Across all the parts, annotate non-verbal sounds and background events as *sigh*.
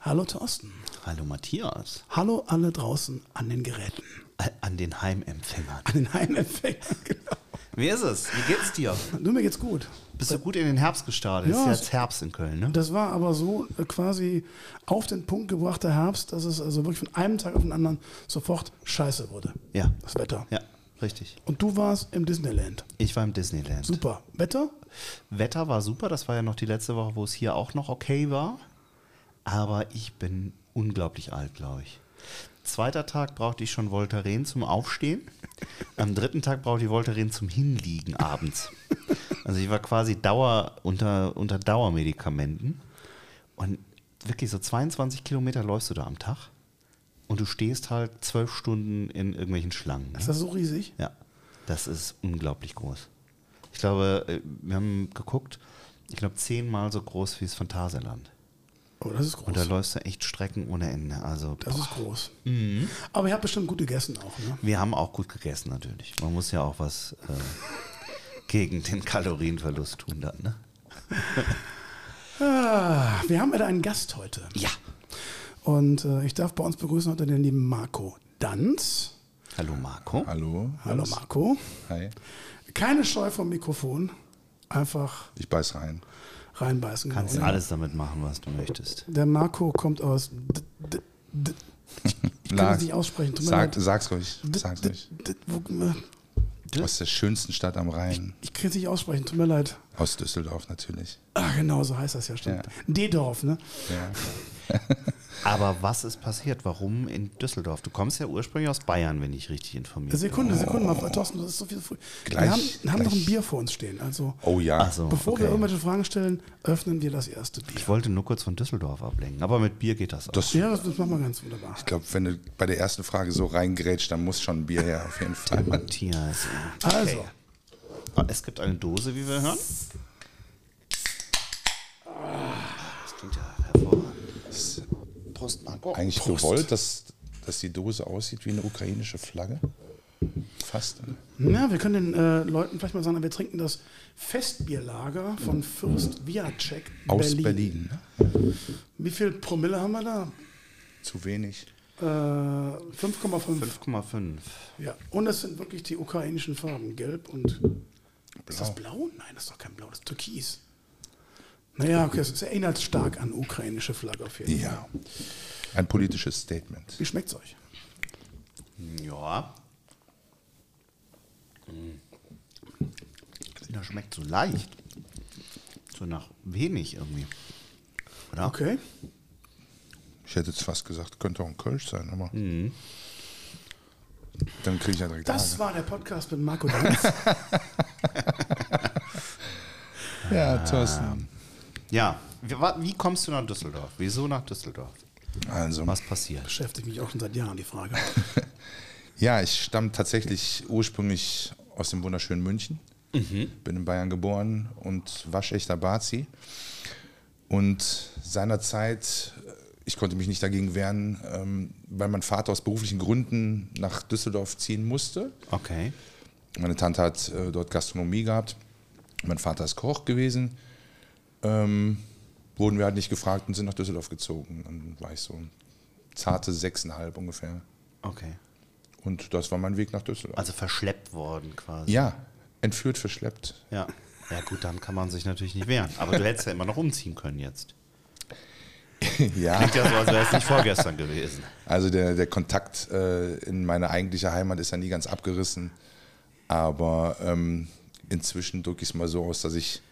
Hallo Thorsten. Hallo Matthias. Hallo alle draußen an den Geräten. Äh, An den Heimempfängern. An den Heimempfängern, *laughs* genau. Wie ist es? Wie geht's dir? Du, mir geht's gut. Bist du gut in den Herbst gestartet? Ja, ist ja jetzt Herbst in Köln, ne? Das war aber so äh, quasi auf den Punkt gebrachter Herbst, dass es also wirklich von einem Tag auf den anderen sofort scheiße wurde. Ja. Das Wetter. Ja, richtig. Und du warst im Disneyland. Ich war im Disneyland. Super. Wetter? Wetter war super, das war ja noch die letzte Woche, wo es hier auch noch okay war. Aber ich bin unglaublich alt, glaube ich. Zweiter Tag brauchte ich schon Voltaren zum Aufstehen. Am dritten Tag brauchte ich Voltaren zum Hinliegen abends. Also ich war quasi Dauer unter, unter Dauermedikamenten. Und wirklich so 22 Kilometer läufst du da am Tag. Und du stehst halt zwölf Stunden in irgendwelchen Schlangen. Ne? Ist das so riesig? Ja, das ist unglaublich groß. Ich glaube, äh, wir haben geguckt, ich glaube zehnmal so groß wie das Phantasialand. Oh, das ist groß. Und da läufst du echt Strecken ohne Ende. Also das boah. ist groß. Mhm. Aber ihr habt bestimmt gut gegessen auch, ne? wir haben auch gut gegessen natürlich. Man muss ja auch was äh, gegen den Kalorienverlust tun dann. Ne? Ah, wir haben wieder einen Gast heute. Ja. Und äh, ich darf bei uns begrüßen heute den lieben Marco Danz. Hallo Marco. Hallo. Hallo. Marco. Hi. Keine Scheu vom Mikrofon. Einfach Ich beiß rein. Reinbeißen. Kannst genau. alles damit machen, was du möchtest. Der Marco kommt aus. D d d ich kann das nicht aussprechen. Tut mir Sag, sag's ruhig. Sag's ruhig. wo- Aus der schönsten Stadt am Rhein. Ich kann es nicht aussprechen. Tut mir leid. Aus Düsseldorf natürlich. Ah, genau, so heißt das ja, stimmt. D-Dorf, ne? Ja. *laughs* Aber was ist passiert? Warum in Düsseldorf? Du kommst ja ursprünglich aus Bayern, wenn ich richtig informiert bin. Sekunde, Sekunde mal, Thorsten, das ist so viel früh. Gleich, wir haben, haben noch ein. Bier vor uns stehen. Also, Oh ja. So. bevor okay. wir irgendwelche Fragen stellen, öffnen wir das erste Bier. Ich wollte nur kurz von Düsseldorf ablenken, aber mit Bier geht das auch. Das, ja, das, das machen wir ganz wunderbar. ich glaube, wenn du bei der ersten Frage so reingrätscht, dann muss schon ein Bier her, auf jeden Fall. Matthias. Also, Ah, Es gibt eine Dose, wie wir hören. Das klingt ja hervorragend. Prost, Marco. Eigentlich Prost. gewollt, dass, dass die Dose aussieht wie eine ukrainische Flagge. Fast. na, wir können den äh, Leuten vielleicht mal sagen, wir trinken das Festbierlager von Fürst Viacek Aus Berlin. Berlin. ne? Wie viel Promille haben wir da? Zu wenig. Äh, 5,5. 5,5. Ja, und es sind wirklich die ukrainischen Farben, gelb und. Ist das blau? Nein, das ist doch kein Blau, das ist Türkis. Naja, okay, es erinnert stark an ukrainische Flagge auf jeden Fall. Ja. Ein politisches Statement. Wie schmeckt's euch? Ja. Das schmeckt so leicht. So nach wenig irgendwie. Oder? Okay. Ich hätte jetzt fast gesagt, könnte auch ein Kölsch sein, aber dann kriege ich ja direkt Das Ärger. war der Podcast mit Marco Danz. *laughs* Ja, Thorsten. Ja. Wie, kommst du nach Düsseldorf? Wieso nach Düsseldorf? Also, Was passiert? Beschäftigt mich auch schon seit Jahren, die Frage. *laughs* ja, ich stamme tatsächlich ursprünglich aus dem wunderschönen München. Bin in Bayern geboren und waschechter Bazi. Und seinerzeit, äh, ich konnte mich nicht dagegen wehren, ähm, weil mein Vater aus beruflichen Gründen nach Düsseldorf ziehen musste. Okay. Meine Tante hat äh, dort Gastronomie gehabt. Mein Vater ist Koch gewesen. Ähm, wurden wir halt nicht gefragt und sind nach Düsseldorf gezogen. Dann war ich so zarte sechseinhalb ungefähr. Okay. Und das war mein Weg nach Düsseldorf. Also verschleppt worden quasi. ja, entführt, verschleppt. Ja. Ja gut, dann kann man sich natürlich nicht wehren. Aber du hättest ja immer noch umziehen können jetzt. *laughs* ja, Klingt ja so, als wäre es nicht vorgestern gewesen. also der, der Kontakt äh, in meine eigentliche Heimat ist ja nie ganz abgerissen. Aber ähm, inzwischen drücke ich es mal so aus, dass ich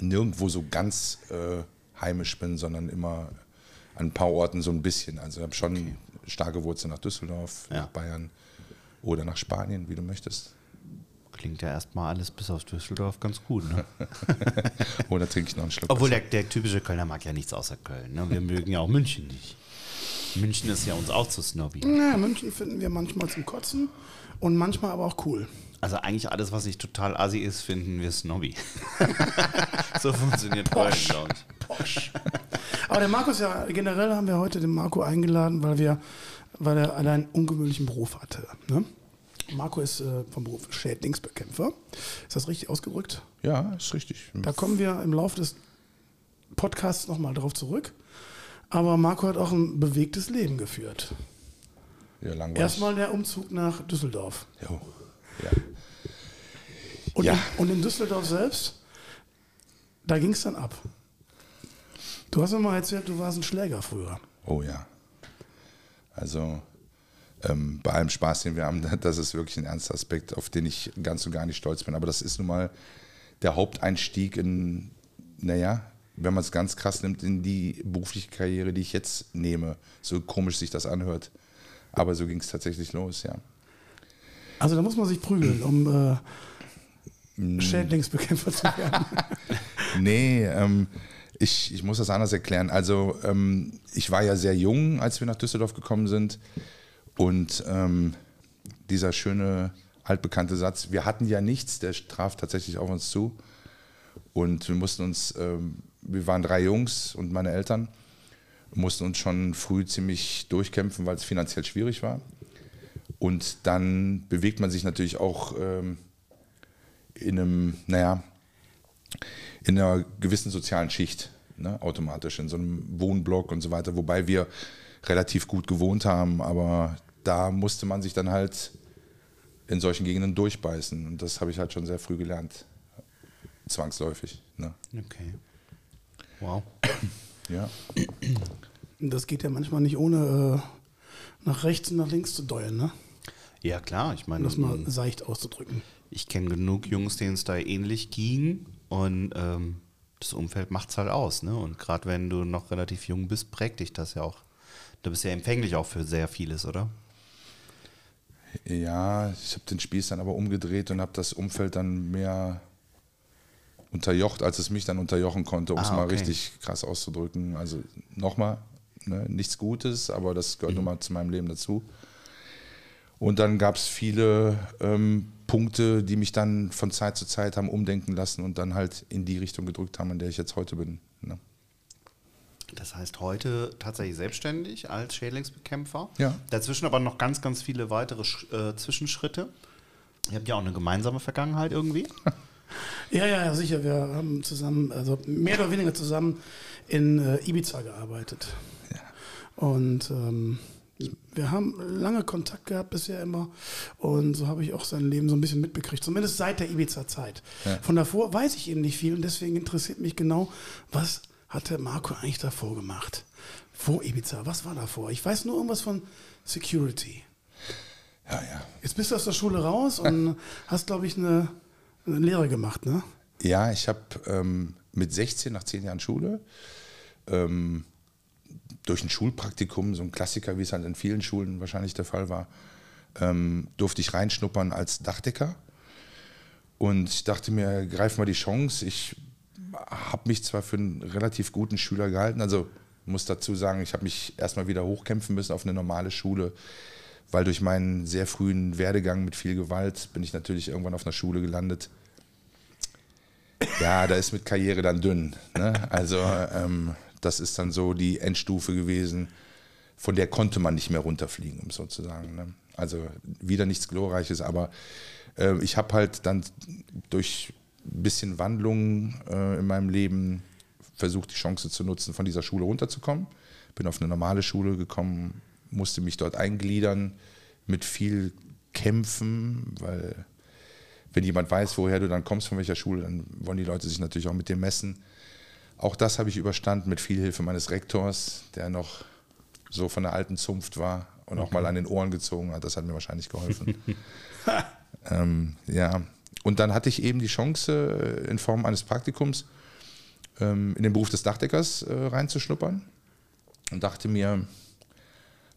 nirgendwo so ganz äh, heimisch bin, sondern immer an ein paar Orten so ein bisschen. Also ich habe schon starke Wurzeln nach Düsseldorf, Ja. nach Bayern oder nach Spanien, wie du möchtest. Klingt ja erstmal alles bis auf Düsseldorf ganz gut. Ne? *laughs* Oder trinke ich noch einen Schluck? Obwohl der, der typische Kölner mag ja nichts außer Köln. Ne? Wir mögen ja auch München nicht. München ist ja uns auch zu snobby. Ja, München finden wir manchmal zum Kotzen und manchmal aber auch cool. Also eigentlich alles, was nicht total assi ist, finden wir snobby. *laughs* so funktioniert Köln, glaube ich. Posch. Aber der Markus ja, generell haben wir heute den Marco eingeladen, weil wir weil er einen ungewöhnlichen Beruf hatte. Ne? Marco ist äh, vom Beruf Schädlingsbekämpfer. Ist das richtig ausgedrückt? Ja, ist richtig. Da kommen wir im Laufe des Podcasts nochmal drauf zurück. Aber Marco hat auch ein bewegtes Leben geführt. Ja, langweilig. Erstmal der Umzug nach Düsseldorf. Jo. Ja. Und, Ja. in, und in Düsseldorf selbst, da ging es dann ab. Du hast mir mal erzählt, du warst ein Schläger früher. Oh ja. Also ähm, bei allem Spaß, den wir haben, *laughs* das ist wirklich ein ernster Aspekt, auf den ich ganz und gar nicht stolz bin. Aber das ist nun mal der Haupteinstieg in, naja, wenn man es ganz krass nimmt, in die berufliche Karriere, die ich jetzt nehme. So komisch sich das anhört. Aber so ging es tatsächlich los, ja. Also da muss man sich prügeln, um äh, Schädlingsbekämpfer zu werden. *laughs* Nee, ähm, ich, ich muss das anders erklären. Also ähm, ich war ja sehr jung, als wir nach Düsseldorf gekommen sind. Und ähm, dieser schöne altbekannte Satz, wir hatten ja nichts, der traf tatsächlich auf uns zu. Und wir mussten uns, ähm, wir waren drei Jungs und meine Eltern, mussten uns schon früh ziemlich durchkämpfen, weil es finanziell schwierig war. Und dann bewegt man sich natürlich auch ähm, in einem, naja, in einer gewissen sozialen Schicht, ne, automatisch, in so einem Wohnblock und so weiter, wobei wir relativ gut gewohnt haben, aber da musste man sich dann halt in solchen Gegenden durchbeißen. Und das habe ich halt schon sehr früh gelernt. Zwangsläufig. Ne? Okay. Wow. Ja. Und das geht ja manchmal nicht ohne äh, nach rechts und nach links zu deulen, ne? Ja, klar. Ich Um meine, das mal seicht auszudrücken. ich kenne genug Jungs, denen es da ähnlich ging. Und ähm, das Umfeld macht es halt aus. Ne? Und gerade wenn du noch relativ jung bist, prägt dich das ja auch. Du bist ja empfänglich auch für sehr vieles, oder? Ja, ich habe den Spieß dann aber umgedreht und habe das Umfeld dann mehr unterjocht, als es mich dann unterjochen konnte, um es Ah, mal okay. richtig krass auszudrücken. Also nochmal, ne, nichts Gutes, aber das gehört nun mal zu meinem Leben dazu. Und dann gab es viele ähm, Punkte, die mich dann von Zeit zu Zeit haben umdenken lassen und dann halt in die Richtung gedrückt haben, in der ich jetzt heute bin. Ne? Das heißt, heute tatsächlich selbstständig als Schädlingsbekämpfer. Ja. Dazwischen aber noch ganz, ganz viele weitere Sch- äh, Zwischenschritte. Ihr habt ja auch eine gemeinsame Vergangenheit irgendwie. *laughs* Ja, ja, ja, sicher. Wir haben zusammen, also mehr oder weniger zusammen in äh, Ibiza gearbeitet. Und ähm, wir haben lange Kontakt gehabt bisher immer. Und so habe ich auch sein Leben so ein bisschen mitbekriegt. Zumindest seit der Ibiza-Zeit. Ja. Von davor weiß ich eben nicht viel. Und deswegen interessiert mich genau, was hatte Marco eigentlich davor gemacht? Vor Ibiza, was war davor? Ich weiß nur irgendwas von Security. Ja, ja. Jetzt bist du aus der Schule raus und *laughs* hast, glaube ich, eine, eine Lehre gemacht, ne? Ja, ich habe ähm, mit 16 nach 10 Jahren Schule ähm, durch ein Schulpraktikum, so ein Klassiker, wie es halt in vielen Schulen wahrscheinlich der Fall war, ähm, durfte ich reinschnuppern als Dachdecker. Und ich dachte mir, greif mal die Chance. Ich habe mich zwar für einen relativ guten Schüler gehalten, also muss dazu sagen, ich habe mich erstmal wieder hochkämpfen müssen auf eine normale Schule, weil durch meinen sehr frühen Werdegang mit viel Gewalt bin ich natürlich irgendwann auf einer Schule gelandet, ja, da ist mit Karriere dann dünn. Ne? Also ähm, das ist dann so die Endstufe gewesen, von der konnte man nicht mehr runterfliegen, um sozusagen. Ne? Also wieder nichts Glorreiches, aber äh, ich habe halt dann durch ein bisschen Wandlung äh, in meinem Leben versucht, die Chance zu nutzen, von dieser Schule runterzukommen. Bin auf eine normale Schule gekommen, musste mich dort eingliedern, mit viel kämpfen, weil wenn jemand weiß, woher du dann kommst, von welcher Schule, dann wollen die Leute sich natürlich auch mit dir messen. Auch das habe ich überstanden mit viel Hilfe meines Rektors, der noch so von der alten Zunft war und auch mal an den Ohren gezogen hat. Das hat mir wahrscheinlich geholfen. *laughs* *laughs* ähm, ja, und dann hatte ich eben die Chance, äh, in Form eines Praktikums ähm, in den Beruf des Dachdeckers äh, reinzuschnuppern und dachte mir,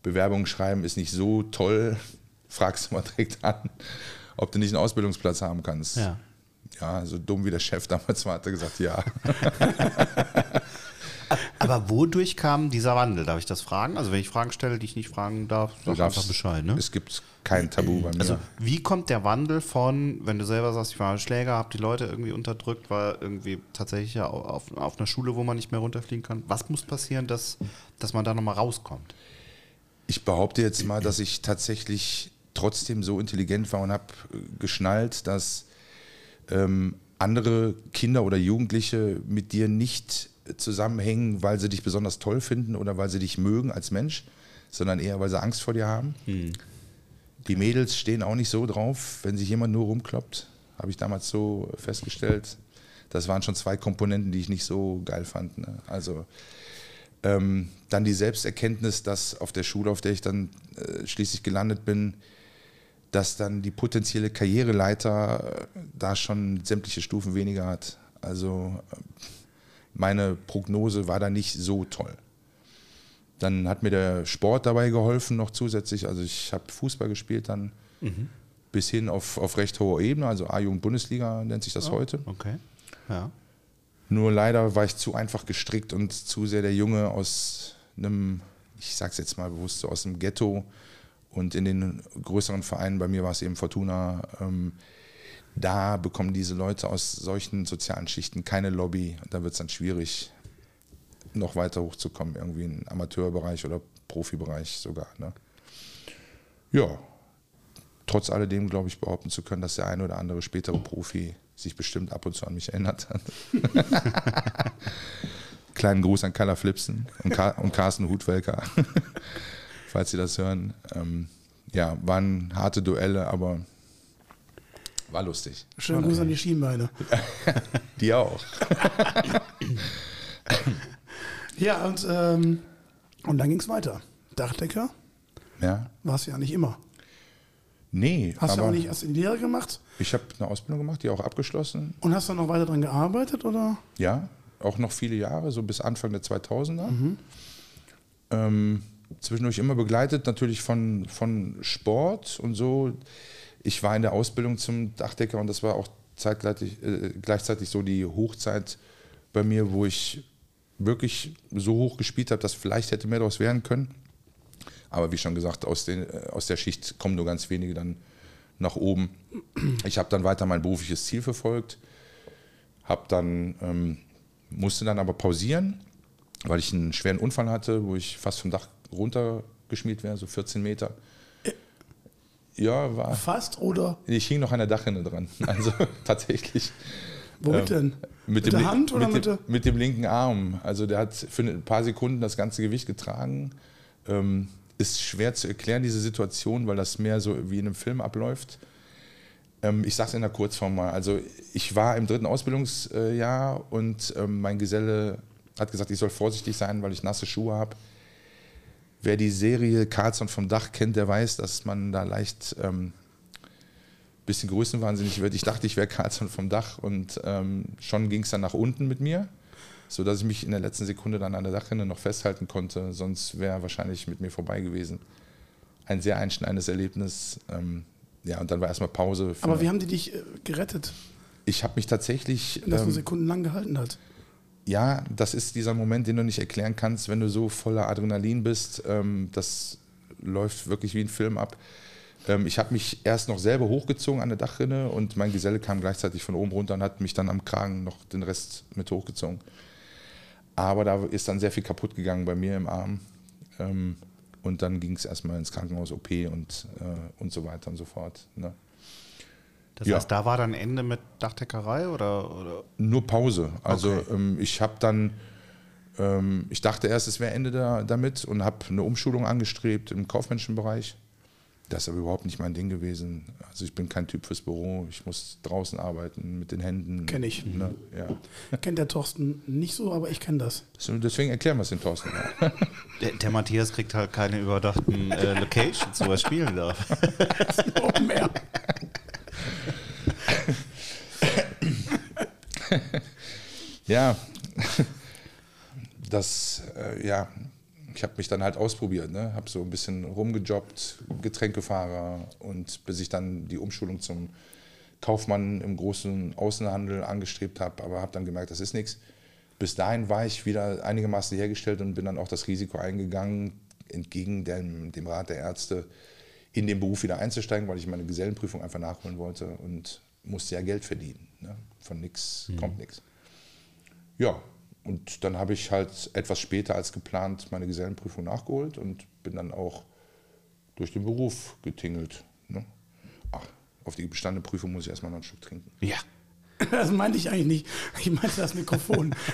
Bewerbungen schreiben ist nicht so toll, *laughs* fragst du mal direkt an, ob du nicht einen Ausbildungsplatz haben kannst. Ja. Ja, so dumm wie der Chef damals war, hat er gesagt, ja. *laughs* Aber wodurch kam dieser Wandel? Darf ich das fragen? Also wenn ich Fragen stelle, die ich nicht fragen darf, sag darfst- einfach Bescheid. Ne? Es gibt kein Tabu bei mir. Also wie kommt der Wandel von, wenn du selber sagst, ich war Schläger, habe die Leute irgendwie unterdrückt, war irgendwie tatsächlich ja auf, auf einer Schule, wo man nicht mehr runterfliegen kann. Was muss passieren, dass, dass man da nochmal rauskommt? Ich behaupte jetzt mal, dass ich tatsächlich trotzdem so intelligent war und habe geschnallt, dass ähm, andere Kinder oder Jugendliche mit dir nicht zusammenhängen, weil sie dich besonders toll finden oder weil sie dich mögen als Mensch, sondern eher, weil sie Angst vor dir haben. Hm. Die Mädels stehen auch nicht so drauf, wenn sich jemand nur rumkloppt. Habe ich damals so festgestellt. Das waren schon zwei Komponenten, die ich nicht so geil fand. Ne? Also ähm, dann die Selbsterkenntnis, dass auf der Schule, auf der ich dann äh, schließlich gelandet bin, dass dann die potenzielle Karriereleiter äh, da schon sämtliche Stufen weniger hat. Also äh, meine Prognose war da nicht so toll. Dann hat mir der Sport dabei geholfen noch zusätzlich. Also ich habe Fußball gespielt dann mhm. bis hin auf, auf recht hoher Ebene, also A-Jugend-Bundesliga nennt sich das oh, heute. Okay. Ja. Nur leider war ich zu einfach gestrickt und zu sehr der Junge aus einem, ich sag's jetzt mal bewusst, so aus dem Ghetto und in den größeren Vereinen, bei mir war es eben Fortuna, ähm, da bekommen diese Leute aus solchen sozialen Schichten keine Lobby. Da wird es dann schwierig, noch weiter hochzukommen, irgendwie im Amateurbereich oder Profibereich sogar. Ne? Ja, trotz alledem glaube ich behaupten zu können, dass der eine oder andere spätere Profi sich bestimmt ab und zu an mich erinnert hat. *laughs* Kleinen Gruß an Kalla Flipsen und, Car und Carsten Hutwelker, *laughs* falls Sie das hören. Ähm, ja, waren harte Duelle, aber war lustig. Schönen Gruß an die Schienbeine. *laughs* die auch. *laughs* ja, und, ähm, und dann ging es weiter. Dachdecker? Ja. Warst du ja nicht immer. Nee. Hast du auch nicht erst in die Lehre gemacht? Ich habe eine Ausbildung gemacht, die auch abgeschlossen. Und hast du noch weiter daran gearbeitet, oder? Ja, auch noch viele Jahre, so bis Anfang der 2000er. Mhm. Ähm, zwischendurch immer begleitet natürlich von, von Sport und so ich war in der Ausbildung zum Dachdecker und das war auch zeitgleichzeitig, äh, gleichzeitig so die Hochzeit bei mir, wo ich wirklich so hoch gespielt habe, dass vielleicht hätte mehr daraus werden können. Aber wie schon gesagt, aus, den, äh, aus der Schicht kommen nur ganz wenige dann nach oben. Ich habe dann weiter mein berufliches Ziel verfolgt, habe dann ähm, musste dann aber pausieren, weil ich einen schweren Unfall hatte, wo ich fast vom Dach runtergeschmiert wäre, so 14 Meter. Ja, war. Fast oder? Ich hing noch an der Dachrinne dran. *laughs* Also tatsächlich. Womit ähm, denn? Mit, mit der Hand oder mit, dem, mit dem linken Arm. Also der hat für ein paar Sekunden das ganze Gewicht getragen. Ähm, ist schwer zu erklären, diese Situation, weil das mehr so wie in einem Film abläuft. Ähm, ich sage es in der Kurzform mal. Also ich war im dritten Ausbildungsjahr und ähm, mein Geselle hat gesagt, ich soll vorsichtig sein, weil ich nasse Schuhe habe. Wer die Serie Carlson vom Dach kennt, der weiß, dass man da leicht ähm, bisschen größenwahnsinnig wird. Ich dachte, ich wäre Carlson vom Dach und ähm, schon ging es dann nach unten mit mir, sodass ich mich in der letzten Sekunde dann an der Dachrinne noch festhalten konnte. Sonst wäre wahrscheinlich mit mir vorbei gewesen. Ein sehr einschneidendes Erlebnis. Ähm, ja, und dann war erstmal Pause. Aber wie haben die dich äh, gerettet? Ich habe mich tatsächlich. Dass ähm, Sekunden lang gehalten hat ja, das ist dieser Moment, den du nicht erklären kannst, wenn du so voller Adrenalin bist. Ähm, das läuft wirklich wie ein Film ab. Ähm, ich habe mich erst noch selber hochgezogen an der Dachrinne und mein Geselle kam gleichzeitig von oben runter und hat mich dann am Kragen noch den Rest mit hochgezogen. Aber da ist dann sehr viel kaputt gegangen bei mir im Arm. Ähm, und dann ging es erstmal ins Krankenhaus, OP und, äh, und so weiter und so fort. Ne? Das ja. heißt, da war dann Ende mit Dachdeckerei oder? oder? Nur Pause. Also okay. ähm, ich habe dann, ähm, ich dachte erst, es wäre Ende da, damit und habe eine Umschulung angestrebt im kaufmännischen Bereich. Das ist aber überhaupt nicht mein Ding gewesen. Also ich bin kein Typ fürs Büro. Ich muss draußen arbeiten mit den Händen. Kenne ich. Ne? Ja. Kennt der Thorsten nicht so, aber ich kenne das. Deswegen erklären wir es dem Thorsten. *laughs* Der, der, Matthias kriegt halt keine überdachten äh, Locations, wo er spielen darf. *laughs* noch mehr. Ja, das, äh, ja, ich habe mich dann halt ausprobiert, ne? habe so ein bisschen rumgejobbt, Getränkefahrer und bis ich dann die Umschulung zum Kaufmann im großen Außenhandel angestrebt habe, aber habe dann gemerkt, das ist nichts. Bis dahin war ich wieder einigermaßen hergestellt und bin dann auch das Risiko eingegangen, entgegen dem, dem Rat der Ärzte, in den Beruf wieder einzusteigen, weil ich meine Gesellenprüfung einfach nachholen wollte und musste ja Geld verdienen. Ne? Von nichts mhm. kommt nichts. Ja, und dann habe ich halt etwas später als geplant meine Gesellenprüfung nachgeholt und bin dann auch durch den Beruf getingelt. Ne? Ach, auf die bestandene Prüfung muss ich erstmal noch ein Stück trinken. Ja. Das meinte ich eigentlich nicht. Ich meinte das Mikrofon. *laughs*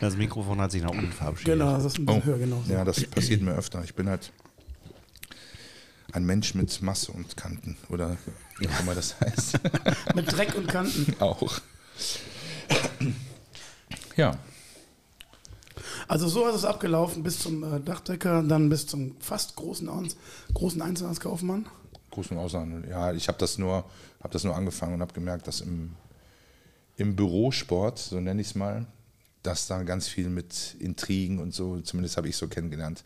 Das Mikrofon hat sich nach unten verabschiedet. genau, das ist ein bisschen höher, genau. Ja, das passiert mir öfter. Ich bin halt ein Mensch mit Masse und Kanten oder wie auch immer das *laughs* heißt. Mit Dreck und Kanten. auch. Ja, Also so ist es abgelaufen bis zum äh, Dachdecker, dann bis zum fast großen, großen Einzelhandelskaufmann. Großen Ausland. Ja, ich habe das nur, habe das nur angefangen und habe gemerkt, dass im, im Bürosport, so nenne ich es mal, dass da ganz viel mit Intrigen und so, zumindest habe ich so kennengelernt,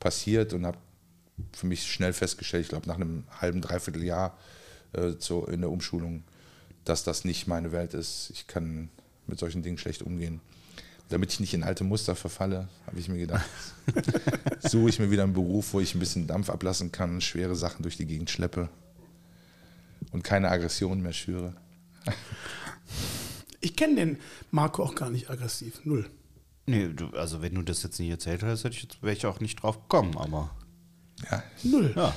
passiert und habe für mich schnell festgestellt, ich glaube nach einem halben, dreiviertel Jahr äh, so in der Umschulung, dass das nicht meine Welt ist. Ich kann mit solchen Dingen schlecht umgehen. Damit ich nicht in alte Muster verfalle, habe ich mir gedacht, *laughs* suche ich mir wieder einen Beruf, wo ich ein bisschen Dampf ablassen kann, schwere Sachen durch die Gegend schleppe und keine Aggression mehr schüre. Ich kenne den Marco auch gar nicht aggressiv. Null. Nee, du, also wenn du das jetzt nicht erzählt hättest, hätte ich jetzt, wäre ich auch nicht drauf gekommen, aber. Ja, Null. Ja.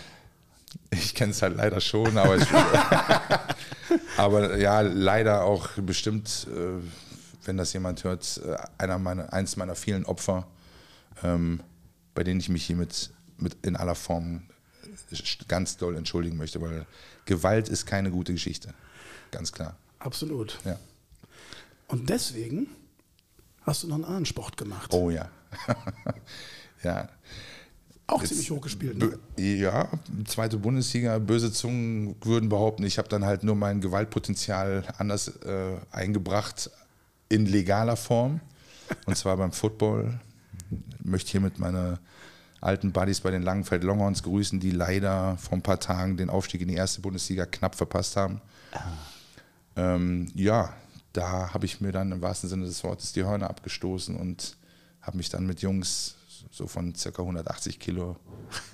ich kenne es halt leider schon, aber, ich, *laughs* *laughs* aber ja, leider auch bestimmt, äh, wenn das jemand hört, äh, einer meiner, eins meiner vielen Opfer, ähm, bei denen ich mich hiermit mit in aller Form äh, ganz doll entschuldigen möchte, weil Gewalt ist keine gute Geschichte. Ganz klar. Absolut. Ja. Und deswegen hast du noch einen anderen Sport gemacht. Oh ja. *laughs* ja. auch Jetzt- ziemlich hochgespielt. Ne? Ja, zweite Bundesliga, böse Zungen würden behaupten, ich habe dann halt nur mein Gewaltpotenzial anders äh, eingebracht in legaler Form. Und zwar beim Football. Ich möchte hiermit meine alten Buddies bei den Langenfeld Longhorns grüßen, die leider vor ein paar Tagen den Aufstieg in die erste Bundesliga knapp verpasst haben. Ähm, ja, da habe ich mir dann im wahrsten Sinne des Wortes die Hörner abgestoßen und habe mich dann mit Jungs so von circa 180 Kilo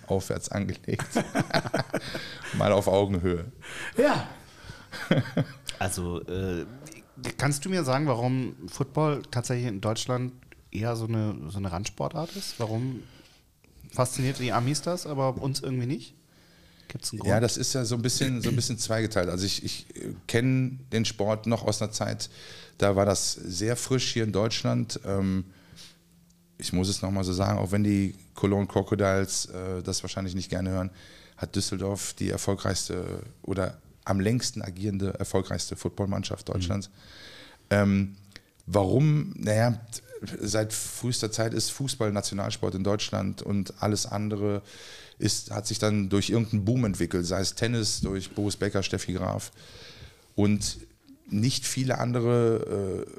aufwärts angelegt. *laughs* Mal auf Augenhöhe. Ja, Also, äh, kannst du mir sagen, warum Football tatsächlich in Deutschland eher so eine, so eine Randsportart ist? Warum fasziniert die Amis das, aber uns irgendwie nicht? Gibt es einen Grund? Ja, das ist ja so ein bisschen, so ein bisschen zweigeteilt. Also ich, ich kenne den Sport noch aus einer Zeit, da war das sehr frisch hier in Deutschland. Ähm, ich muss es nochmal so sagen, auch wenn die Cologne Crocodiles äh, das wahrscheinlich nicht gerne hören, hat Düsseldorf die erfolgreichste oder am längsten agierende, erfolgreichste Footballmannschaft Deutschlands. Ähm, warum? Naja, seit frühester Zeit ist Fußball Nationalsport in Deutschland und alles andere ist, hat sich dann durch irgendeinen Boom entwickelt, sei es Tennis, durch Boris Becker, Steffi Graf. Und nicht viele andere äh,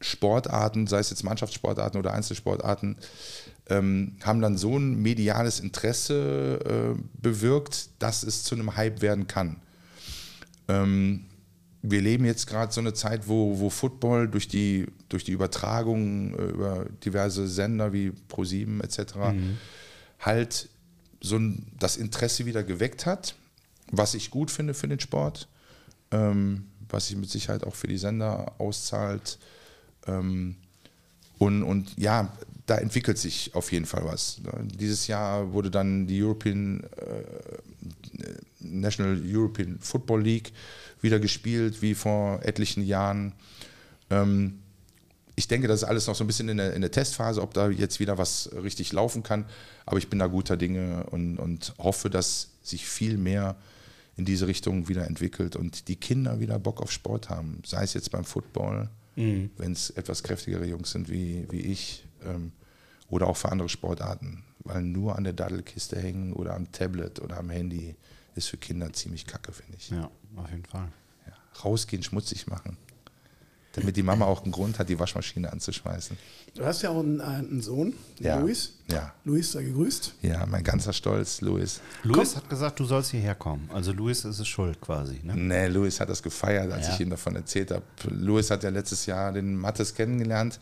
Sportarten, sei es jetzt Mannschaftssportarten oder Einzelsportarten, ähm, haben dann so ein mediales Interesse äh, bewirkt, dass es zu einem Hype werden kann. Ähm, wir leben jetzt gerade so eine Zeit, wo, wo Football durch die, durch die Übertragung äh, über diverse Sender wie Pro7 etc. halt so ein, das Interesse wieder geweckt hat, was ich gut finde für den Sport, ähm, was sich mit Sicherheit auch für die Sender auszahlt. Ähm, und, und ja, da entwickelt sich auf jeden Fall was. Dieses Jahr wurde dann die European äh, National European Football League wieder gespielt, wie vor etlichen Jahren. Ähm, ich denke, das ist alles noch so ein bisschen in der, in der Testphase, ob da jetzt wieder was richtig laufen kann. Aber ich bin da guter Dinge und, und hoffe, dass sich viel mehr in diese Richtung wieder entwickelt und die Kinder wieder Bock auf Sport haben. Sei es jetzt beim Football, wenn es etwas kräftigere Jungs sind wie, wie ich ähm, oder auch für andere Sportarten. Weil nur an der Daddelkiste hängen oder am Tablet oder am Handy ist für Kinder ziemlich kacke, finde ich. Ja, auf jeden Fall. Ja. Rausgehen, schmutzig machen. Damit die Mama auch einen Grund hat, die Waschmaschine anzuschmeißen. du hast ja auch einen, äh, einen Sohn, Ja. Luis. Ja. Luis, sei gegrüßt. Ja, mein ganzer Stolz, Louis. Luis hat gesagt, du sollst hierher kommen. Also Luis ist es schuld quasi. Ne? Nee, Louis hat das gefeiert, als Ja. ich ihm davon erzählt habe. Louis hat ja letztes Jahr den Mattes kennengelernt.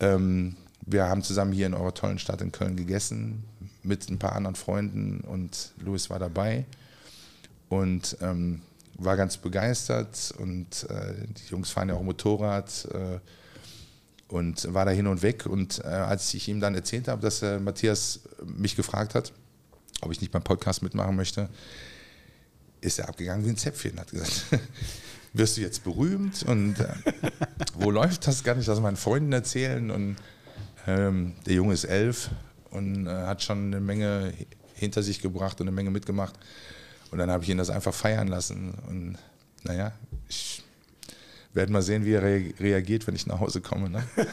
Ähm, wir haben zusammen hier in eurer tollen Stadt in Köln gegessen mit ein paar anderen Freunden und Louis war dabei und ähm, war ganz begeistert und äh, die Jungs fahren ja auch Motorrad äh, und war da hin und weg und äh, als ich ihm dann erzählt habe, dass Matthias mich gefragt hat, ob ich nicht beim Podcast mitmachen möchte, ist er abgegangen wie ein Zäpfchen, hat gesagt, *laughs* wirst du jetzt berühmt und äh, wo *laughs* läuft das? Kann ich das meinen Freunden erzählen? Und ähm, der Junge ist elf und äh, hat schon eine Menge hinter sich gebracht und eine Menge mitgemacht. Und dann habe ich ihn das einfach feiern lassen. Und naja, ich werde mal sehen, wie er re reagiert, wenn ich nach Hause komme. Ne? *laughs*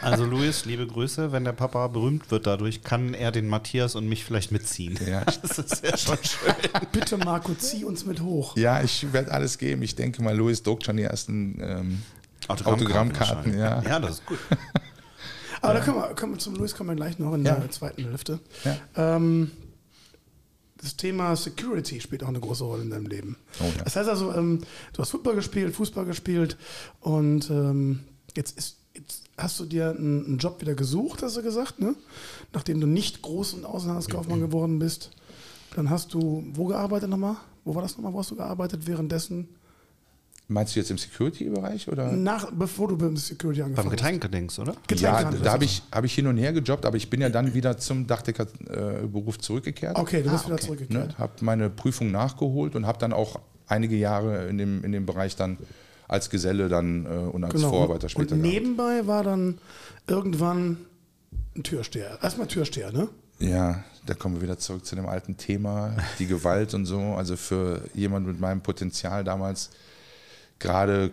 Also Luis, liebe Grüße, wenn der Papa berühmt wird dadurch, kann er den Matthias und mich vielleicht mitziehen. Ja. *laughs* Das ist ja schon schön. Bitte, Marco, zieh uns mit hoch. Ja, ich werde alles geben. Ich denke mal, Luis druckt schon die ersten ähm, Autogrammkarten. ja. ja, das ist gut. *laughs* Aber da können wir, können wir zum Luis kommen wir gleich noch in Ja. der zweiten Hälfte. Ja. Ähm, das Thema Security spielt auch eine große Rolle in deinem Leben. Oh ja. Das heißt also, ähm, du hast Football gespielt, Fußball gespielt und ähm, jetzt, ist, jetzt hast du dir einen, einen Job wieder gesucht, hast du gesagt, ne? Nachdem du nicht Groß- und Außenhandelskaufmann geworden bist. Dann hast du wo gearbeitet nochmal? Wo war das nochmal? Wo hast du gearbeitet währenddessen? Meinst du jetzt im Security-Bereich? oder? Nach, bevor du beim Security angefangen Beim Getränkedings, oder? Ja, da habe ich, hab ich hin und her gejobbt, aber ich bin ja dann wieder zum Dachdeckerberuf zurückgekehrt. Okay, du bist Ah, wieder okay. zurückgekehrt. Ne, habe meine Prüfung nachgeholt und habe dann auch einige Jahre in dem, in dem Bereich dann als Geselle dann äh, und als Vorarbeiter später Und gehabt. nebenbei war dann irgendwann ein Türsteher. Erstmal Türsteher, ne? Ja, da kommen wir wieder zurück zu dem alten Thema, die Gewalt und so. Also für jemanden mit meinem Potenzial damals, gerade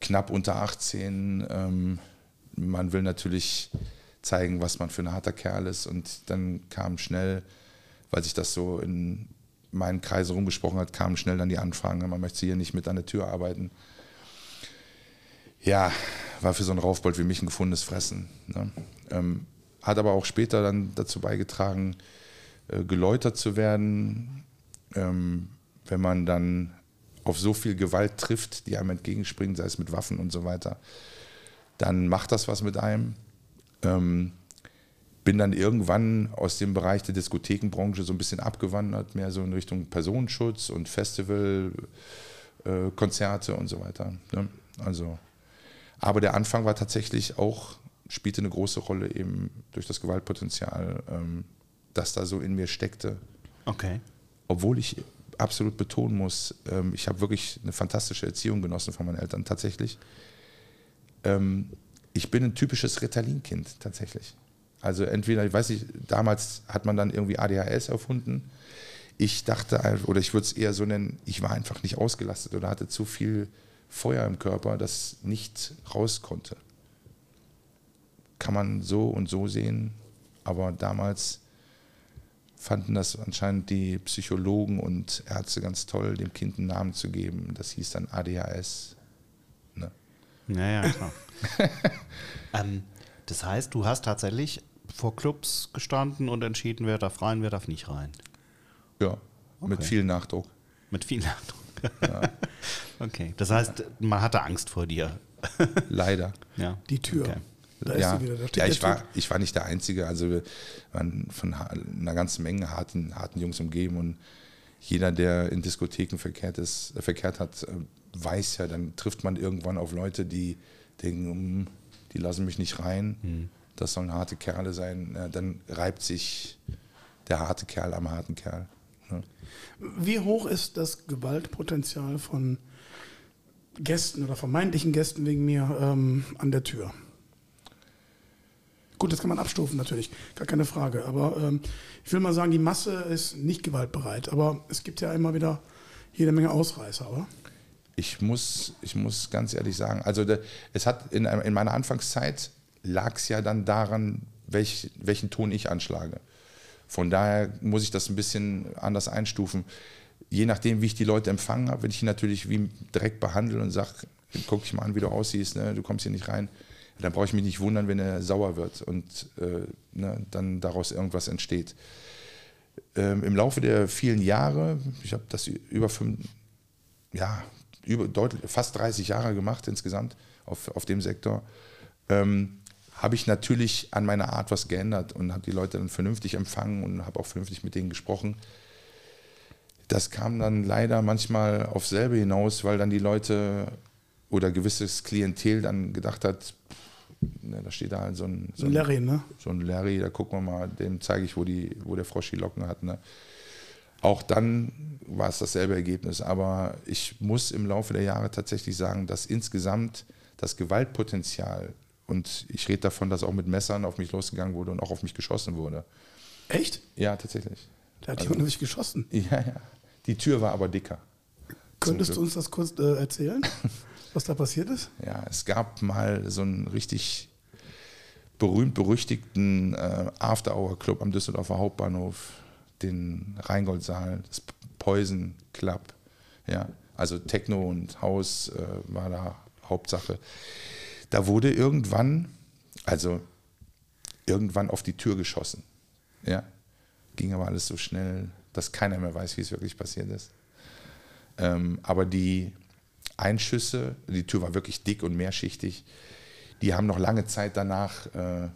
knapp unter 18, ähm, man will natürlich zeigen, was man für ein harter Kerl ist. Und dann kam schnell, weil sich das so in meinen Kreisen rumgesprochen hat, kamen schnell dann die Anfragen, man möchte hier nicht mit an der Tür arbeiten. Ja, war für so einen Raufbold wie mich ein gefundenes Fressen. Ne? Ähm, hat aber auch später dann dazu beigetragen, äh, geläutert zu werden, ähm, wenn man dann auf so viel Gewalt trifft, die einem entgegenspringt, sei es mit Waffen und so weiter, dann macht das was mit einem. Ähm, bin dann irgendwann aus dem Bereich der Diskothekenbranche so ein bisschen abgewandert, mehr so in Richtung Personenschutz und Festival, äh, Konzerte und so weiter. Ne? Also, aber der Anfang war tatsächlich auch, spielte eine große Rolle eben durch das Gewaltpotenzial, ähm, das da so in mir steckte. Okay. Obwohl ich absolut betonen muss, ähm, ich habe wirklich eine fantastische Erziehung genossen von meinen Eltern, tatsächlich. Ähm, ich bin ein typisches Ritalin-Kind, tatsächlich. Also entweder, ich weiß nicht, damals hat man dann irgendwie ADHS erfunden. Ich dachte, oder ich würde es eher so nennen, ich war einfach nicht ausgelastet oder hatte zu viel Feuer im Körper, das nicht raus konnte. Kann man so und so sehen, aber damals fanden das anscheinend die Psychologen und Ärzte ganz toll, dem Kind einen Namen zu geben. Das hieß dann ADHS. Ne? Ja, ja, klar. *laughs* ähm, das heißt, du hast tatsächlich vor Clubs gestanden und entschieden, wer darf rein, wer darf nicht rein. Ja, mit Okay. viel Nachdruck. Mit viel Achtung. *laughs* okay. Das heißt, man hatte Angst vor dir. Leider. Ja. Die Tür. Okay. Da ja, ja ich, war, ich war nicht der Einzige. Also wir waren von einer ganzen Menge harten, harten Jungs umgeben und jeder, der in Diskotheken verkehrt, ist, äh, verkehrt hat, äh, weiß ja, dann trifft man irgendwann auf Leute, die denken, "Hm, die lassen mich nicht rein, Hm. das sollen harte Kerle sein. Ja, dann reibt sich der harte Kerl am harten Kerl. Ne? Wie hoch ist das Gewaltpotenzial von Gästen oder vermeintlichen Gästen wegen mir ähm, an der Tür? Gut, das kann man abstufen natürlich, gar keine Frage. Aber ähm, ich will mal sagen, die Masse ist nicht gewaltbereit. Aber es gibt ja immer wieder jede Menge Ausreißer, oder? Ich muss, ich muss ganz ehrlich sagen, also es hat in, in meiner Anfangszeit lag es ja dann daran, welch, welchen Ton ich anschlage. Von daher muss ich das ein bisschen anders einstufen. Je nachdem, wie ich die Leute empfangen habe, wenn ich die natürlich wie direkt behandle und sage, guck dich mal an, wie du aussiehst, ne, du kommst hier nicht rein, dann brauche ich mich nicht wundern, wenn er sauer wird und äh, ne, dann daraus irgendwas entsteht. Ähm, Im Laufe der vielen Jahre, ich habe das über fünf, ja, über deutlich, fast 30 Jahre gemacht insgesamt auf, auf dem Sektor, ähm, habe ich natürlich an meiner Art was geändert und habe die Leute dann vernünftig empfangen und habe auch vernünftig mit denen gesprochen. Das kam dann leider manchmal auf selbe hinaus, weil dann die Leute oder gewisses Klientel dann gedacht hat, Ne, da steht da halt so ein, so ein Larry, ne? So ein Larry, da gucken wir mal, dem zeige ich, wo, die, wo der Frosch die Locken hat. Ne? Auch dann war es dasselbe Ergebnis. Aber ich muss im Laufe der Jahre tatsächlich sagen, dass insgesamt das Gewaltpotenzial, und ich rede davon, dass auch mit Messern auf mich losgegangen wurde und auch auf mich geschossen wurde. Echt? Ja, tatsächlich. Da hat also, jemand sich geschossen. *laughs* Ja, ja. Die Tür war aber dicker. Könntest du uns das kurz äh, erzählen, *laughs* was da passiert ist? Ja, es gab mal so einen richtig berühmt-berüchtigten äh, After-Hour-Club am Düsseldorfer Hauptbahnhof, den Rheingoldsaal, das Poison Club. Ja, also Techno und Haus äh, war da Hauptsache. Da wurde irgendwann, also irgendwann auf die Tür geschossen. Ja, ging aber alles so schnell, dass keiner mehr weiß, wie es wirklich passiert ist. Ähm, aber die Einschüsse, die Tür war wirklich dick und mehrschichtig, die haben noch lange Zeit danach äh,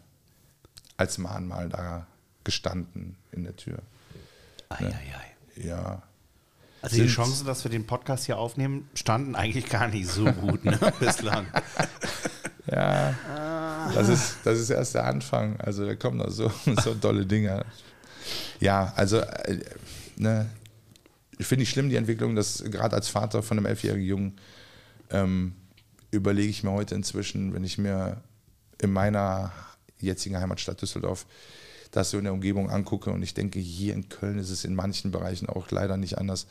als Mahnmal da gestanden in der Tür. Ei, ne? ei, ei. Ja. Also die Chancen, dass wir den Podcast hier aufnehmen, standen eigentlich gar nicht so gut ne, *laughs* bislang. Ja, das ist, das ist erst der Anfang. Also da kommen noch so, *laughs* so tolle Dinge. Ja, also äh, ne, finde ich schlimm die Entwicklung, dass gerade als Vater von einem elfjährigen Jungen ähm, überlege ich mir heute inzwischen, wenn ich mir in meiner jetzigen Heimatstadt Düsseldorf das so in der Umgebung angucke und ich denke, hier in Köln ist es in manchen Bereichen auch leider nicht anders,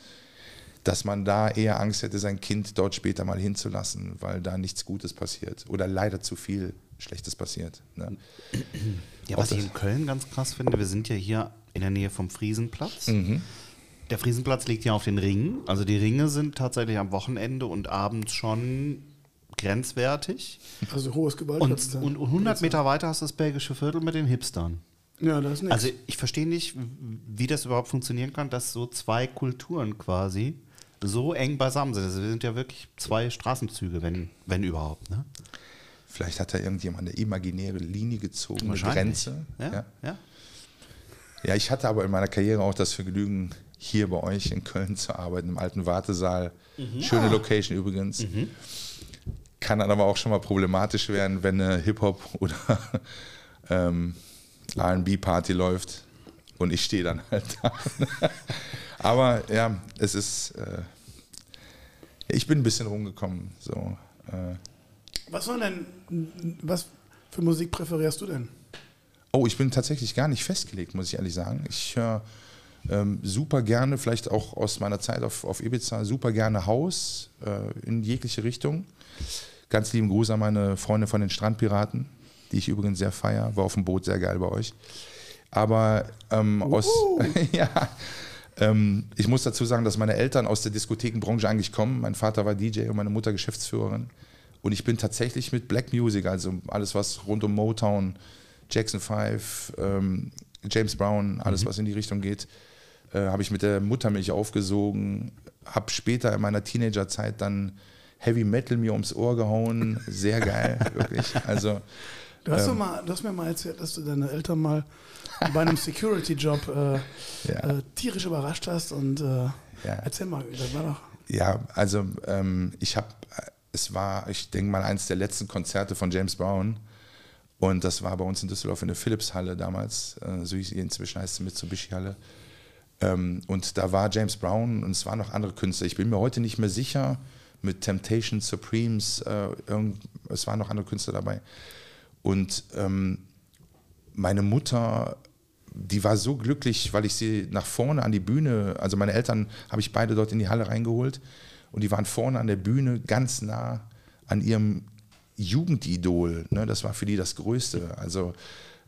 dass man da eher Angst hätte, sein Kind dort später mal hinzulassen, weil da nichts Gutes passiert oder leider zu viel Schlechtes passiert. Ne? Ja, was ich in Köln ganz krass finde, wir sind ja hier in der Nähe vom Friesenplatz. Mhm. Der Friesenplatz liegt ja auf den Ringen. Also die Ringe sind tatsächlich am Wochenende und abends schon grenzwertig. Also hohes Gewalt. Und, und 100 Meter weiter hast du das belgische Viertel mit den Hipstern. Ja, das ist nichts. Also ich verstehe nicht, wie das überhaupt funktionieren kann, dass so zwei Kulturen quasi so eng beisammen sind. Also wir sind ja wirklich zwei Straßenzüge, wenn, wenn überhaupt. Ne? Vielleicht hat da irgendjemand eine imaginäre Linie gezogen, eine Grenze. Ja, ja. ja. Ja, ich hatte aber in meiner Karriere auch das Vergnügen, hier bei euch in Köln zu arbeiten, im alten Wartesaal. Mhm. Schöne ah. Location übrigens. Mhm. Kann dann aber auch schon mal problematisch werden, wenn eine Hip-Hop oder *laughs* ähm, RB-Party läuft und ich stehe dann halt da. *laughs* aber ja, es ist. Äh, ich bin ein bisschen rumgekommen. So, äh. Was war denn, was für Musik präferierst du denn? Oh, ich bin tatsächlich gar nicht festgelegt, muss ich ehrlich sagen. Ich höre ähm, super gerne, vielleicht auch aus meiner Zeit auf, auf Ibiza, super gerne Haus äh, in jegliche Richtung. Ganz lieben Gruß an meine Freunde von den Strandpiraten, die ich übrigens sehr feier. War auf dem Boot sehr geil bei euch. Aber ähm, aus. *laughs* ja. Ähm, ich muss dazu sagen, dass meine Eltern aus der Diskothekenbranche eigentlich kommen. Mein Vater war DJ und meine Mutter Geschäftsführerin. Und ich bin tatsächlich mit Black Music, also alles, was rund um Motown, Jackson 5, ähm, James Brown, alles, mhm. was in die Richtung geht, äh, habe ich mit der Muttermilch aufgesogen, habe später in meiner Teenagerzeit dann Heavy Metal mir ums Ohr gehauen. Sehr geil, *laughs* wirklich. Also, du, hast ähm, mal, du hast mir mal erzählt, dass du deine Eltern mal bei einem *laughs* Security-Job äh, ja. äh, tierisch überrascht hast. Und äh, ja. erzähl mal, das war doch. Ja, also ähm, ich habe, es war, ich denke mal, eines der letzten Konzerte von James Brown. Und das war bei uns in Düsseldorf in der Philips-Halle damals, äh, so hieß inzwischen heißt sie Mitsubishi-Halle. Ähm, und da war James Brown und es waren noch andere Künstler. Ich bin mir heute nicht mehr sicher, mit Temptation Supremes, äh, irgend, es waren noch andere Künstler dabei. Und ähm, meine Mutter, die war so glücklich, weil ich sie nach vorne an die Bühne, also meine Eltern habe ich beide dort in die Halle reingeholt und die waren vorne an der Bühne ganz nah an ihrem Jugendidol. Ne? Das war für die das Größte. Also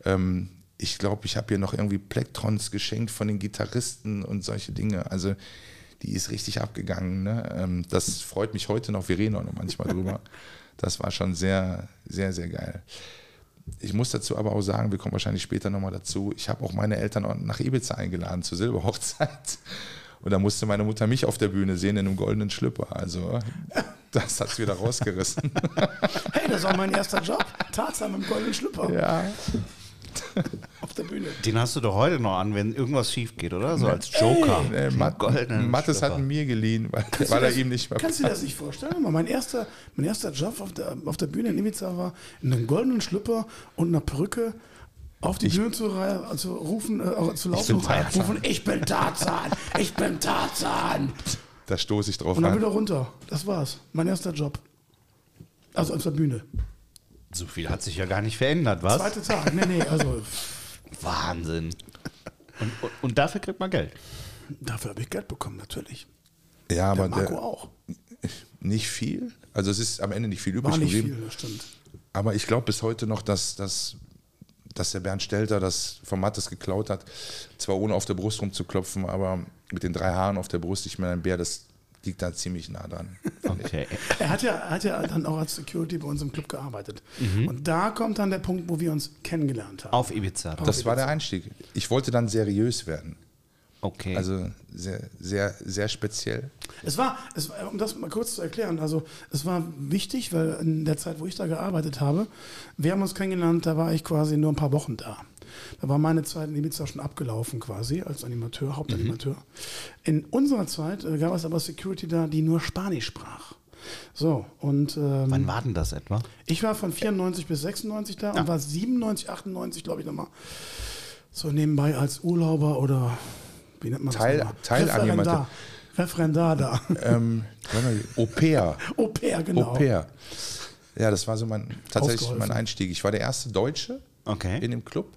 ähm, ich glaube, ich habe ihr noch irgendwie Plektrons geschenkt von den Gitarristen und solche Dinge. Also die ist richtig abgegangen. Ne? Ähm, das freut mich heute noch. Wir reden auch noch manchmal drüber. *laughs* Das war schon sehr, sehr, sehr geil. Ich muss dazu aber auch sagen, wir kommen wahrscheinlich später nochmal dazu. Ich habe auch meine Eltern nach Ibiza eingeladen zur Silberhochzeit. Und da musste meine Mutter mich auf der Bühne sehen in einem goldenen Schlüpper. Also *laughs* das hat es wieder rausgerissen. *laughs* hey, das war mein erster Job. Tarzan im goldenen Schlüpper. Ja. *laughs* auf der Bühne. Den hast du doch heute noch an, wenn irgendwas schief geht, oder? So als Joker. Den Matt, goldenen Mattes hat ihn mir geliehen, weil, weil er das- ihm nicht mehr Kannst du dir das nicht vorstellen? Mein erster, mein erster Job auf der, auf der Bühne in Ibiza war, in einem goldenen Schlüpper und einer Perücke auf die Bühne zu, zu rufen, äh, zu laufen, bin Tarzan. rufen, ich bin Tarzan, ich bin Tarzan. Da stoße ich drauf Und dann an. wieder runter. Das war's. Mein erster Job. Also auf der Bühne. So viel hat sich ja gar nicht verändert, was? Zweiter Tag. Nee, nee, also *laughs* Wahnsinn. Und, und, und dafür kriegt man Geld. dafür habe ich Geld bekommen, natürlich. Ja, Der aber Marco der, auch. nicht viel. Also es ist am Ende nicht viel übrig War nicht geblieben. viel, das stimmt. Aber ich glaube bis heute noch, dass, dass, dass der Bernd Stelter das von Mattes geklaut hat. Zwar ohne auf der Brust rumzuklopfen, aber mit den drei Haaren auf der Brust, ich meine, ein Bär, das liegt da ziemlich nah dran. Okay. Er hat ja, er hat ja dann auch als Security bei uns im Club gearbeitet. Und da kommt dann der Punkt, wo wir uns kennengelernt haben. Auf Ibiza. Das war der Einstieg. Ich wollte dann seriös werden. Okay. Also sehr, sehr, sehr speziell. Es war, es war, um das mal kurz zu erklären, also es war wichtig, weil in der Zeit, wo ich da gearbeitet habe, wir haben uns kennengelernt, da war ich quasi nur ein paar Wochen da. Da war meine Zeit in Ibiza schon abgelaufen quasi als Animateur, Hauptanimateur. In unserer Zeit äh, gab es aber Security da, die nur Spanisch sprach. So, und ähm, Wann war denn das etwa? ich war von 94 bis 96 da und war 97, 98, glaube ich, nochmal so nebenbei als Urlauber oder wie nennt man Teil- das? Teilanimateur. Referendar. Referendar da. Ähm, Au pair. Au *laughs* pair, genau. Au pair. Ja, das war so mein, tatsächlich mein Einstieg. Ich war der erste Deutsche Okay. in dem Club.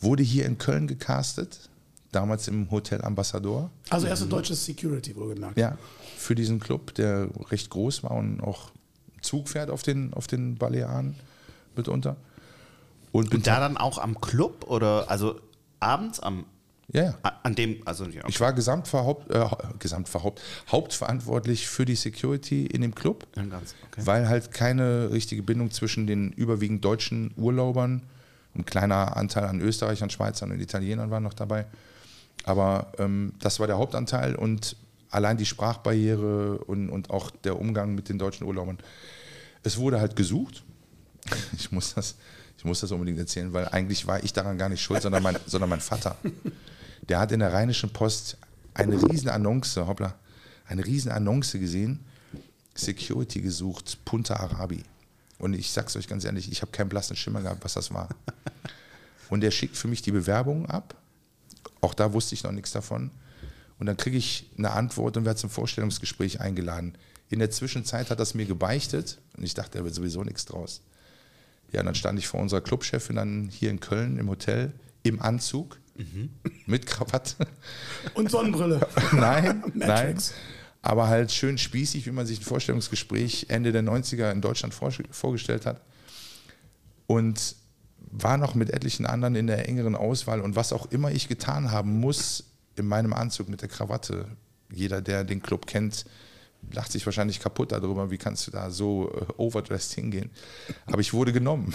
Wurde hier in Köln gecastet, damals im Hotel Ambassador. Also erste deutsches Security, wohlgemerkt. Ja, für diesen Club, der recht groß war und auch Zug fährt auf den, auf den Balearen mitunter. Und, Und da dann auch am Club oder also abends am ja, ja. an dem also ja, Ich war Gesamtverhaupt, äh, Gesamtverhaupt, hauptverantwortlich für die Security in dem Club, Ja, ganz, okay. weil halt keine richtige Bindung zwischen den überwiegend deutschen Urlaubern, ein kleiner Anteil an Österreichern, Schweizern und Italienern war noch dabei. Aber ähm, das war der Hauptanteil und allein die Sprachbarriere und, und auch der Umgang mit den deutschen Urlaubern. Es wurde halt gesucht. *laughs* Ich muss das, ich muss das unbedingt erzählen, weil eigentlich war ich daran gar nicht schuld, sondern mein, sondern mein Vater. Der hat in der Rheinischen Post eine riesen Annonce, hoppla, eine riesen Annonce gesehen, Security gesucht, Punta Arabi. Und ich sag's euch ganz ehrlich, ich habe keinen blassen Schimmer gehabt, was das war. *laughs* Und der schickt für mich die Bewerbung ab. Auch da wusste ich noch nichts davon. Und dann kriege ich eine Antwort und werde zum Vorstellungsgespräch eingeladen. In der Zwischenzeit hat das mir gebeichtet und ich dachte, da wird sowieso nichts draus. Ja, und dann stand ich vor unserer Clubchefin dann hier in Köln im Hotel im Anzug mit Krawatte. Und Sonnenbrille. *laughs* nein, *laughs* nein. Aber halt schön spießig, wie man sich ein Vorstellungsgespräch Ende der 90er in Deutschland vor, vorgestellt hat. Und war noch mit etlichen anderen in der engeren Auswahl. Und was auch immer ich getan haben muss, in meinem Anzug mit der Krawatte, jeder, der den Club kennt, lacht sich wahrscheinlich kaputt darüber, wie kannst du da so äh, overdressed hingehen. Aber ich wurde genommen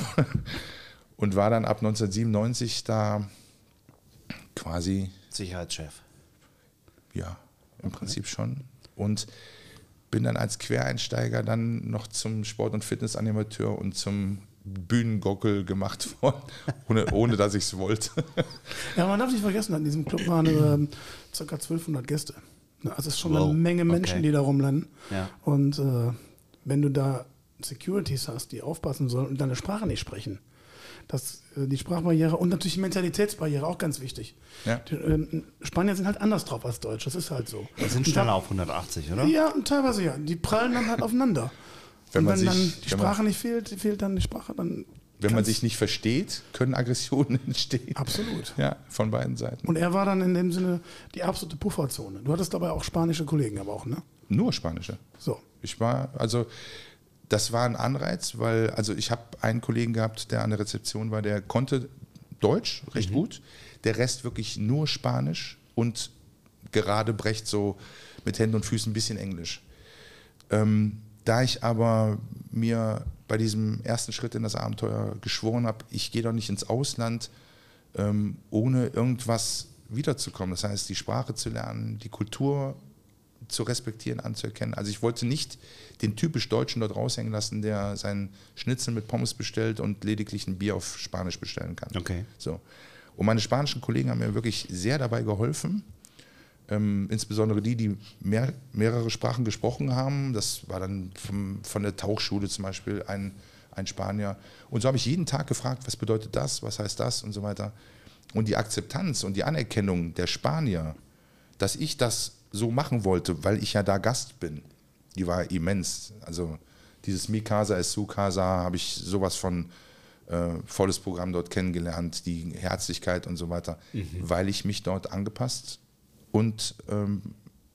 *laughs* und war dann ab 1997 da quasi Sicherheitschef. ja, im Prinzip schon. Und bin dann als Quereinsteiger dann noch zum Sport- und Fitnessanimateur und zum Bühnengockel gemacht *laughs* worden, ohne, ohne dass ich es wollte. Ja, man darf nicht vergessen, in diesem Club waren ähm, ca. 1200 Gäste. Also es ist schon Wow, eine Menge Menschen, okay. die da rumlanden. Ja. Und äh, wenn du da Securities hast, die aufpassen sollen und deine Sprache nicht sprechen, das, äh, die Sprachbarriere und natürlich die Mentalitätsbarriere auch ganz wichtig. Ja. Die, ähm, Spanier sind halt anders drauf als Deutsch, das ist halt so. Wir sind schneller auf 180, oder? Ja, und teilweise ja. Die prallen dann halt aufeinander. Wenn und man wenn sich- dann die Sprache nicht fehlt, fehlt dann die Sprache, dann. Wenn man sich nicht versteht, können Aggressionen *laughs* entstehen. Absolut. Ja, von beiden Seiten. Und er war dann in dem Sinne die absolute Pufferzone. Du hattest dabei auch spanische Kollegen, aber auch, ne? Nur Spanische. So. Ich war, also das war ein Anreiz, weil, also ich habe einen Kollegen gehabt, der an der Rezeption war, der konnte Deutsch recht gut, der Rest wirklich nur Spanisch und gerade brecht so mit Händen und Füßen ein bisschen Englisch. Ähm, da ich aber mir bei diesem ersten Schritt in das Abenteuer geschworen habe, ich gehe doch nicht ins Ausland, ähm, ohne irgendwas wiederzukommen. Das heißt, die Sprache zu lernen, die Kultur zu respektieren, anzuerkennen. Also ich wollte nicht den typisch Deutschen dort raushängen lassen, der seinen Schnitzel mit Pommes bestellt und lediglich ein Bier auf Spanisch bestellen kann. Okay. So. Und meine spanischen Kollegen haben mir wirklich sehr dabei geholfen. Ähm, insbesondere die, die mehr, mehrere Sprachen gesprochen haben. Das war dann vom, von der Tauchschule zum Beispiel ein, ein Spanier. Und so habe ich jeden Tag gefragt, was bedeutet das, was heißt das und so weiter. Und die Akzeptanz und die Anerkennung der Spanier, dass ich das so machen wollte, weil ich ja da Gast bin, die war immens. Also dieses Mi Casa es su Casa habe ich sowas von äh, volles Programm dort kennengelernt, die Herzlichkeit und so weiter, weil ich mich dort angepasst und ähm,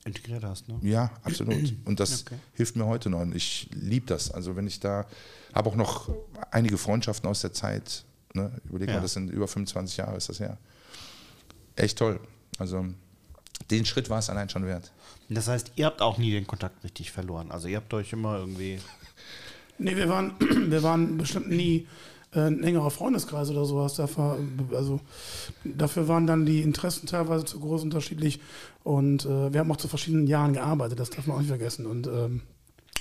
Integriert hast, ne? ja, absolut. Und das Okay. hilft mir heute noch. Und ich liebe das. Also wenn ich da, habe auch noch einige Freundschaften aus der Zeit. Ne? Überleg Ja. mal, das sind über 25 Jahre ist das her. Echt toll. Also den Schritt war es allein schon wert. Das heißt, ihr habt auch nie den Kontakt richtig verloren. Also ihr habt euch immer irgendwie. *laughs* Nee, wir waren, *clears throat* wir waren bestimmt nie äh, ein engerer Freundeskreis oder sowas. Dafür, also, dafür waren dann die Interessen teilweise zu groß unterschiedlich. Und äh, wir haben auch zu verschiedenen Jahren gearbeitet, das darf man auch nicht vergessen. Und ähm,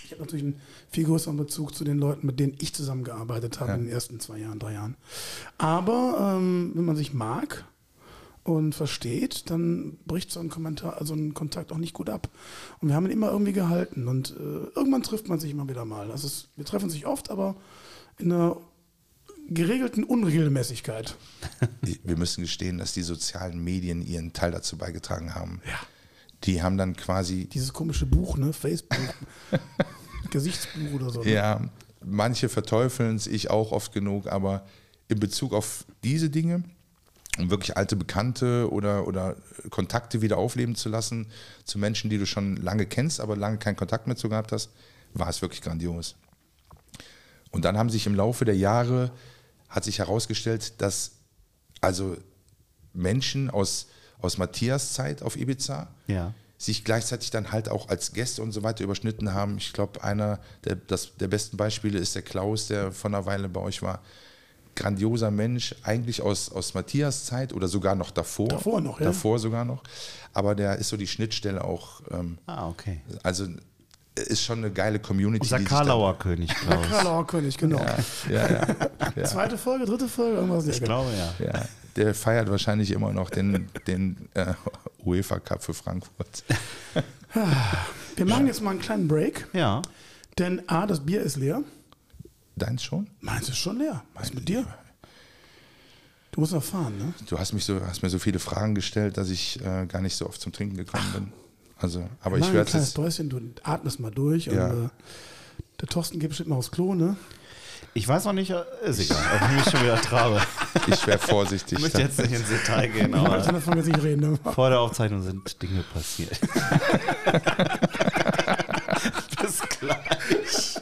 ich habe natürlich einen viel größeren Bezug zu den Leuten, mit denen ich zusammengearbeitet habe Ja. in den ersten zwei Jahren, drei Jahren. Aber ähm, wenn man sich mag und versteht, dann bricht so ein Kommentar, also ein Kontakt auch nicht gut ab. Und wir haben ihn immer irgendwie gehalten. Und äh, irgendwann trifft man sich immer wieder mal. Das ist, wir treffen sich oft, aber in einer geregelten Unregelmäßigkeit. *laughs* Wir müssen gestehen, dass die sozialen Medien ihren Teil dazu beigetragen haben. Ja. Die haben dann quasi Dieses komische Buch, ne? Facebook. *laughs* Gesichtsbuch oder so. Ne? Ja, manche verteufeln es, ich auch oft genug, aber in Bezug auf diese Dinge, um wirklich alte Bekannte oder, oder Kontakte wieder aufleben zu lassen, zu Menschen, die du schon lange kennst, aber lange keinen Kontakt mehr zu gehabt hast, war es wirklich grandios. Und dann haben sich im Laufe der Jahre, hat sich herausgestellt, dass also Menschen aus, aus Matthias Zeit auf Ibiza, Ja. sich gleichzeitig dann halt auch als Gäste und so weiter überschnitten haben. Ich glaube, einer der, das, der besten Beispiele ist der Klaus, der vor einer Weile bei euch war. Grandioser Mensch, eigentlich aus, aus Matthias Zeit oder sogar noch davor. Davor noch, ja. Davor sogar noch. Aber der ist so die Schnittstelle auch. Ähm, Ah, okay. also ist schon eine geile Community. Unser Karlauer König, *laughs* Klaus. Karlauer König, genau. Ja, ja, ja. *laughs* Zweite Folge, dritte Folge, irgendwas. Ich glaube ja. Ja, der feiert wahrscheinlich immer noch den, den äh, UEFA Cup für Frankfurt. *laughs* Wir machen jetzt mal einen kleinen Break, Ja. denn A, das Bier ist leer. Deins schon? Meins ist schon leer. Was ist mit dir? Du musst noch fahren, ne? Du hast, mich so, hast mir so viele Fragen gestellt, dass ich äh, gar nicht so oft zum Trinken gekommen bin. Also, aber Wir ich werde kleines es. Päuschen, du atmest mal durch. Ja. Und, äh, der Thorsten geht bestimmt mal aufs Klo, ne? Ich weiß noch nicht, äh, ist egal, ob ich mich schon wieder trabe. *laughs* Ich wäre vorsichtig. Ich möchte jetzt nicht ins Detail gehen, Ich wollte aber davon jetzt nicht reden. Ne? vor der Aufzeichnung sind Dinge passiert. *laughs* *laughs* Bis gleich.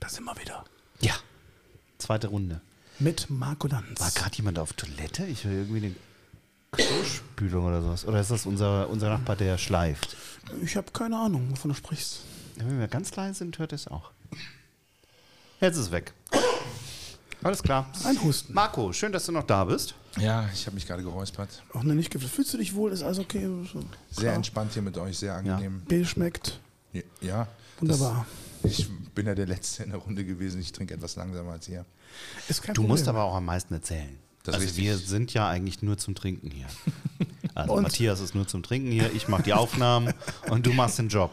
Da sind wir wieder. Ja. Zweite Runde. Mit Marco Lanz. War gerade jemand auf Toilette? Ich höre irgendwie eine Klospülung oder sowas. Oder ist das unser, unser Nachbar, der schleift? Ich habe keine Ahnung, wovon du sprichst. Wenn wir ganz leise sind, hört es auch. Jetzt ist es weg. Alles klar. Ein Husten. Marco, schön, dass du noch da bist. Ja, ich habe mich gerade geräuspert. Auch ne, nicht gefüllt. Fühlst du dich wohl? Ist alles okay? Sehr klar. entspannt hier mit euch, sehr angenehm. Bier schmeckt. Ja. Wunderbar. Ich bin ja der Letzte in der Runde gewesen. Ich trinke etwas langsamer als ihr. Ist Du Problem. musst aber auch am meisten erzählen. Das ist also richtig. wir sind ja eigentlich nur zum Trinken hier. *laughs* Also Und- Matthias ist nur zum Trinken hier, ich mache die Aufnahmen und du machst den Job.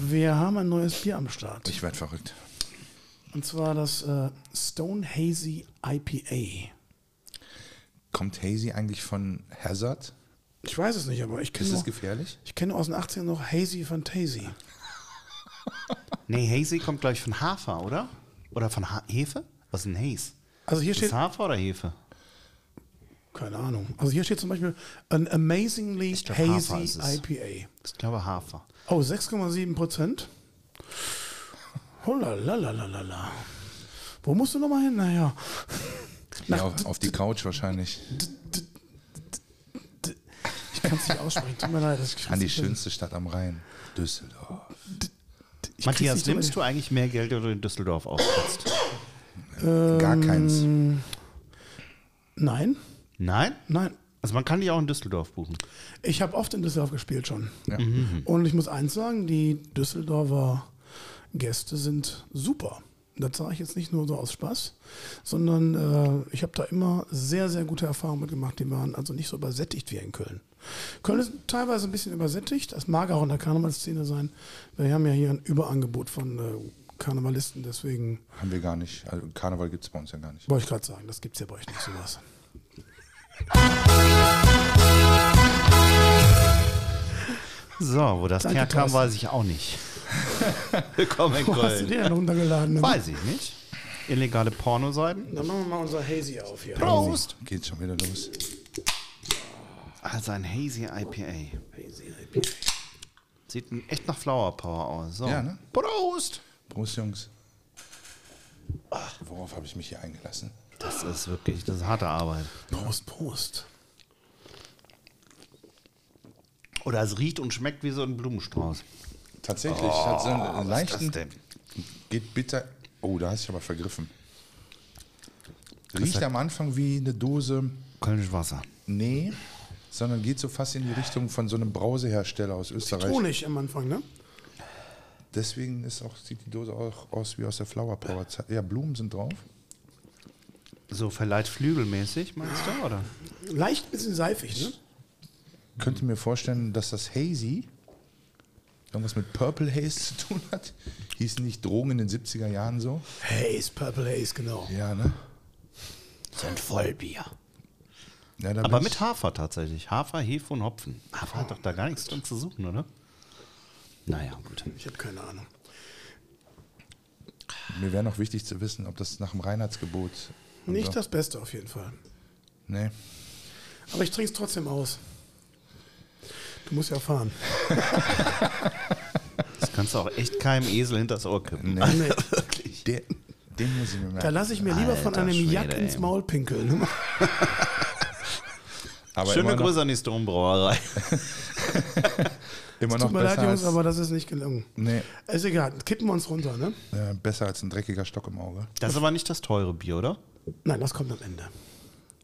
Wir haben ein neues Bier am Start. Ich werde verrückt. Und zwar das äh, Stone Hazy IPA. Kommt Hazy eigentlich von Hazard? Ich weiß es nicht, aber ich Ist kenne es nur, gefährlich? ich kenne aus den 80ern noch Hazy Fantasy. Nee, Hazy kommt gleich von Hafer, oder? Oder von ha Hefe? Was ist ein Haze? Also hier Ist steht, Hafer oder Hefe? keine Ahnung. Also hier steht zum Beispiel an amazingly Ich glaub, hazy. IPA. Ich glaube Hafer. Oh, 6,7 Prozent. Oh la la la la la la. Wo musst du nochmal hin? Naja. Ja, auf, auf die Couch wahrscheinlich. Ich kann es nicht aussprechen. Tut mir leid. Das An die schönste Stadt am Rhein. Düsseldorf. Ich Matthias, nimmst du eigentlich mehr Geld, oder du in Düsseldorf auftrittst? Gar keins. Nein, Nein? nein. Also man kann dich auch in Düsseldorf buchen. Ich habe oft in Düsseldorf gespielt schon. Ja. Und ich muss eins sagen, die Düsseldorfer Gäste sind super. Das sage ich jetzt nicht nur so aus Spaß, sondern äh, ich habe da immer sehr, sehr gute Erfahrungen mitgemacht. Die waren also nicht so übersättigt wie in Köln. Köln ist teilweise ein bisschen übersättigt. Das mag auch in der Karnevalsszene sein. Wir haben ja hier ein Überangebot von äh, Karnevalisten, deswegen Haben wir gar nicht. Also Karneval gibt es bei uns ja gar nicht. wollte ich gerade sagen, das gibt es ja bei euch nicht sowas. So, wo das Danke, herkam, Thorsten. weiß ich auch nicht. *laughs* Willkommen in *laughs* Wo hast du Köln. den denn runtergeladen? Weiß ich nicht. Illegale Pornoseiten? Dann machen wir mal unser Hazy auf hier. Prost! Geht schon wieder los. Also ein Hazy IPA. Hazy IPA. Sieht echt nach Flower Power aus. So. Ja, ne? Prost! Prost, Jungs. Worauf habe ich mich hier eingelassen? Das ist wirklich, das ist harte Arbeit. Prost, Prost. Oder es riecht und schmeckt wie so ein Blumenstrauß. Tatsächlich, hat so einen was ist leichten. das denn? Geht bitter. Oh, da hast du aber vergriffen. Riecht am Anfang wie eine Dose. Kölnisch Wasser. Nee, sondern geht so fast in die Richtung von so einem Brausehersteller aus Österreich. Honig am Anfang, ne? Deswegen ist auch, sieht die Dose auch aus wie aus der Flower Power Zeit. Ja, Blumen sind drauf. So verleiht flügelmäßig, meinst du, oder? Leicht ein bisschen seifig, ne? Könnte mir vorstellen, dass das Hazy irgendwas mit Purple Haze zu tun hat. Hießen nicht Drogen in den 70er Jahren so? Haze, Purple Haze, genau. Ja, ne? Ein Vollbier. Ja, da Aber mit Hafer tatsächlich. Hafer, Hefe und Hopfen. Hafer hat doch da gar nichts drin zu suchen, oder? Naja, gut. Ich habe keine Ahnung. mir wäre noch wichtig zu wissen, ob das nach dem Reinheitsgebot. Nicht so. das Beste auf jeden Fall. Nee. Aber ich trinke es trotzdem aus. Du musst ja fahren. *laughs* Das kannst du auch echt keinem Esel hinters Ohr kippen. Nee. Nee. *laughs* Wirklich. Der, den muss ich mir Da merken. lasse ich mir lieber von Alter einem Schwede, Jack ins ey. Maul pinkeln. *laughs* Aber Schöne Grüße an die Strombrauerei. *laughs* immer noch Tut mir leid, Jungs, aber das ist nicht gelungen. nee, Ist egal, kippen wir uns runter, ne? äh, besser als ein dreckiger Stock im Auge. Das ist aber nicht das teure Bier, oder? Nein, das kommt am Ende.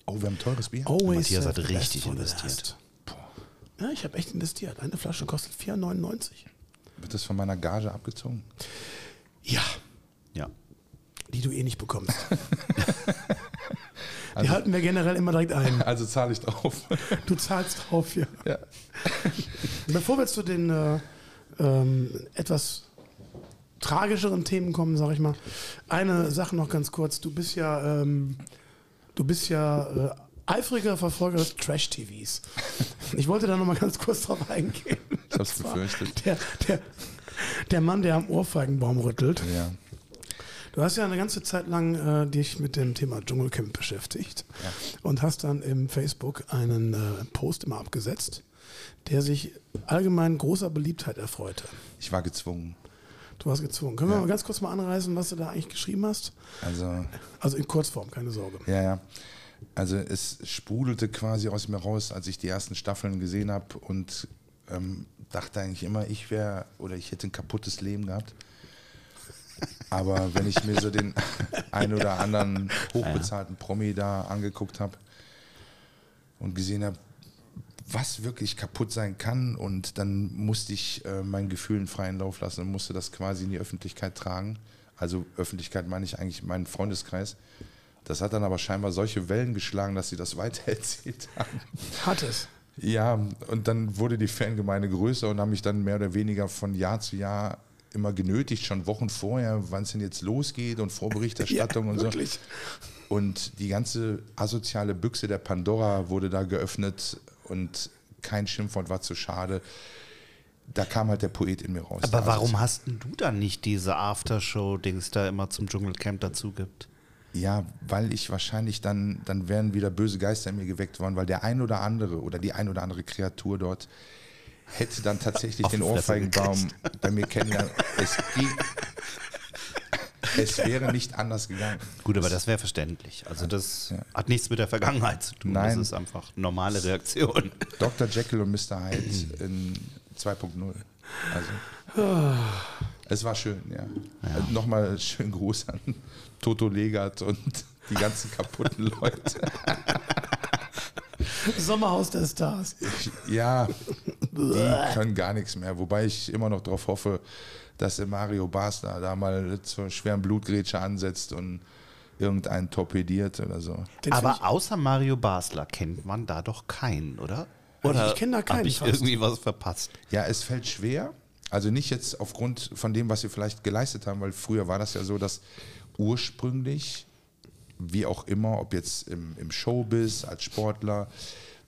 Oh, wir haben teures Bier. Always Matthias hat richtig investiert. Ja, ich habe echt investiert. Eine Flasche kostet 4,99. Wird das von meiner Gage abgezogen? Ja, Ja. die du eh nicht bekommst. *laughs* die halten wir generell immer direkt ein. *laughs* Also zahle ich drauf. *laughs* Du zahlst drauf hier. ja. *laughs* Bevor wir zu den äh, ähm, etwas tragischeren Themen kommen, sage ich mal, eine Sache noch ganz kurz. Du bist ja, ähm, du bist ja äh, eifriger Verfolger des Trash-TVs. Ich wollte da noch mal ganz kurz drauf eingehen. Ich hab's befürchtet. Der, der, der Mann, der am Ohrfeigenbaum rüttelt. Ja. Du hast ja eine ganze Zeit lang äh, dich mit dem Thema Dschungelcamp beschäftigt und hast dann im Facebook einen äh, Post immer abgesetzt, der sich allgemein großer Beliebtheit erfreute. Ich war gezwungen. Du warst gezwungen. Können wir Ja. mal ganz kurz mal anreißen, was du da eigentlich geschrieben hast? Also, Also in Kurzform, keine Sorge. ja, ja. Also es sprudelte quasi aus mir raus, als ich die ersten Staffeln gesehen habe und ähm, dachte eigentlich immer, ich wäre oder ich hätte ein kaputtes Leben gehabt. Aber wenn ich mir so den *laughs* ein oder anderen hochbezahlten Promi da angeguckt habe und gesehen habe, was wirklich kaputt sein kann und dann musste ich äh, meinen Gefühlen freien Lauf lassen und musste das quasi in die Öffentlichkeit tragen. Also Öffentlichkeit meine ich eigentlich meinen Freundeskreis. Das hat dann aber scheinbar solche Wellen geschlagen, dass sie das *laughs* weitererzählt haben. Hat es. Ja, und dann wurde die Fangemeinde größer und haben mich dann mehr oder weniger von Jahr zu Jahr immer genötigt, schon Wochen vorher, wann es denn jetzt losgeht und Vorberichterstattung *laughs* Ja, und so. wirklich. Und die ganze asoziale Büchse der Pandora wurde da geöffnet und kein Schimpfwort war zu schade. Da kam halt der Poet in mir raus. Aber Der warum hast denn du dann nicht diese Aftershow-Dings da immer zum Dschungelcamp dazu gibt? Ja, weil ich wahrscheinlich dann, dann wären wieder böse Geister in mir geweckt worden, weil der ein oder andere oder die ein oder andere Kreatur dort hätte dann tatsächlich den Ohrfeigenbaum bei mir kennengelernt. Es, es wäre nicht anders gegangen. Gut, aber das wäre verständlich. Also das Ja. hat nichts mit der Vergangenheit zu tun. Nein. Das ist einfach normale Reaktion. *laughs* Dr. Jekyll und Mr. Hyde in 2.0. Also, Es war schön, ja. Also Nochmal schönen Gruß an Toto Legat und die ganzen kaputten Leute. *laughs* *laughs* Sommerhaus der Stars. Ja, die können gar nichts mehr. Wobei ich immer noch darauf hoffe, dass der Mario Basler da mal zur schweren Blutgrätsche ansetzt und irgendeinen torpediert oder so. Den Aber außer Mario Basler kennt man da doch keinen, oder? Oder ich kenn da keinen Hab ich fast. irgendwie was verpasst? Ja, es fällt schwer. Also nicht jetzt aufgrund von dem, was sie vielleicht geleistet haben, weil früher war das ja so, dass ursprünglich, wie auch immer, ob jetzt im, im Showbiz, als Sportler,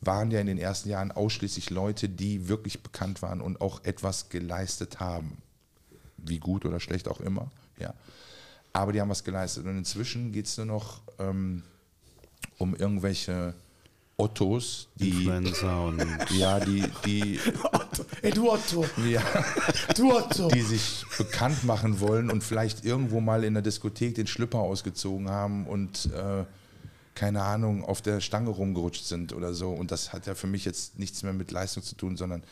waren ja in den ersten Jahren ausschließlich Leute, die wirklich bekannt waren und auch etwas geleistet haben. Wie gut oder schlecht auch immer. Ja. Aber die haben was geleistet. Und inzwischen geht es nur noch ähm, um irgendwelche Ottos, die, Influencer und *laughs* ja, die, die, Otto. Ey, du Otto. ja, Du Otto. die sich bekannt machen wollen und vielleicht irgendwo mal in der Diskothek den Schlüpper ausgezogen haben und äh, keine Ahnung, auf der Stange rumgerutscht sind oder so. Und das hat ja für mich jetzt nichts mehr mit Leistung zu tun, sondern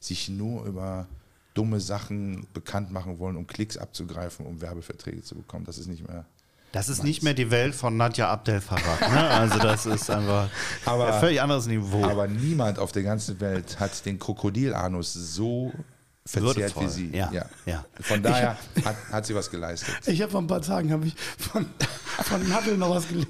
sich nur über dumme Sachen bekannt machen wollen, um Klicks abzugreifen, um Werbeverträge zu bekommen. Das ist nicht mehr. Das ist nicht mehr die Welt von Nadja Abdel Farag. Ne? Also das ist einfach Aber- ein völlig anderes Niveau. Aber niemand auf der ganzen Welt hat den Krokodilanus so verzehrt Würdevoll. wie sie. Ja, ja. Von daher hat, hat sie was geleistet. Ich habe vor ein paar Tagen habe ich von, von Nadel noch was gelesen.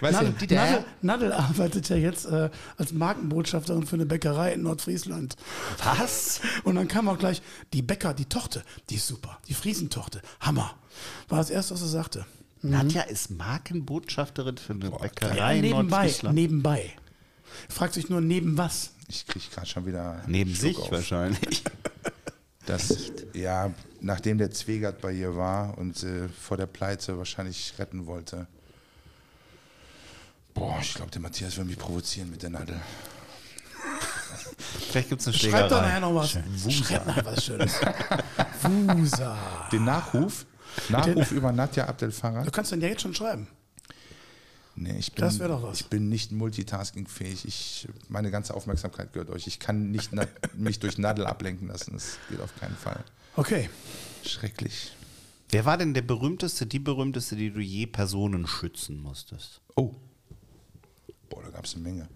Weißt Nadel, Nadel, Nadel arbeitet ja jetzt äh, als Markenbotschafterin für eine Bäckerei in Nordfriesland. Was? Und dann kam auch gleich, die Bäcker, die Tochter, die ist super. Die Friesentochter, Hammer. War das erste, was er sagte. Nadja ist Markenbotschafterin für eine Bäckerei in nebenbei, Nordfriesland. nebenbei. Fragt sich nur, neben was? Ich kriege gerade schon wieder Neben sich auf. wahrscheinlich. *laughs* Das, ja, nachdem der Zwegert bei ihr war und äh, vor der Pleite wahrscheinlich retten wollte. Boah, ich glaube, der Matthias will mich provozieren mit der Nadel. *laughs* Vielleicht gibt es eine Schreibt doch nachher Schlägerei. noch was. Schreibt nachher was Schönes. *laughs* Wusa. Den Nachruf, Nachruf über Nadja Abdel Farah. Du kannst dann ja jetzt schon schreiben. Nee, ich bin, Das wär doch was. Ich bin nicht multitaskingfähig. Ich, meine ganze Aufmerksamkeit gehört euch. Ich kann nicht *laughs* mich durch Nadel ablenken lassen. Das geht auf keinen Fall. Okay. Schrecklich. Wer war denn der berühmteste, die berühmteste, die du je Personen schützen musstest? Oh. Boah, da gab es eine Menge.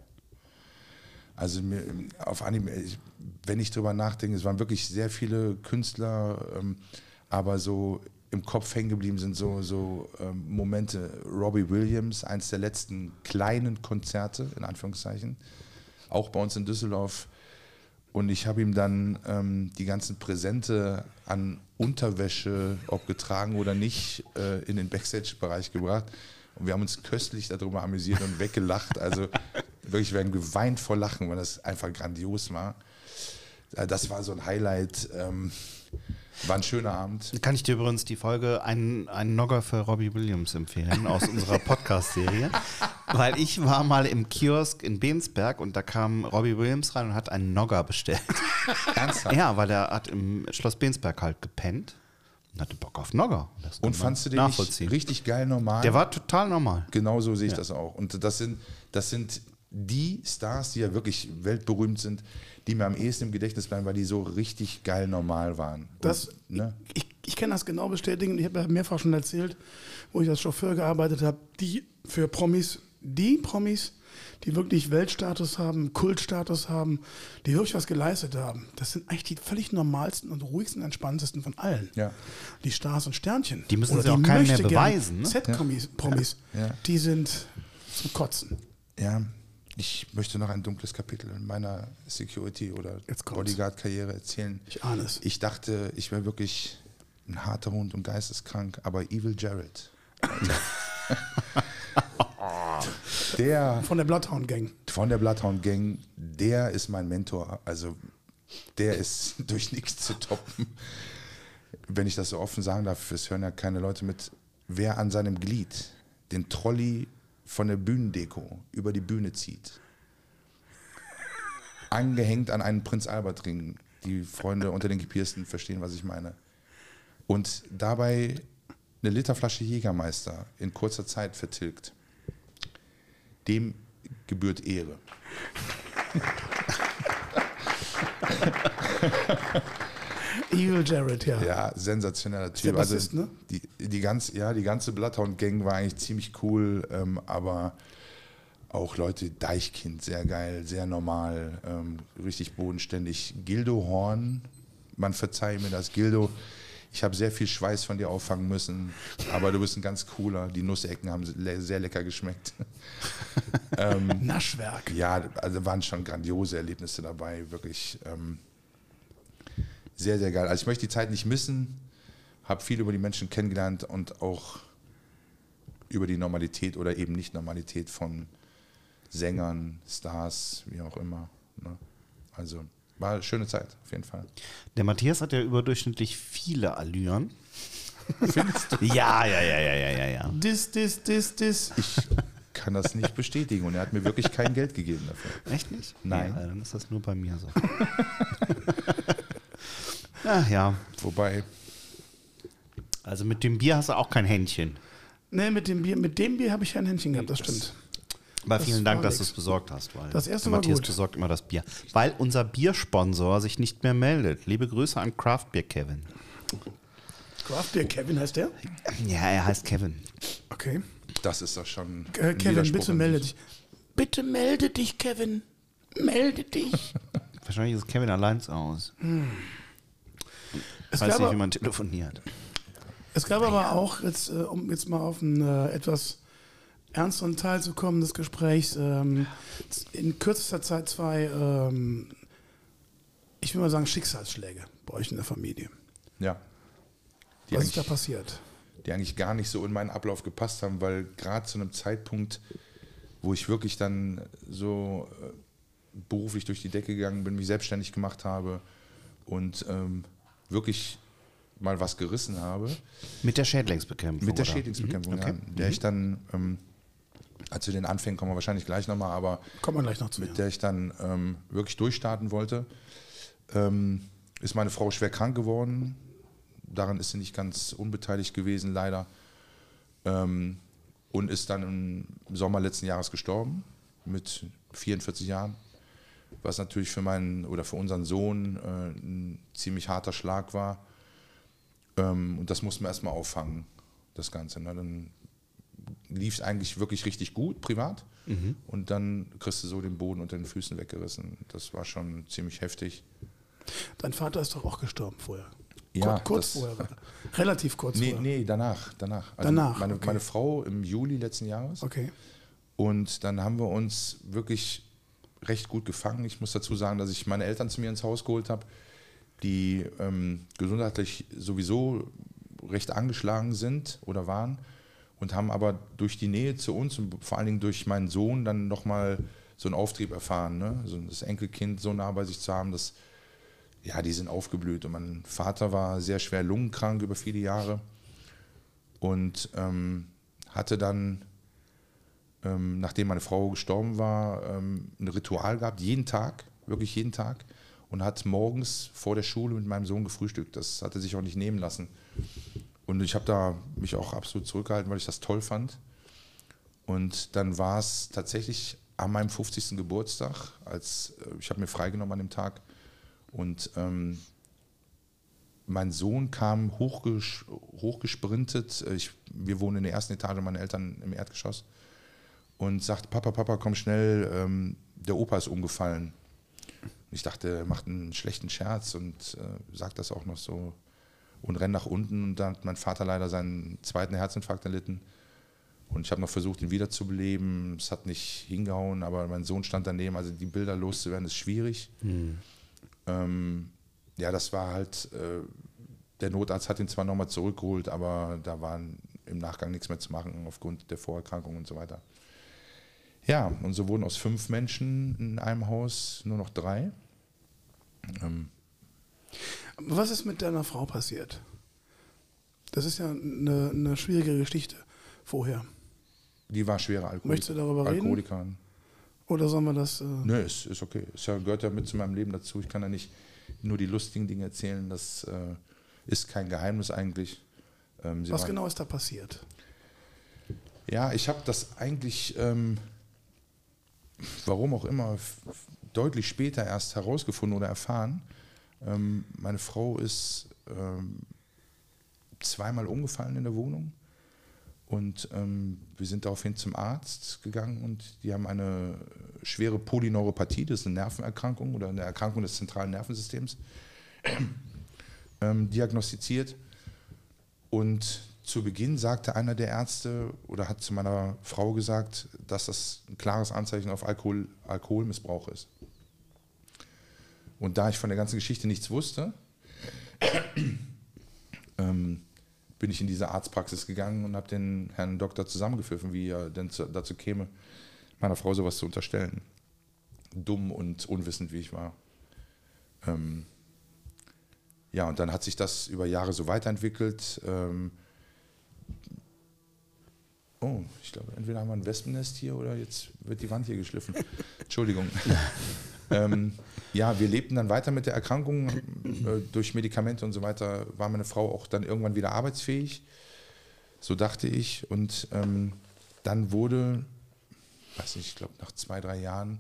Also mir, auf Anime, ich, wenn ich drüber nachdenke, es waren wirklich sehr viele Künstler, ähm, aber so im Kopf hängen geblieben sind so, so ähm, Momente. Robbie Williams, eins der letzten kleinen Konzerte, in Anführungszeichen, auch bei uns in Düsseldorf. Und ich habe ihm dann ähm, die ganzen Präsente an Unterwäsche, ob getragen oder nicht, äh, in den Backstage-Bereich gebracht. Und wir haben uns köstlich darüber amüsiert und weggelacht. Also wirklich, wir haben geweint vor Lachen, weil das einfach grandios war. Äh, Das war so ein Highlight. Ähm, war ein schöner Abend. Kann ich dir übrigens die Folge einen, einen Nogger für Robbie Williams empfehlen aus unserer *laughs* Podcast-Serie. Weil ich war mal im Kiosk in Bensberg und da kam Robbie Williams rein und hat einen Nogger bestellt. *laughs* Ernsthaft? Ja, weil er hat im Schloss Bensberg halt gepennt und hatte Bock auf Nogger. Und fandst du den nicht richtig geil normal? Der war total normal. Genau so sehe ich das auch. Und das sind, das sind die Stars, die ja wirklich weltberühmt sind, die mir am ehesten im Gedächtnis bleiben, weil die so richtig geil normal waren. Das, Und, ne? ich, ich kann das genau bestätigen. Ich habe ja mehrfach schon erzählt, wo ich als Chauffeur gearbeitet habe, die für Promis, die Promis, die wirklich Weltstatus haben, Kultstatus haben, die wirklich was geleistet haben. Das sind eigentlich die völlig normalsten und ruhigsten, entspanntesten von allen. Ja. Die Stars und Sternchen. Die müssen Oder sie auch keinem mehr beweisen, ne? Z-Promis, Promis, Ja. die sind zum Kotzen. Ja, ich möchte noch ein dunkles Kapitel in meiner Security- oder. Bodyguard-Karriere erzählen. Ich ahne es. Ich dachte, ich wäre wirklich ein harter Hund und geisteskrank, aber Evil Jared. *laughs* der Von der Bloodhound Gang. von der Bloodhound Gang, der ist mein Mentor. Also der ist *laughs* durch nichts zu toppen. Wenn ich das so offen sagen darf, es hören ja keine Leute mit. Wer an seinem Glied den Trolley von der Bühnendeko über die Bühne zieht, angehängt an einen Prinz Albert Ring, die Freunde unter den Gepiersten verstehen, was ich meine, und dabei eine Literflasche Jägermeister in kurzer Zeit vertilgt, dem gebührt Ehre. *laughs* Eagle Jarrett, ja. Ja, sensationeller Typ. der Bassist, also ne? die, die, ganze, ja, die ganze Bloodhound-Gang war eigentlich ziemlich cool, ähm, aber auch Leute, Deichkind, sehr geil, sehr normal, ähm, richtig bodenständig. Gildo Horn, man verzeihe mir das, Gildo. Ich habe sehr viel Schweiß von dir auffangen müssen, aber du bist ein ganz cooler. Die Nussecken haben sehr lecker geschmeckt. *laughs* Naschwerk. Ja, also waren schon grandiose Erlebnisse dabei, wirklich ähm, sehr, sehr geil. Also ich möchte die Zeit nicht missen, habe viel über die Menschen kennengelernt und auch über die Normalität oder eben Nicht-Normalität von Sängern, Stars, wie auch immer. Ne? Also war eine schöne Zeit, auf jeden Fall. Der Matthias hat ja überdurchschnittlich viele Allüren. *laughs* Findest du? Ja, ja, ja, ja, ja, ja, ja. Dis, dis, dis, dis. Ich kann das nicht bestätigen und er hat mir wirklich kein Geld gegeben dafür. Echt nicht? Nein. Ja, dann ist das nur bei mir so. *laughs* Ach ja, Wobei, also mit dem Bier hast du auch kein Händchen. Ne, mit dem Bier, mit dem Bier habe ich ein Händchen gehabt, das stimmt. Aber Das vielen Dank, dass du es besorgt hast. Weil Das erste Matthias gut. besorgt immer das Bier. Weil unser Biersponsor sich nicht mehr meldet. Liebe Grüße an Craft Beer Kevin. Craft Beer Kevin heißt der? Ja, er heißt Kevin. Okay. das ist doch schon. Äh, Kevin, bitte melde dich. Bitte melde dich, Kevin. Melde dich. *laughs* Wahrscheinlich ist Kevin allein zu Hause. Es Weiß gab, nicht, man telefoniert. es gab aber auch, jetzt, äh, um jetzt mal auf einen äh, etwas ernsteren Teil zu kommen des Gesprächs, ähm, in kürzester Zeit zwei, ähm, ich will mal sagen, Schicksalsschläge bei euch in der Familie. Ja. Die Was ist da eigentlich- passiert? die eigentlich gar nicht so in meinen Ablauf gepasst haben, weil gerade zu einem Zeitpunkt, wo ich wirklich dann so äh, beruflich durch die Decke gegangen bin, mich selbstständig gemacht habe und ähm, wirklich mal was gerissen habe, Mit der Schädlingsbekämpfung. mit der oder? Schädlingsbekämpfung, Mhm, okay. ja, der ich dann, ähm, also zu den Anfängen kommen wir wahrscheinlich gleich nochmal, aber Kommen wir gleich noch zu. mit Ja. der ich dann ähm, wirklich durchstarten wollte, ähm, ist meine Frau schwer krank geworden. Daran ist sie nicht ganz unbeteiligt gewesen, leider. Ähm, und ist dann im Sommer letzten Jahres gestorben, mit 44 Jahren. Was natürlich für meinen oder für unseren Sohn äh, ein ziemlich harter Schlag war. Ähm, und das mussten wir erstmal auffangen, das Ganze. Ne? Dann lief es eigentlich wirklich richtig gut, privat. Und dann kriegst du so den Boden unter den Füßen weggerissen. Das war schon ziemlich heftig. Dein Vater ist doch auch gestorben vorher. Ja, kurz, kurz das- vorher. war er. Relativ kurz Nee, vorher. nee, danach. danach. Also Danach, Meine, okay. meine Frau im Juli letzten Jahres. Okay. Und dann haben wir uns wirklich recht gut gefangen. Ich muss dazu sagen, dass ich meine Eltern zu mir ins Haus geholt habe, die ähm, gesundheitlich sowieso recht angeschlagen sind oder waren und haben aber durch die Nähe zu uns und vor allen Dingen durch meinen Sohn dann nochmal so einen Auftrieb erfahren. Ne? Also das Enkelkind so nah bei sich zu haben, das, ja, die sind aufgeblüht. Und mein Vater war sehr schwer lungenkrank über viele Jahre und ähm, hatte dann ähm, nachdem meine Frau gestorben war, ähm, ein Ritual gehabt, jeden Tag, wirklich jeden Tag, und hat morgens vor der Schule mit meinem Sohn gefrühstückt. Das hat er sich auch nicht nehmen lassen. Und ich habe da mich auch absolut zurückgehalten, weil ich das toll fand. Und dann war es tatsächlich an meinem 50. Geburtstag, als äh, ich habe mir freigenommen an dem Tag und ähm, mein Sohn kam hochges hochgesprintet. Äh, Ich, wir wohnen in der ersten Etage, meine Eltern im Erdgeschoss und sagt, Papa, Papa, komm schnell, ähm, der Opa ist umgefallen. Ich dachte, er macht einen schlechten Scherz und äh, sagt das auch noch so und rennt nach unten. Und dann hat mein Vater leider seinen zweiten Herzinfarkt erlitten. Und ich habe noch versucht, ihn wiederzubeleben. Es hat nicht hingehauen, aber mein Sohn stand daneben. Also die Bilder loszuwerden, ist schwierig. Ähm, ja, das war halt, äh, der Notarzt hat ihn zwar nochmal zurückgeholt, aber da war im Nachgang nichts mehr zu machen aufgrund der Vorerkrankung und so weiter. Ja, und so wurden aus fünf Menschen in einem Haus nur noch drei. Ähm, Was ist mit deiner Frau passiert? Das ist ja eine, eine schwierige Geschichte vorher. die war schwere Alkoholik Möchtest du darüber reden? Alkoholikerin. Oder sollen wir das. Äh, Nö, ist, ist okay. Es ja, gehört ja mit zu meinem Leben dazu. Ich kann ja nicht nur die lustigen Dinge erzählen. Das äh, ist kein Geheimnis eigentlich. Ähm, was genau ist da passiert? Ja, ich habe das eigentlich, ähm, warum auch immer, deutlich später erst herausgefunden oder erfahren, Ähm, meine Frau ist ähm, zweimal umgefallen in der Wohnung und ähm, wir sind daraufhin zum Arzt gegangen und die haben eine schwere Polyneuropathie, das ist eine Nervenerkrankung oder eine Erkrankung des zentralen Nervensystems, ähm, diagnostiziert. Und zu Beginn sagte einer der Ärzte oder hat zu meiner Frau gesagt, dass das ein klares Anzeichen auf Alkohol, Alkoholmissbrauch ist. Und da ich von der ganzen Geschichte nichts wusste, *coughs* ähm, bin ich in diese Arztpraxis gegangen und habe den Herrn Doktor zusammengepfiffen, wie er denn zu, dazu käme, meiner Frau sowas zu unterstellen. Dumm und unwissend, wie ich war. Ähm, ja, und dann hat sich das über Jahre so weiterentwickelt. Ähm, oh, ich glaube, entweder haben wir ein Wespennest hier oder jetzt wird die Wand hier geschliffen. *laughs* Entschuldigung. ähm, ja, wir lebten dann weiter mit der Erkrankung. Äh, durch Medikamente und so weiter war meine Frau auch dann irgendwann wieder arbeitsfähig. So dachte ich. Und ähm, dann wurde, weiß ich, ich glaube, nach zwei, drei Jahren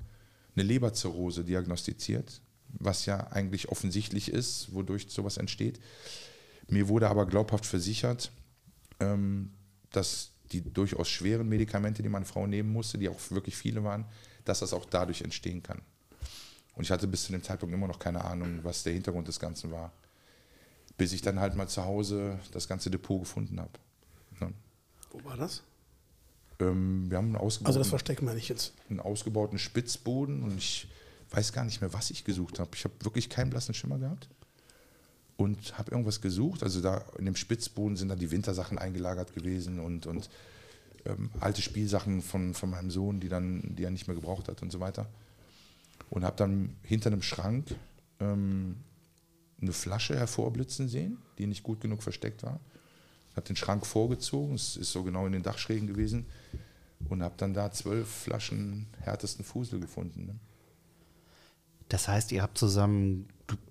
eine Leberzirrhose diagnostiziert, was ja eigentlich offensichtlich ist, wodurch sowas entsteht. Mir wurde aber glaubhaft versichert, ähm, dass die durchaus schweren Medikamente, die meine Frau nehmen musste, die auch wirklich viele waren, dass das auch dadurch entstehen kann. Und ich hatte bis zu dem Zeitpunkt immer noch keine Ahnung, was der Hintergrund des Ganzen war. Bis ich dann halt mal zu Hause das ganze Depot gefunden habe. Ja. Wo war das? Ähm, wir haben einen ausgebauten, Also das Versteck meine ich jetzt. einen ausgebauten Spitzboden und ich weiß gar nicht mehr, was ich gesucht habe. Ich habe wirklich keinen blassen Schimmer gehabt und habe irgendwas gesucht. Also da in dem Spitzboden sind dann die Wintersachen eingelagert gewesen und, und ähm, alte Spielsachen von, von meinem Sohn, die, dann, die er nicht mehr gebraucht hat und so weiter und habe dann hinter einem Schrank ähm, eine Flasche hervorblitzen sehen, die nicht gut genug versteckt war. Habe den Schrank vorgezogen, es ist so genau in den Dachschrägen gewesen und habe dann da zwölf Flaschen härtesten Fusel gefunden. Ne? Das heißt, ihr habt zusammen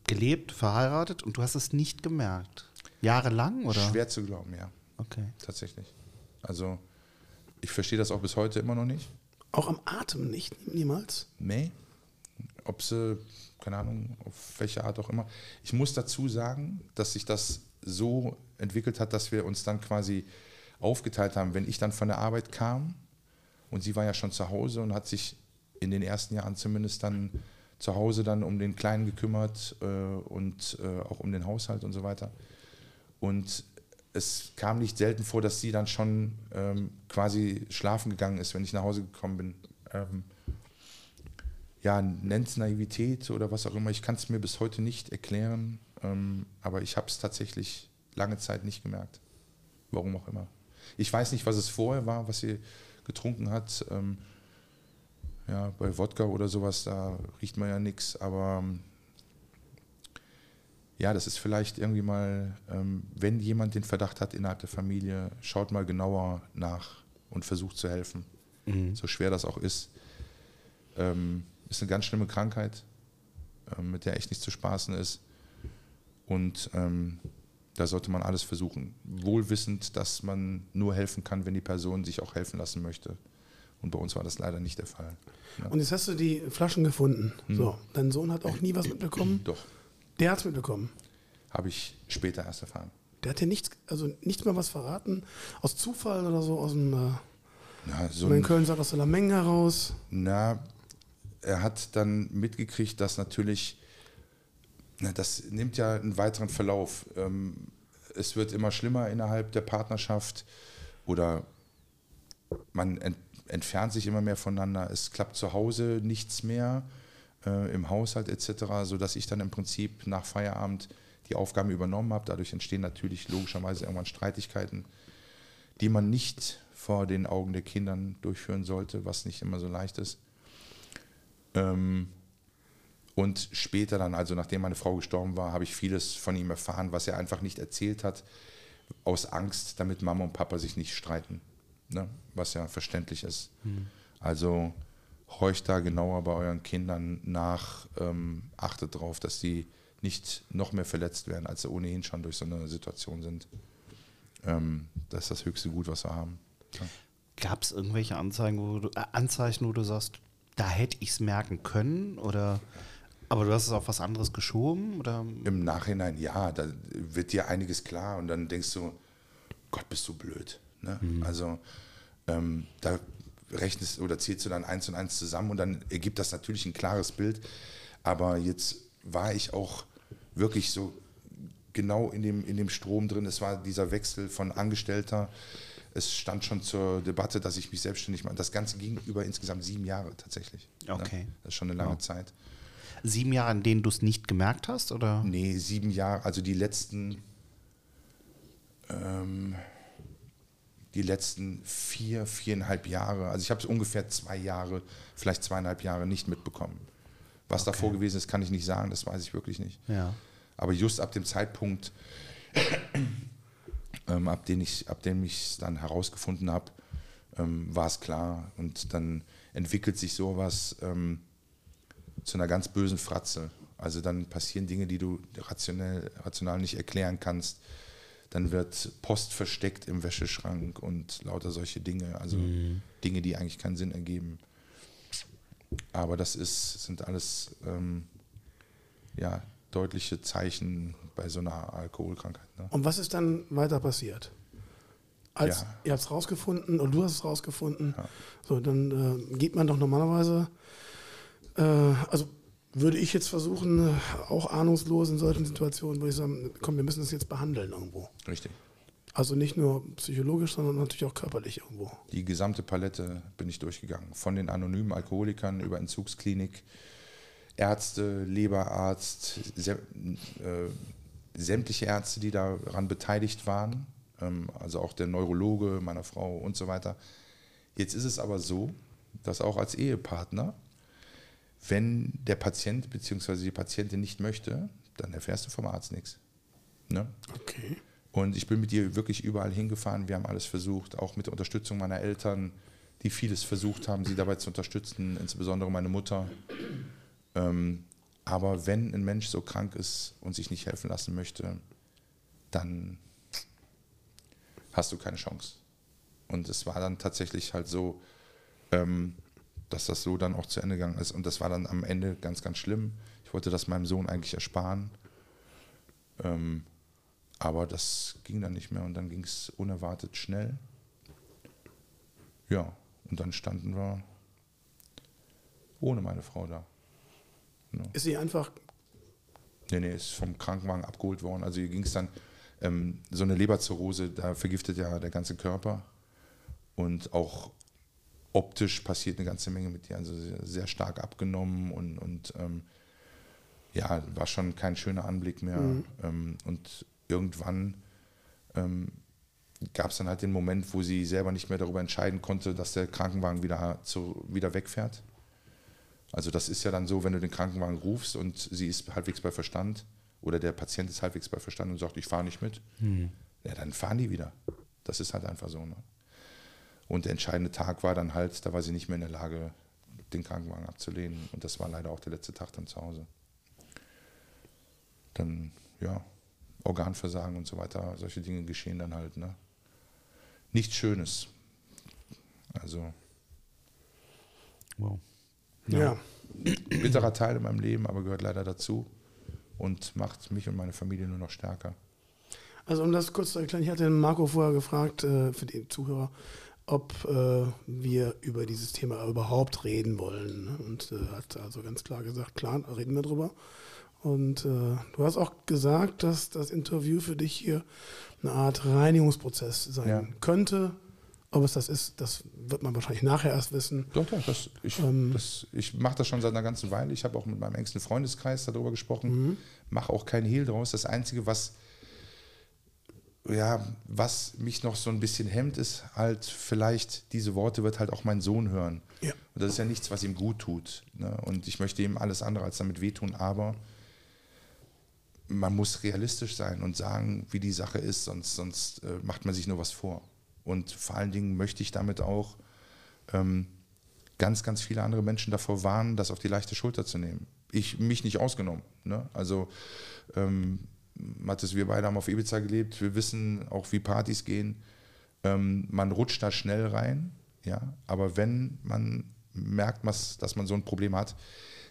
gelebt, verheiratet und du hast es nicht gemerkt? Jahrelang oder? Schwer zu glauben, ja. Okay. Tatsächlich. Also ich verstehe das auch bis heute immer noch nicht. Auch am Atem nicht, niemals? Nee, ob sie, keine Ahnung, auf welche Art auch immer. Ich muss dazu sagen, dass sich das so entwickelt hat, dass wir uns dann quasi aufgeteilt haben. Wenn ich dann von der Arbeit kam und sie war ja schon zu Hause und hat sich in den ersten Jahren zumindest dann zu Hause dann um den Kleinen gekümmert äh, und äh, auch um den Haushalt und so weiter. Und es kam nicht selten vor, dass sie dann schon ähm, quasi schlafen gegangen ist, wenn ich nach Hause gekommen bin. Ähm, ja, nennt es Naivität oder was auch immer. Ich kann es mir bis heute nicht erklären, ähm, aber ich habe es tatsächlich lange Zeit nicht gemerkt. Warum auch immer. Ich weiß nicht, was es vorher war, was sie getrunken hat. Ähm, ja, bei Wodka oder sowas, da riecht man ja nichts, aber ähm, ja, das ist vielleicht irgendwie mal, ähm, wenn jemand den Verdacht hat innerhalb der Familie, schaut mal genauer nach und versucht zu helfen. Mhm. So schwer das auch ist. Ähm, ist eine ganz schlimme Krankheit, mit der echt nicht zu spaßen ist. Und da sollte man alles versuchen. Wohlwissend, dass man nur helfen kann, wenn die Person sich auch helfen lassen möchte. Und bei uns war das leider nicht der Fall. Ja. Und jetzt hast du die Flaschen gefunden. Hm. So, dein Sohn hat auch nie was mitbekommen? Doch. Der hat es mitbekommen. Habe ich später erst erfahren. Der hat dir nichts, also nichts mehr was verraten? Aus Zufall oder so? Aus dem. Äh, na, so in Köln sagt aus der Lameng heraus? Na, er hat dann mitgekriegt, dass natürlich, na, das nimmt ja einen weiteren Verlauf. Ähm, es wird immer schlimmer innerhalb der Partnerschaft oder man ent entfernt sich immer mehr voneinander. Es klappt zu Hause nichts mehr, äh, im Haushalt etc., sodass ich dann im Prinzip nach Feierabend die Aufgaben übernommen habe. Dadurch entstehen natürlich logischerweise irgendwann Streitigkeiten, die man nicht vor den Augen der Kindern durchführen sollte, was nicht immer so leicht ist. Ähm, und später dann, also nachdem meine Frau gestorben war, habe ich vieles von ihm erfahren, was er einfach nicht erzählt hat, aus Angst, damit Mama und Papa sich nicht streiten. Ne? Was ja verständlich ist. Mhm. Also horcht da genauer bei euren Kindern nach, ähm, achtet darauf, dass sie nicht noch mehr verletzt werden, als sie ohnehin schon durch so eine Situation sind. Ähm, das ist das höchste Gut, was wir haben. Ja. Gab es irgendwelche Anzeigen, wo du, äh, Anzeichen, wo du sagst, da hätte ich es merken können? Oder Aber du hast es auf was anderes geschoben? Oder? Im Nachhinein, ja, da wird dir einiges klar und dann denkst du, Gott, bist du blöd. Ne? Mhm. Also ähm, da rechnest oder zählst du dann eins und eins zusammen und dann ergibt das natürlich ein klares Bild. Aber jetzt war ich auch wirklich so genau in dem, in dem Strom drin. Es war dieser Wechsel von Angestellter. Es stand schon zur Debatte, dass ich mich selbstständig mache. Das Ganze ging über insgesamt sieben Jahre tatsächlich. Ne? Okay. Ne? Das ist schon eine lange ja. Zeit. Sieben Jahre, in denen du es nicht gemerkt hast? Oder? Nee, sieben Jahre, also die letzten, ähm, die letzten vier, viereinhalb Jahre. Also ich habe es ungefähr zwei Jahre, vielleicht zweieinhalb Jahre nicht mitbekommen. Was okay. davor gewesen ist, kann ich nicht sagen, das weiß ich wirklich nicht. Ja. Aber just ab dem Zeitpunkt, *coughs* ähm, ab dem ich ab dem ich es dann herausgefunden habe, ähm, war es klar. Und dann entwickelt sich sowas ähm, zu einer ganz bösen Fratze. Also dann passieren Dinge, die du rationell, rational nicht erklären kannst. Dann wird Post versteckt im Wäscheschrank und lauter solche Dinge. Also mhm. Dinge, die eigentlich keinen Sinn ergeben. Aber das ist, sind alles ähm, ja, deutliche Zeichen bei so einer Alkoholkrankheit. Ne? Und was ist dann weiter passiert? Als ja. ihr habt es rausgefunden und du hast es rausgefunden, ja. so dann äh, geht man doch normalerweise, äh, also würde ich jetzt versuchen, auch ahnungslos in solchen Situationen, würde ich sagen, komm, wir müssen das jetzt behandeln irgendwo. Richtig. Also nicht nur psychologisch, sondern natürlich auch körperlich irgendwo. Die gesamte Palette bin ich durchgegangen. Von den anonymen Alkoholikern über Entzugsklinik, Ärzte, Leberarzt, äh, sämtliche Ärzte, die daran beteiligt waren, ähm, also auch der Neurologe meiner Frau und so weiter. Jetzt ist es aber so, dass auch als Ehepartner, wenn der Patient bzw. die Patientin nicht möchte, dann erfährst du vom Arzt nichts. Ne? Okay. Und ich bin mit ihr wirklich überall hingefahren. Wir haben alles versucht, auch mit der Unterstützung meiner Eltern, die vieles versucht haben, sie dabei zu unterstützen, insbesondere meine Mutter. Ähm, aber wenn ein Mensch so krank ist und sich nicht helfen lassen möchte, dann hast du keine Chance. Und es war dann tatsächlich halt so, ähm, dass das so dann auch zu Ende gegangen ist. Und das war dann am Ende ganz, ganz schlimm. Ich wollte das meinem Sohn eigentlich ersparen. Ähm, aber das ging dann nicht mehr und dann ging es unerwartet schnell. Ja, und dann standen wir ohne meine Frau da. Ja. Ist sie einfach. Nee, nee, ist vom Krankenwagen abgeholt worden. Also hier ging es dann, ähm, so eine Leberzirrhose, da vergiftet ja der ganze Körper. Und auch optisch passiert eine ganze Menge mit ihr. Also sehr, sehr stark abgenommen und, und ähm, ja, war schon kein schöner Anblick mehr. Mhm. Ähm, und irgendwann ähm, gab es dann halt den Moment, wo sie selber nicht mehr darüber entscheiden konnte, dass der Krankenwagen wieder, zu, wieder wegfährt. Also das ist ja dann so, wenn du den Krankenwagen rufst und sie ist halbwegs bei Verstand oder der Patient ist halbwegs bei Verstand und sagt, ich fahre nicht mit, mhm. ja, dann fahren die wieder. Das ist halt einfach so. Ne? Und der entscheidende Tag war dann halt, da war sie nicht mehr in der Lage, den Krankenwagen abzulehnen. Und das war leider auch der letzte Tag dann zu Hause. Dann, ja, Organversagen und so weiter, solche Dinge geschehen dann halt. Ne? Nichts Schönes. Also. Wow. Ja. ja. Bitterer Teil in meinem Leben, aber gehört leider dazu und macht mich und meine Familie nur noch stärker. Also um das kurz zu erklären, ich hatte Marco vorher gefragt, äh, für die Zuhörer, ob äh, wir über dieses Thema überhaupt reden wollen. Und äh, hat also ganz klar gesagt, klar, reden wir drüber. Und äh, du hast auch gesagt, dass das Interview für dich hier eine Art Reinigungsprozess sein ja. könnte. Ob es das ist, das wird man wahrscheinlich nachher erst wissen. Doch, doch, das, ich, ähm, ich mache das schon seit einer ganzen Weile. Ich habe auch mit meinem engsten Freundeskreis darüber gesprochen. Mhm. Mache auch keinen Hehl draus. Das Einzige, was, ja, was mich noch so ein bisschen hemmt, ist halt vielleicht, diese Worte wird halt auch mein Sohn hören. Ja. Und das ist ja nichts, was ihm gut tut. Ne? Und ich möchte ihm alles andere als damit wehtun, aber man muss realistisch sein und sagen, wie die Sache ist, sonst, sonst äh, macht man sich nur was vor. Und vor allen Dingen möchte ich damit auch ähm, ganz, ganz viele andere Menschen davor warnen, das auf die leichte Schulter zu nehmen. Ich mich nicht ausgenommen. Ne? Also ähm, Mathis, wir beide haben auf Ibiza gelebt, wir wissen auch, wie Partys gehen. Ähm, man rutscht da schnell rein, ja, aber wenn man merkt, dass man so ein Problem hat,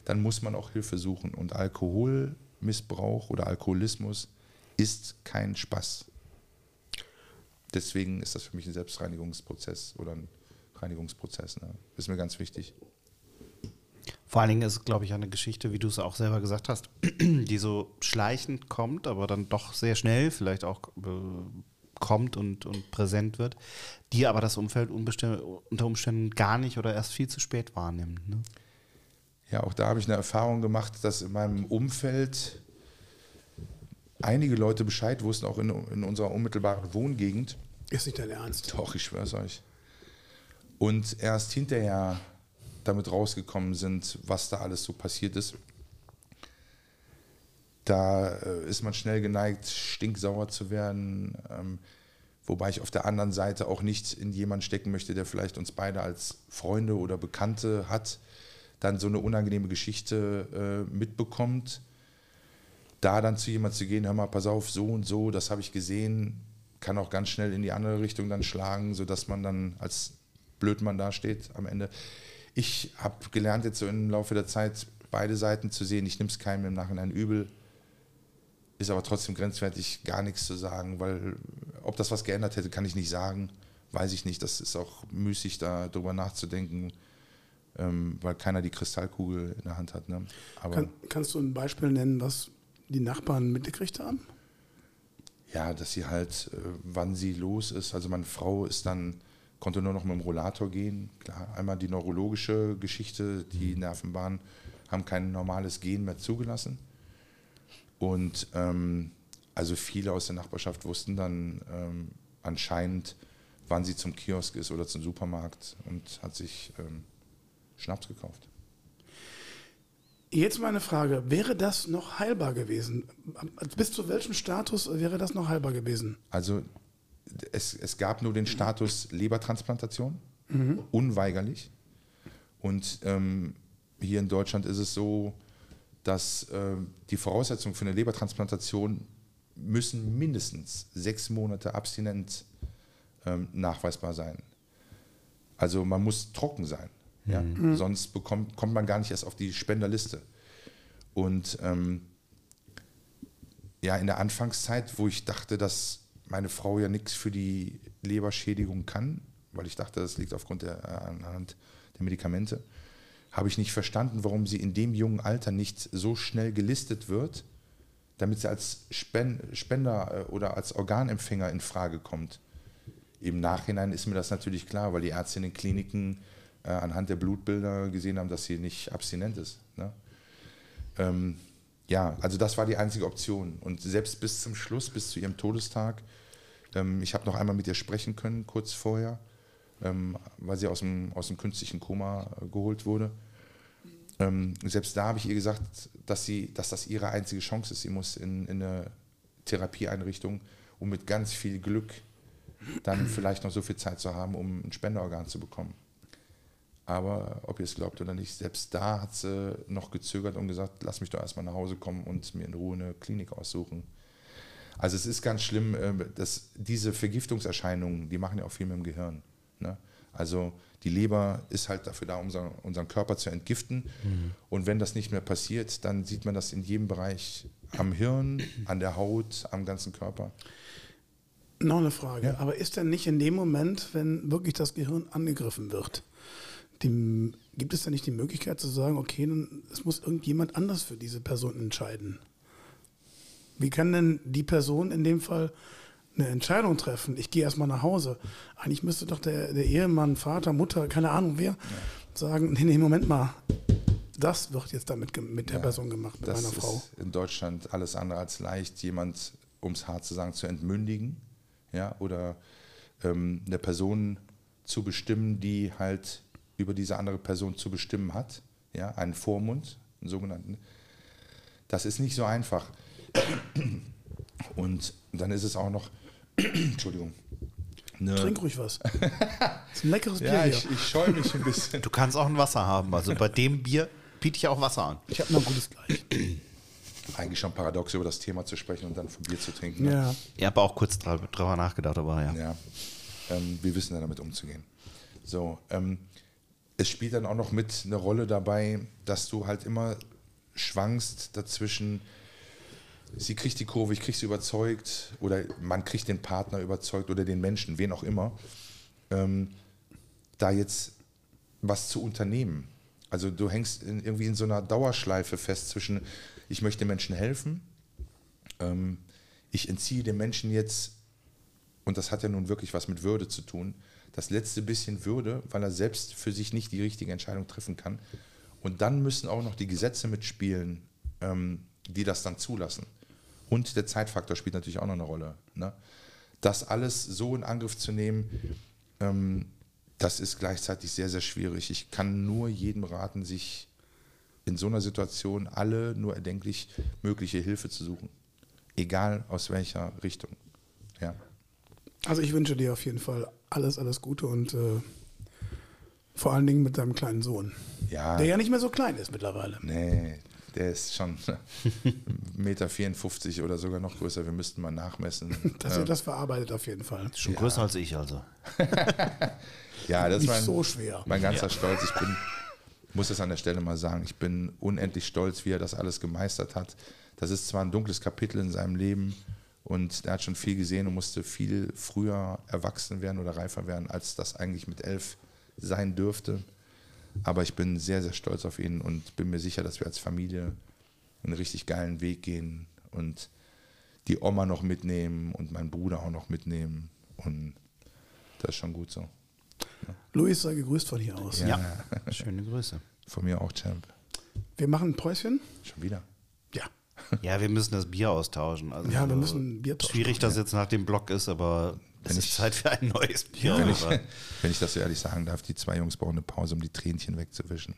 dann muss man auch Hilfe suchen. Und Alkoholmissbrauch oder Alkoholismus ist kein Spaß. Deswegen ist das für mich ein Selbstreinigungsprozess oder ein Reinigungsprozess. Ne? Ist mir ganz wichtig. Vor allen Dingen ist es, glaube ich, eine Geschichte, wie du es auch selber gesagt hast, *clears throat* die so schleichend kommt, aber dann doch sehr schnell vielleicht auch äh, kommt und, und präsent wird, die aber das Umfeld unter Umständen gar nicht oder erst viel zu spät wahrnimmt. Ne? Ja, auch da habe ich eine Erfahrung gemacht, dass in meinem Umfeld einige Leute Bescheid wussten, auch in, in unserer unmittelbaren Wohngegend. Ist nicht dein Ernst? Doch, ich schwöre es euch. Und erst hinterher damit rausgekommen sind, was da alles so passiert ist. Da äh, ist man schnell geneigt, stinksauer zu werden. Ähm, wobei ich auf der anderen Seite auch nicht in jemanden stecken möchte, der vielleicht uns beide als Freunde oder Bekannte hat, dann so eine unangenehme Geschichte äh, mitbekommt. Da dann zu jemandem zu gehen, hör mal, pass auf, so und so, das habe ich gesehen, kann auch ganz schnell in die andere Richtung dann schlagen, sodass man dann als Blödmann dasteht am Ende. Ich habe gelernt, jetzt so im Laufe der Zeit beide Seiten zu sehen. Ich nehme es keinem im Nachhinein übel. Ist aber trotzdem grenzwertig, gar nichts zu sagen, weil ob das was geändert hätte, kann ich nicht sagen. Weiß ich nicht. Das ist auch müßig, darüber nachzudenken, ähm, weil keiner die Kristallkugel in der Hand hat. Ne? Kann, kannst du ein Beispiel nennen, was die Nachbarn mitgekriegt haben? Ja, dass sie halt, äh, wann sie los ist. Also meine Frau ist dann konnte nur noch mit dem Rollator gehen. Klar, einmal die neurologische Geschichte, die mhm. Nervenbahnen haben kein normales Gehen mehr zugelassen. Und ähm, also viele aus der Nachbarschaft wussten dann ähm, anscheinend, wann sie zum Kiosk ist oder zum Supermarkt und hat sich ähm, Schnaps gekauft. Jetzt meine Frage, wäre das noch heilbar gewesen? Bis zu welchem Status wäre das noch heilbar gewesen? Also es, es gab nur den Status Lebertransplantation, mhm. unweigerlich. Und ähm, hier in Deutschland ist es so, dass äh, die Voraussetzungen für eine Lebertransplantation müssen mindestens sechs Monate abstinent ähm, nachweisbar sein. Also man muss trocken sein. Ja? Mhm. Sonst bekommt, kommt man gar nicht erst auf die Spenderliste. Und ähm, ja, in der Anfangszeit, wo ich dachte, dass meine Frau ja nichts für die Leberschädigung kann, weil ich dachte, das liegt aufgrund der, äh, anhand der Medikamente, habe ich nicht verstanden, warum sie in dem jungen Alter nicht so schnell gelistet wird, damit sie als Spender äh, oder als Organempfänger in Frage kommt. Im Nachhinein ist mir das natürlich klar, weil die Ärzte in den Kliniken äh, anhand der Blutbilder gesehen haben, dass sie nicht abstinent ist. Ne? Ähm, ja, also das war die einzige Option. Und selbst bis zum Schluss, bis zu ihrem Todestag, ich habe noch einmal mit ihr sprechen können, kurz vorher, ähm, weil sie aus dem, aus dem künstlichen Koma äh, geholt wurde. Ähm, selbst da habe ich ihr gesagt, dass, sie, dass das ihre einzige Chance ist. Sie muss in, in eine Therapieeinrichtung, um mit ganz viel Glück dann vielleicht noch so viel Zeit zu haben, um ein Spenderorgan zu bekommen. Aber ob ihr es glaubt oder nicht, selbst da hat sie noch gezögert und gesagt, lass mich doch erstmal nach Hause kommen und mir in Ruhe eine Klinik aussuchen. Also es ist ganz schlimm, ähm, dass diese Vergiftungserscheinungen, die machen ja auch viel mit dem Gehirn. Ne? Also die Leber ist halt dafür da, um unseren Körper zu entgiften. Mhm. Und wenn das nicht mehr passiert, dann sieht man das in jedem Bereich am Hirn, an der Haut, am ganzen Körper. Noch eine Frage. Ja. Aber ist denn nicht in dem Moment, wenn wirklich das Gehirn angegriffen wird, die, gibt es denn nicht die Möglichkeit zu sagen, okay, es muss irgendjemand anders für diese Person entscheiden? Wie kann denn die Person in dem Fall eine Entscheidung treffen? Ich gehe erstmal nach Hause. Eigentlich müsste doch der, der Ehemann, Vater, Mutter, keine Ahnung wer, ja. sagen, nee, nee, Moment mal, das wird jetzt damit mit der ja, Person gemacht, mit meiner Frau. Ist in Deutschland alles andere als leicht, jemand, um es hart zu sagen, zu entmündigen. Ja, oder ähm, eine Person zu bestimmen, die halt über diese andere Person zu bestimmen hat. Ja, einen Vormund, einen sogenannten. Das ist nicht so einfach. Und dann ist es auch noch, *clears throat* Entschuldigung. Ne Trink ruhig was. Das *laughs* ist ein leckeres Bier. Ja, ich, ich scheue mich ein bisschen. Du kannst auch ein Wasser haben. Also bei dem Bier biete ich auch Wasser an. Ich habe noch gutes gleich. *clears throat* Eigentlich schon paradox, über das Thema zu sprechen und dann von Bier zu trinken. Ne? Ja. Ich habe auch kurz drüber nachgedacht, aber ja. Ja, ähm, wir wissen ja damit umzugehen. So, ähm, es spielt dann auch noch mit eine Rolle dabei, dass du halt immer schwankst dazwischen, sie kriegt die Kurve, ich krieg sie überzeugt oder man kriegt den Partner überzeugt oder den Menschen, wen auch immer, ähm, da jetzt was zu unternehmen. Also du hängst in, irgendwie in so einer Dauerschleife fest zwischen, ich möchte Menschen helfen, ähm, ich entziehe dem Menschen jetzt, und das hat ja nun wirklich was mit Würde zu tun, das letzte bisschen Würde, weil er selbst für sich nicht die richtige Entscheidung treffen kann. Und dann müssen auch noch die Gesetze mitspielen, ähm, die das dann zulassen. Und der Zeitfaktor spielt natürlich auch noch eine Rolle. Ne? Das alles so in Angriff zu nehmen, ähm, das ist gleichzeitig sehr, sehr schwierig. Ich kann nur jedem raten, sich in so einer Situation alle nur erdenklich mögliche Hilfe zu suchen. Egal aus welcher Richtung. Ja. Also ich wünsche dir auf jeden Fall alles, alles Gute und äh, vor allen Dingen mit deinem kleinen Sohn. Ja. Der ja nicht mehr so klein ist mittlerweile. Nee, der ist schon 1,54 *laughs* Meter oder sogar noch größer. Wir müssten mal nachmessen. *laughs* Dass ihr das verarbeitet auf jeden Fall. Schon größer als ich also. *laughs* Ja, das ist mein, so schwer. mein ganzer Stolz. Ich bin, muss es an der Stelle mal sagen, ich bin unendlich stolz, wie er das alles gemeistert hat. Das ist zwar ein dunkles Kapitel in seinem Leben und er hat schon viel gesehen und musste viel früher erwachsen werden oder reifer werden, als das eigentlich mit elf sein dürfte. Aber ich bin sehr, sehr stolz auf ihn und bin mir sicher, dass wir als Familie einen richtig geilen Weg gehen und die Oma noch mitnehmen und meinen Bruder auch noch mitnehmen. Und das ist schon gut so. Luis sei gegrüßt von hier aus. Ja. Schöne Grüße. Von mir auch, Champ. Wir machen ein Päuschen. Schon wieder. Ja. Ja, wir müssen das Bier austauschen. Also Ja, wir müssen Bier tauschen. Schwierig, dass jetzt nach dem Block ist, aber es Wenn ist ich- Zeit für ein neues Bier. Wenn ich, *laughs* wenn ich das so ehrlich sagen darf, die zwei Jungs brauchen eine Pause, um die Tränchen wegzuwischen.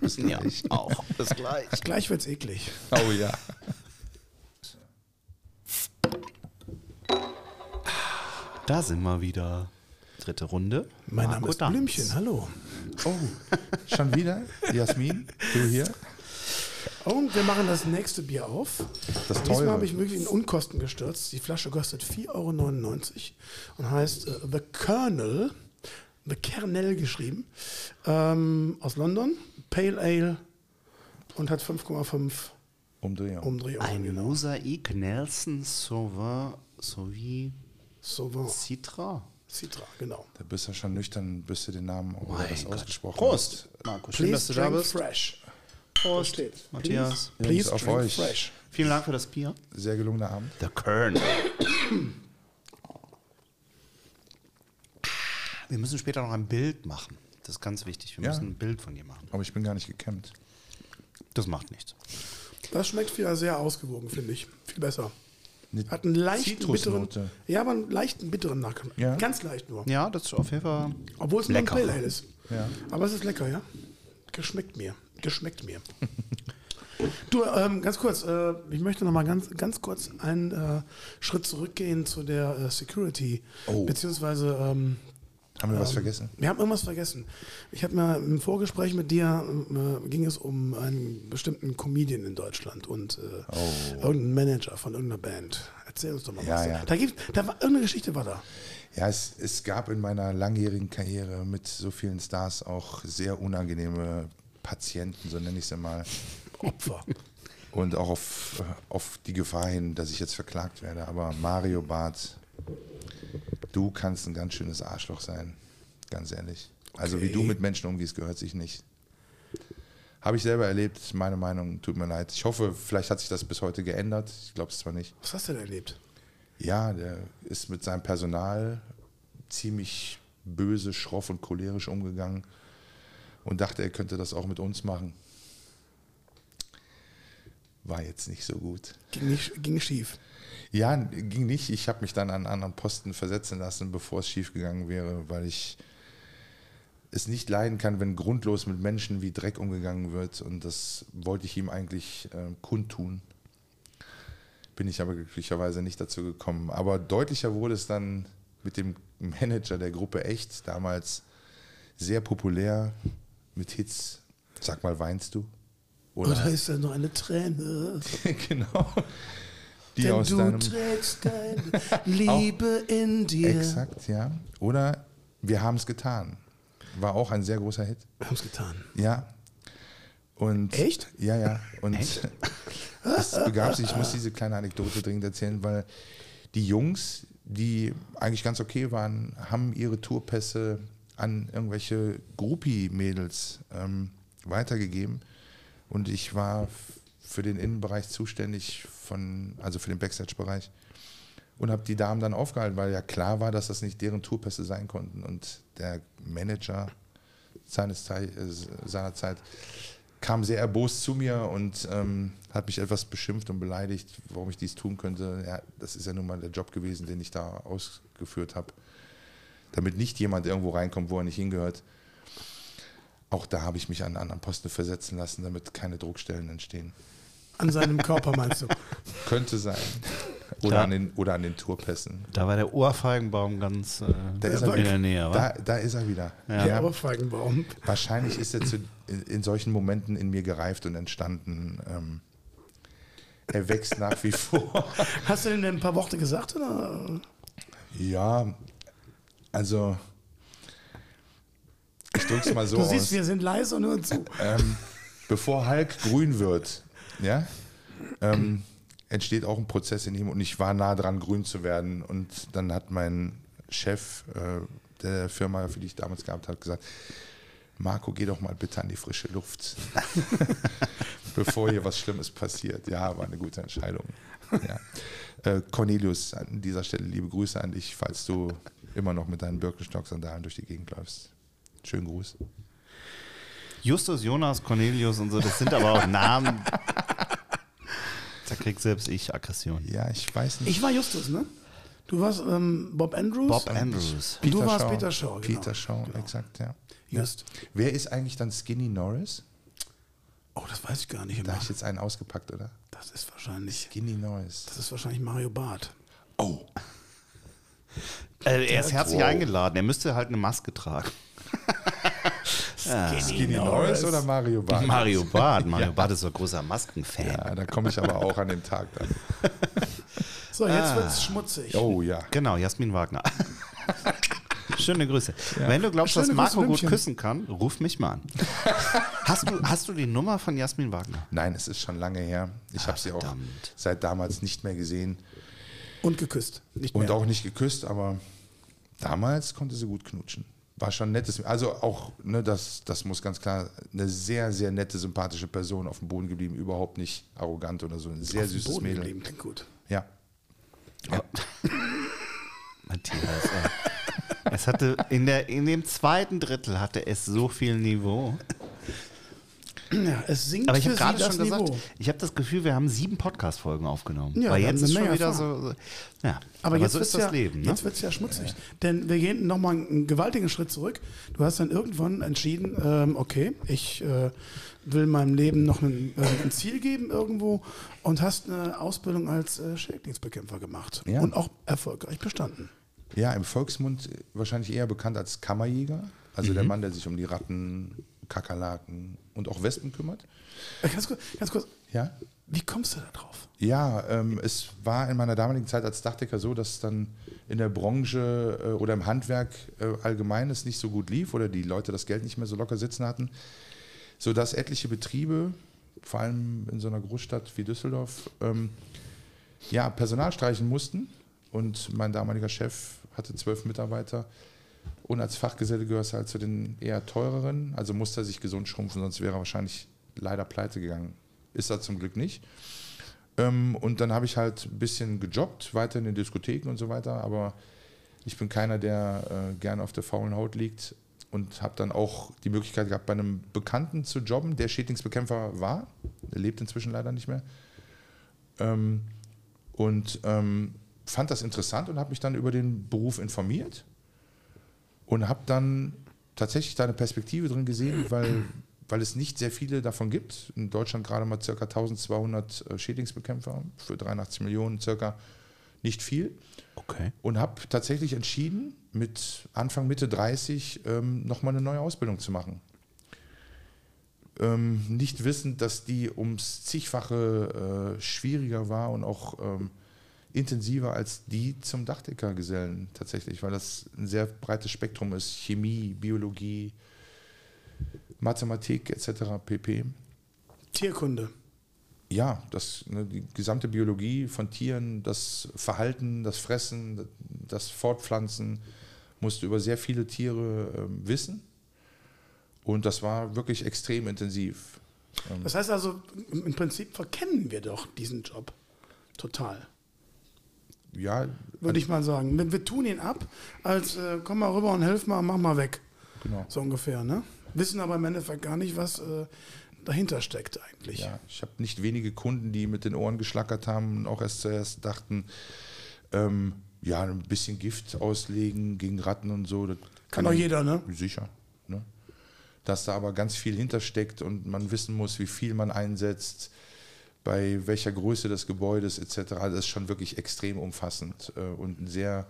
Bis *laughs* ja, gleich. auch. Bis gleich. Gleich wird's eklig. Oh ja. Da sind wir wieder. Dritte Runde. Mein Name Marco ist Danz. Blümchen, hallo. Oh, schon wieder? Jasmin, du hier? Und wir machen das nächste Bier auf. Das Diesmal teure. habe ich wirklich in Unkosten gestürzt. Die Flasche kostet 4,99 Euro und heißt äh, The Kernel, The Kernel geschrieben, ähm, aus London, Pale Ale und hat 5,5 Umdrehung. Umdrehungen. Ein genau. Mosaik Nelson Sauvin sowie Sauvin Citra. Citra, genau. Da bist du schon nüchtern, bis du den Namen auch wieder das Gott. ausgesprochen Prost, Marco. Schön, dass du da drink bist. fresh. Prost, steht. Matthias. Jungs, Please auf drink euch. fresh. Vielen Dank für das Bier. Sehr gelungener Abend. The Kernel. Wir müssen später noch ein Bild machen. Das ist ganz wichtig. Wir Ja. müssen ein Bild von dir machen. Aber ich bin gar nicht gekämmt. Das macht nichts. Das schmeckt wieder sehr ausgewogen, finde ich. Viel besser. Eine Hat einen leichten bitteren, ja, aber einen leichten bitteren Nachgeschmack. Ja. Ganz leicht nur. Ja, das ist auf jeden Fall. Obwohl es nur ein Lecker. Pale Ale ist. Ja. Aber es ist lecker, ja? Geschmeckt mir. Geschmeckt mir. *laughs* du, ähm, ganz kurz, äh, ich möchte noch mal ganz, ganz kurz einen äh, Schritt zurückgehen zu der äh, Security. Oh. Beziehungsweise, ähm, Haben wir was vergessen? wir haben irgendwas vergessen. Ich hatte mal im Vorgespräch mit dir, äh, ging es um einen bestimmten Comedian in Deutschland und äh, irgendeinen Manager von irgendeiner Band. Erzähl uns doch mal Oh. Ja, was. ja. Da, gibt, da war irgendeine Geschichte war da. Ja, es, es gab in meiner langjährigen Karriere mit so vielen Stars auch sehr unangenehme Patienten, so nenne ich sie mal. Opfer. Und auch auf, äh, auf die Gefahr hin, dass ich jetzt verklagt werde. Aber Mario Barth, du kannst ein ganz schönes Arschloch sein. Ganz ehrlich. Also wie Okay. du mit Menschen umgehst, gehört sich nicht. Habe ich selber erlebt, meine Meinung, tut mir leid. Ich hoffe, vielleicht hat sich das bis heute geändert. Ich glaube es zwar nicht. Was hast du denn erlebt? Ja, der ist mit seinem Personal ziemlich böse, schroff und cholerisch umgegangen und dachte, er könnte das auch mit uns machen. War jetzt nicht so gut. Ging, nicht, ging schief. Ja, ging nicht. Ich habe mich dann an einen anderen Posten versetzen lassen, bevor es schief gegangen wäre, weil ich es nicht leiden kann, wenn grundlos mit Menschen wie Dreck umgegangen wird. Und das wollte ich ihm eigentlich äh, kundtun. Bin ich aber glücklicherweise nicht dazu gekommen. Aber deutlicher wurde es dann mit dem Manager der Gruppe Echt, damals sehr populär mit Hits. Sag mal, weinst du? Oder ist da noch eine Träne? *laughs* genau. Die Denn aus du deinem trägst deine *laughs* Liebe in dir. Exakt, ja. Oder wir haben es getan. war auch ein sehr großer Hit. Wir haben es getan. Ja. Und Echt? Ja, ja. Und *laughs* es begab sich, ich muss diese kleine Anekdote dringend erzählen, weil die Jungs, die eigentlich ganz okay waren, haben ihre Tourpässe an irgendwelche Groupie-Mädels ähm, weitergegeben. Und ich war für den Innenbereich zuständig, von, also für den Backstage-Bereich. Und habe die Damen dann aufgehalten, weil ja klar war, dass das nicht deren Tourpässe sein konnten. Und der Manager seines Zei äh, seiner Zeit kam sehr erbost zu mir und ähm, hat mich etwas beschimpft und beleidigt, warum ich dies tun könnte. Ja, das ist ja nun mal der Job gewesen, den ich da ausgeführt habe. Damit nicht jemand irgendwo reinkommt, wo er nicht hingehört. Auch da habe ich mich an einen anderen Posten versetzen lassen, damit keine Druckstellen entstehen. An seinem Körper meinst du? *laughs* Könnte sein. Oder, an den, oder an den Tourpässen. Da war der Ohrfeigenbaum ganz äh, Da ist in er wieder. der Nähe? Da, da ist er wieder. Ja. Der Ohrfeigenbaum. Wahrscheinlich ist er zu, in, in solchen Momenten in mir gereift und entstanden. Ähm, er wächst nach wie *laughs* vor. Hast du denn ein paar Worte gesagt? Oder? Ja, also ich drücke es mal so Du aus. siehst, wir sind leise und hören zu. ähm, bevor Hulk grün wird, ja, ähm, entsteht auch ein Prozess in ihm und ich war nah dran, grün zu werden. Und dann hat mein Chef äh, der Firma, für die ich damals gehabt habe, gesagt, Marco, geh doch mal bitte an die frische Luft, *laughs* bevor hier was Schlimmes passiert. Ja, war eine gute Entscheidung. Ja. Äh, Cornelius, an dieser Stelle liebe Grüße an dich, falls du immer noch mit deinen Birkenstock-Sandalen durch die Gegend läufst. Schönen Gruß. Justus, Jonas, Cornelius und so, das sind aber auch Namen. Da krieg selbst ich Aggression. Ja, ich weiß nicht. Ich war Justus, ne? Du warst ähm, Bob Andrews. Bob Andrews. Und du warst Peter Shaw, genau. Peter Shaw, Genau. exakt, ja. Just. Wer ist eigentlich dann Skinny Norris? Oh, das weiß ich gar nicht Da habe ich jetzt einen ausgepackt, oder? Das ist wahrscheinlich, Skinny Norris. das ist wahrscheinlich Mario Barth. Oh, Äh, er ist herzlich Wow. eingeladen. Er müsste halt eine Maske tragen. *laughs* Skinny Norris oder Mario Barth? Mario *laughs* Barth. Mario Barth ist so ein großer Maskenfan. Ja, da komme ich aber auch an den Tag dann. *laughs* So, jetzt Ah. wird's schmutzig. Oh ja. Genau, Jasmin Wagner. Schöne Grüße. Wenn du glaubst, Schöne dass Marco Grüße, gut küssen kann, ruf mich mal an. hast, du, hast du die Nummer von Jasmin Wagner? Nein, es ist schon lange her. Ich habe sie auch seit damals nicht mehr gesehen Und geküsst. Nicht und mehr. auch nicht geküsst, aber damals konnte sie gut knutschen. War schon nettes, also auch, ne, das, das muss ganz klar, eine sehr, sehr nette, sympathische Person auf dem Boden geblieben, überhaupt nicht arrogant oder so. Ein sehr Auf dem süßes Boden Mädel. geblieben, klingt gut. Ja. ja. *laughs* Matthias, ey. Es hatte in, der, in dem zweiten Drittel hatte es so viel Niveau. Ja, es sinkt Aber ich habe gerade das schon gesagt, Niveau. ich habe das Gefühl, wir haben sieben Podcast-Folgen aufgenommen. Ja, Weil jetzt ist schon wieder so. so ja, Aber, jetzt so ist das ja, Leben. Ne? Jetzt wird es ja schmutzig. Denn wir gehen nochmal einen gewaltigen Schritt zurück. Du hast dann irgendwann entschieden, ähm, okay, ich äh, will meinem Leben noch ein, äh, ein Ziel geben irgendwo und hast eine Ausbildung als äh, Schädlingsbekämpfer gemacht. Ja. Und auch erfolgreich bestanden. Ja, im Volksmund wahrscheinlich eher bekannt als Kammerjäger. Also Mhm. der Mann, der sich um die Ratten, Kakerlaken und auch Wespen kümmert. Ganz, kurz, ganz kurz, Ja. wie kommst du da drauf? Ja, ähm, es war in meiner damaligen Zeit als Dachdecker so, dass dann in der Branche äh, oder im Handwerk äh, allgemein es nicht so gut lief oder die Leute das Geld nicht mehr so locker sitzen hatten, sodass etliche Betriebe, vor allem in so einer Großstadt wie Düsseldorf, ähm, ja, Personal streichen mussten. Und mein damaliger Chef hatte zwölf Mitarbeiter. Und als Fachgeselle gehörst du halt zu den eher teureren. Also musste er sich gesund schrumpfen, sonst wäre er wahrscheinlich leider pleite gegangen. Ist er zum Glück nicht. Ähm, und dann habe ich halt ein bisschen gejobbt, weiter in den Diskotheken und so weiter. Aber ich bin keiner, der äh, gerne auf der faulen Haut liegt. Und habe dann auch die Möglichkeit gehabt, bei einem Bekannten zu jobben, der Schädlingsbekämpfer war. Der lebt inzwischen leider nicht mehr. Ähm, und ähm, fand das interessant und habe mich dann über den Beruf informiert und habe dann tatsächlich da eine Perspektive drin gesehen, weil, weil es nicht sehr viele davon gibt. In Deutschland gerade mal ca. 1200 äh, Schädlingsbekämpfer für 83 Millionen circa nicht viel. Okay. Und habe tatsächlich entschieden, mit Anfang, Mitte 30 ähm, nochmal eine neue Ausbildung zu machen. Ähm, nicht wissend, dass die ums zigfache äh, schwieriger war und auch ähm, intensiver als die zum Dachdeckergesellen tatsächlich, weil das ein sehr breites Spektrum ist. Chemie, Biologie, Mathematik etc. pp. Tierkunde. Ja, das, ne, die gesamte Biologie von Tieren, das Verhalten, das Fressen, das Fortpflanzen, musst du über sehr viele Tiere äh, wissen. Und das war wirklich extrem intensiv. Das heißt also, im Prinzip verkennen wir doch diesen Job total. Ja. Würde ich mal sagen. Wir, wir tun ihn ab, als äh, komm mal rüber und helf mal, mach mal weg. Genau. So ungefähr, ne? Wissen aber im Endeffekt gar nicht, was äh, dahinter steckt eigentlich. Ja, ich habe nicht wenige Kunden, die mit den Ohren geschlackert haben und auch erst zuerst dachten, ähm, ja, ein bisschen Gift auslegen gegen Ratten und so. Das kann, kann auch jeder, ne? Sicher. Ne? Dass da aber ganz viel hintersteckt und man wissen muss, wie viel man einsetzt, bei welcher Größe des Gebäudes etc. Das ist schon wirklich extrem umfassend äh, und ein sehr,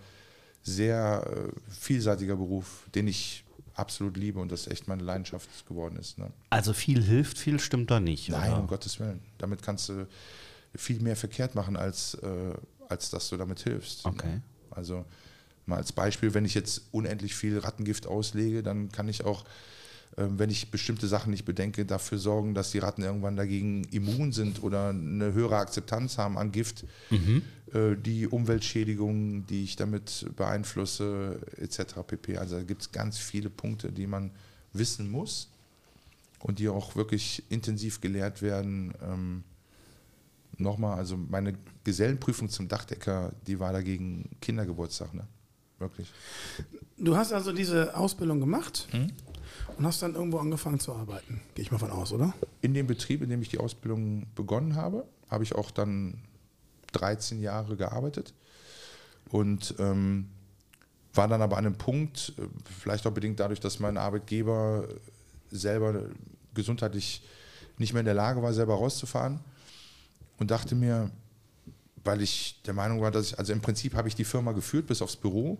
sehr äh, vielseitiger Beruf, den ich absolut liebe und das echt meine Leidenschaft geworden ist. Ne? Also viel hilft, viel stimmt da nicht. Nein, oder? um Gottes Willen. Damit kannst du viel mehr verkehrt machen, als, äh, als dass du damit hilfst. Okay. Ne? Also mal als Beispiel, wenn ich jetzt unendlich viel Rattengift auslege, dann kann ich auch, wenn ich bestimmte Sachen nicht bedenke, dafür sorgen, dass die Ratten irgendwann dagegen immun sind oder eine höhere Akzeptanz haben an Gift. Mhm. Äh, die Umweltschädigungen, die ich damit beeinflusse, etc. pp. Also da gibt es ganz viele Punkte, die man wissen muss und die auch wirklich intensiv gelehrt werden. Ähm, Nochmal, also meine Gesellenprüfung zum Dachdecker, die war dagegen Kindergeburtstag, ne? Wirklich. Du hast also diese Ausbildung gemacht hm? Und hast dann irgendwo angefangen zu arbeiten, gehe ich mal von aus, oder? In dem Betrieb, in dem ich die Ausbildung begonnen habe, habe ich auch dann 13 Jahre gearbeitet und ähm, war dann aber an einem Punkt, äh, vielleicht auch bedingt dadurch, dass mein Arbeitgeber selber gesundheitlich nicht mehr in der Lage war, selber rauszufahren und dachte mir, weil ich der Meinung war, dass ich, also im Prinzip habe ich die Firma geführt bis aufs Büro,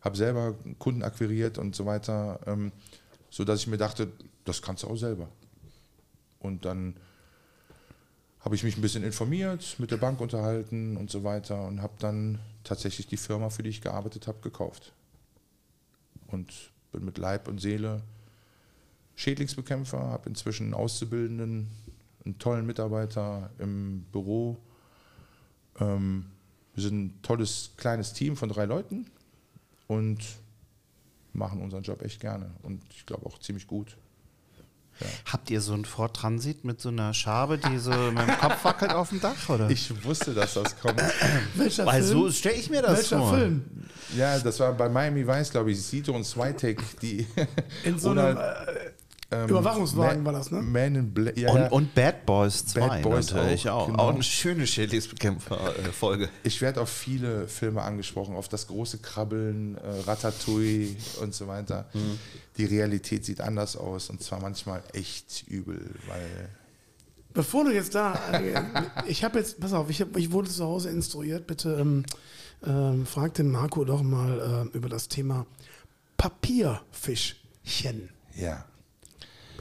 habe selber Kunden akquiriert und so weiter, ähm, sodass ich mir dachte, das kannst du auch selber. Und dann habe ich mich ein bisschen informiert, mit der Bank unterhalten und so weiter und habe dann tatsächlich die Firma, für die ich gearbeitet habe, gekauft. Und bin mit Leib und Seele Schädlingsbekämpfer, habe inzwischen einen Auszubildenden, einen tollen Mitarbeiter im Büro. Ähm, wir sind ein tolles kleines Team von drei Leuten und machen unseren Job echt gerne und ich glaube auch ziemlich gut. Ja. Habt ihr so einen Ford Transit mit so einer Schabe, die so mit dem Kopf wackelt auf dem Dach, oder? Ich wusste, dass das kommt. *laughs* Welcher Weil Film? so stelle ich mir das Welcher vor. Film? Ja, das war bei Miami Vice, glaube ich, Sito und Switek, die in so *laughs* einem äh, ähm, Überwachungswagen Man, war das, ne? Man in Black. Ja, und, und, Bad Boys 2 Bad Boys natürlich auch. Auch, genau. auch eine schöne Schädlingsbekämpfer-Folge. Ich werde auf viele Filme angesprochen, auf das große Krabbeln, äh, Ratatouille und so weiter. Mhm. Die Realität sieht anders aus und zwar manchmal echt übel, weil Bevor du jetzt da, äh, ich habe jetzt, pass auf, ich, hab, ich, wurde zu Hause instruiert, bitte ähm, ähm, frag den Marco doch mal äh, über das Thema Papierfischchen. Ja.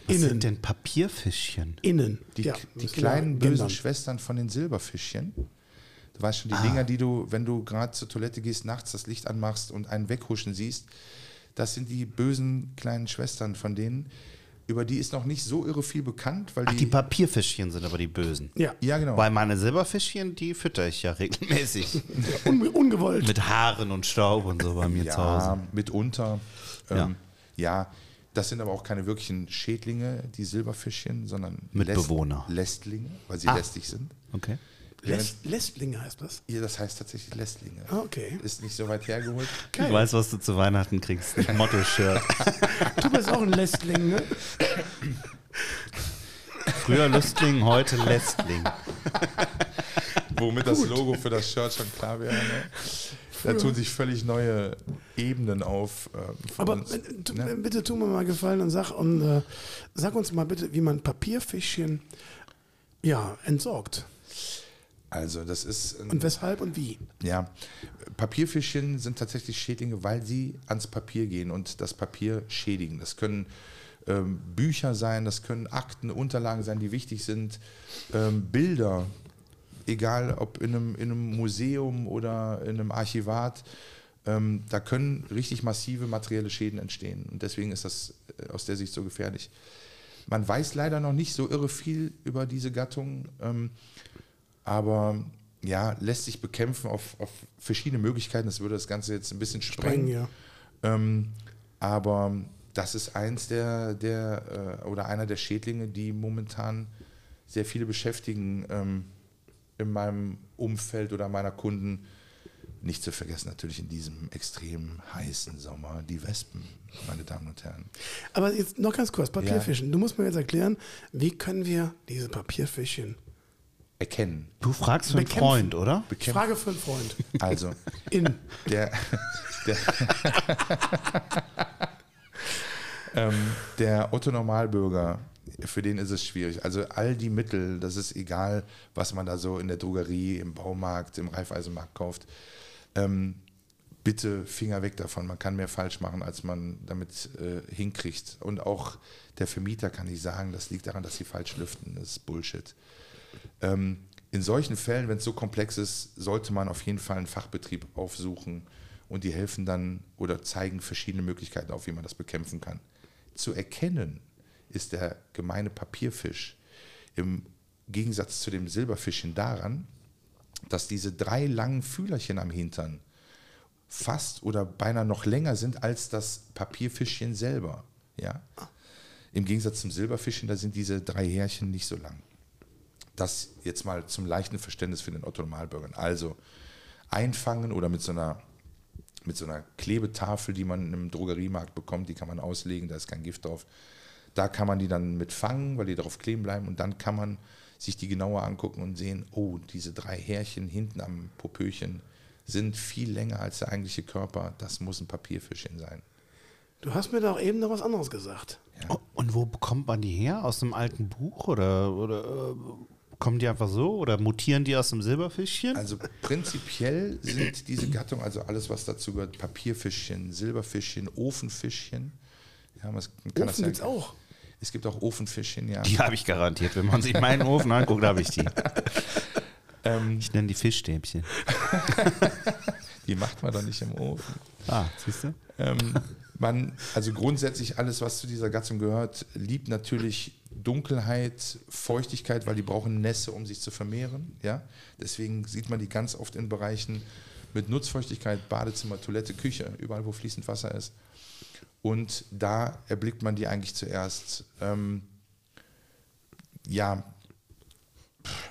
Was Innen. sind denn Papierfischchen? Innen. Die, ja, die kleinen bösen gendern. Schwestern von den Silberfischchen. Du weißt schon, die ah. Dinger, die du, wenn du gerade zur Toilette gehst, nachts das Licht anmachst und einen weghuschen siehst, das sind die bösen kleinen Schwestern von denen. Über die ist noch nicht so irre viel bekannt, weil Ach, die, die Papierfischchen sind aber die Bösen. Ja, ja genau. Weil meine Silberfischchen, die fütter ich ja regelmäßig. *laughs* Un ungewollt. Mit Haaren und Staub und so bei mir ja, zu Hause. Ja, mitunter. Ähm, ja. ja, das sind aber auch keine wirklichen Schädlinge, die Silberfischchen, sondern Mitbewohner. Läst Lästlinge, weil sie ah. lästig sind. Okay. Läst, Lästlinge heißt das? Ja, das heißt tatsächlich Lästlinge. Ah, okay. Ist nicht so weit hergeholt. *laughs* Geil. Ich weiß, was du zu Weihnachten kriegst. Ein Motto-Shirt. *laughs* du bist auch ein Lästling, ne? Früher Lüstling, heute Lästling. Womit Gut. das Logo für das Shirt schon klar wäre. Ne? Da tun sich völlig neue Ebenen auf. Äh, Aber uns, ne? bitte tu mir mal gefallen und sag, und, äh, sag uns mal bitte, wie man Papierfischchen ja, entsorgt. Also das ist. Und weshalb und wie? Ja, Papierfischchen sind tatsächlich Schädlinge, weil sie ans Papier gehen und das Papier schädigen. Das können ähm, Bücher sein, das können Akten, Unterlagen sein, die wichtig sind, ähm, Bilder, egal ob in einem, in einem Museum oder in einem Archivat, ähm, da können richtig massive materielle Schäden entstehen. Und deswegen ist das äh, aus der Sicht so gefährlich. Man weiß leider noch nicht so irre viel über diese Gattung, ähm, aber ja, lässt sich bekämpfen auf, auf, verschiedene Möglichkeiten. Das würde das Ganze jetzt ein bisschen sprengen. Spreng, ja. ähm, aber das ist eins der, der äh, oder einer der Schädlinge, die momentan sehr viele beschäftigen ähm, in meinem Umfeld oder meiner Kunden. Nicht zu vergessen natürlich in diesem extrem heißen Sommer die Wespen, meine Damen und Herren. Aber jetzt noch ganz kurz, Papierfischen. Ja. Du musst mir jetzt erklären, wie können wir diese Papierfischchen erkennen? Du fragst für einen Freund, oder? Bekämpfen. Frage für einen Freund. Also, *laughs* in. Der, der, *laughs* ähm, der Otto Normalbürger für den ist es schwierig. Also all die Mittel, das ist egal, was man da so in der Drogerie, im Baumarkt, im Reifeisenmarkt kauft. Ähm, bitte Finger weg davon. Man kann mehr falsch machen, als man damit äh, hinkriegt. Und auch der Vermieter kann nicht sagen, das liegt daran, dass sie falsch lüften. Das ist Bullshit. Ähm, in solchen Fällen, wenn es so komplex ist, sollte man auf jeden Fall einen Fachbetrieb aufsuchen und die helfen dann oder zeigen verschiedene Möglichkeiten auf, wie man das bekämpfen kann. Zu erkennen, ist der gemeine Papierfisch im Gegensatz zu dem Silberfischchen daran, dass diese drei langen Fühlerchen am Hintern fast oder beinahe noch länger sind als das Papierfischchen selber. Ja? Im Gegensatz zum Silberfischchen, da sind diese drei Härchen nicht so lang. Das jetzt mal zum leichten Verständnis für den Otto Normalbürger. Also einfangen oder mit so einer mit so einer Klebetafel, die man im Drogeriemarkt bekommt, die kann man auslegen, da ist kein Gift drauf. Da kann man die dann mit fangen, weil die darauf kleben bleiben und dann kann man sich die genauer angucken und sehen, oh, diese drei Härchen hinten am Popöchen sind viel länger als der eigentliche Körper. Das muss ein Papierfischchen sein. Du hast mir doch eben noch was anderes gesagt. Ja. Und wo bekommt man die her? Aus einem alten Buch oder, oder äh, kommen die einfach so oder mutieren die aus dem Silberfischchen? Also prinzipiell sind diese Gattungen, also alles, was dazu gehört, Papierfischchen, Silberfischchen, Ofenfischchen. Ja, man kann Ofen gibt es auch. Es gibt auch Ofenfischchen, ja. Die habe ich garantiert. Wenn man sich meinen Ofen anguckt, habe ich die. *laughs* Ähm, ich nenne die Fischstäbchen. *laughs* die macht man doch nicht im Ofen. Ah, siehst du? Ähm, man, also grundsätzlich alles, was zu dieser Gattung gehört, liebt natürlich Dunkelheit, Feuchtigkeit, weil die brauchen Nässe, um sich zu vermehren. Ja? Deswegen sieht man die ganz oft in Bereichen mit Nutzfeuchtigkeit, Badezimmer, Toilette, Küche, überall wo fließend Wasser ist. Und da erblickt man die eigentlich zuerst. Ähm, ja,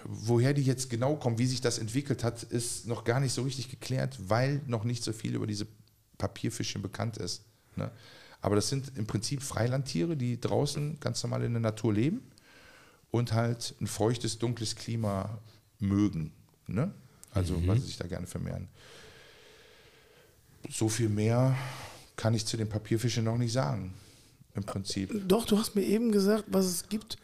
woher die jetzt genau kommen, wie sich das entwickelt hat, ist noch gar nicht so richtig geklärt, weil noch nicht so viel über diese Papierfischchen bekannt ist. Ne? Aber das sind im Prinzip Freilandtiere, die draußen ganz normal in der Natur leben und halt ein feuchtes, dunkles Klima mögen. Ne? Also, mhm. weil sie sich da gerne vermehren. So viel mehr kann ich zu den Papierfischen noch nicht sagen. Im Prinzip. Doch, du hast mir eben gesagt, was es gibt,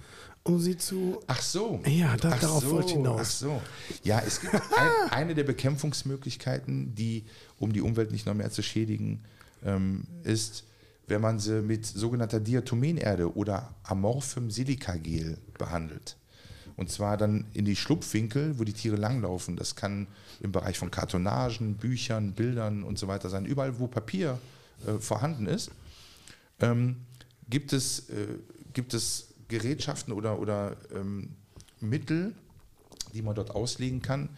um sie zu. Ach so. Ja, da, ach darauf so, wollte ich hinaus. Ach so. Ja, es gibt *laughs* ein, eine der Bekämpfungsmöglichkeiten, die, um die Umwelt nicht noch mehr zu schädigen, ähm, ist, wenn man sie mit sogenannter Diatomenerde oder amorphem Silikagel behandelt. Und zwar dann in die Schlupfwinkel, wo die Tiere langlaufen. Das kann im Bereich von Kartonagen, Büchern, Bildern und so weiter sein. Überall, wo Papier äh, vorhanden ist, ähm, gibt, es, äh, gibt es Gerätschaften oder, oder ähm, Mittel, die man dort auslegen kann,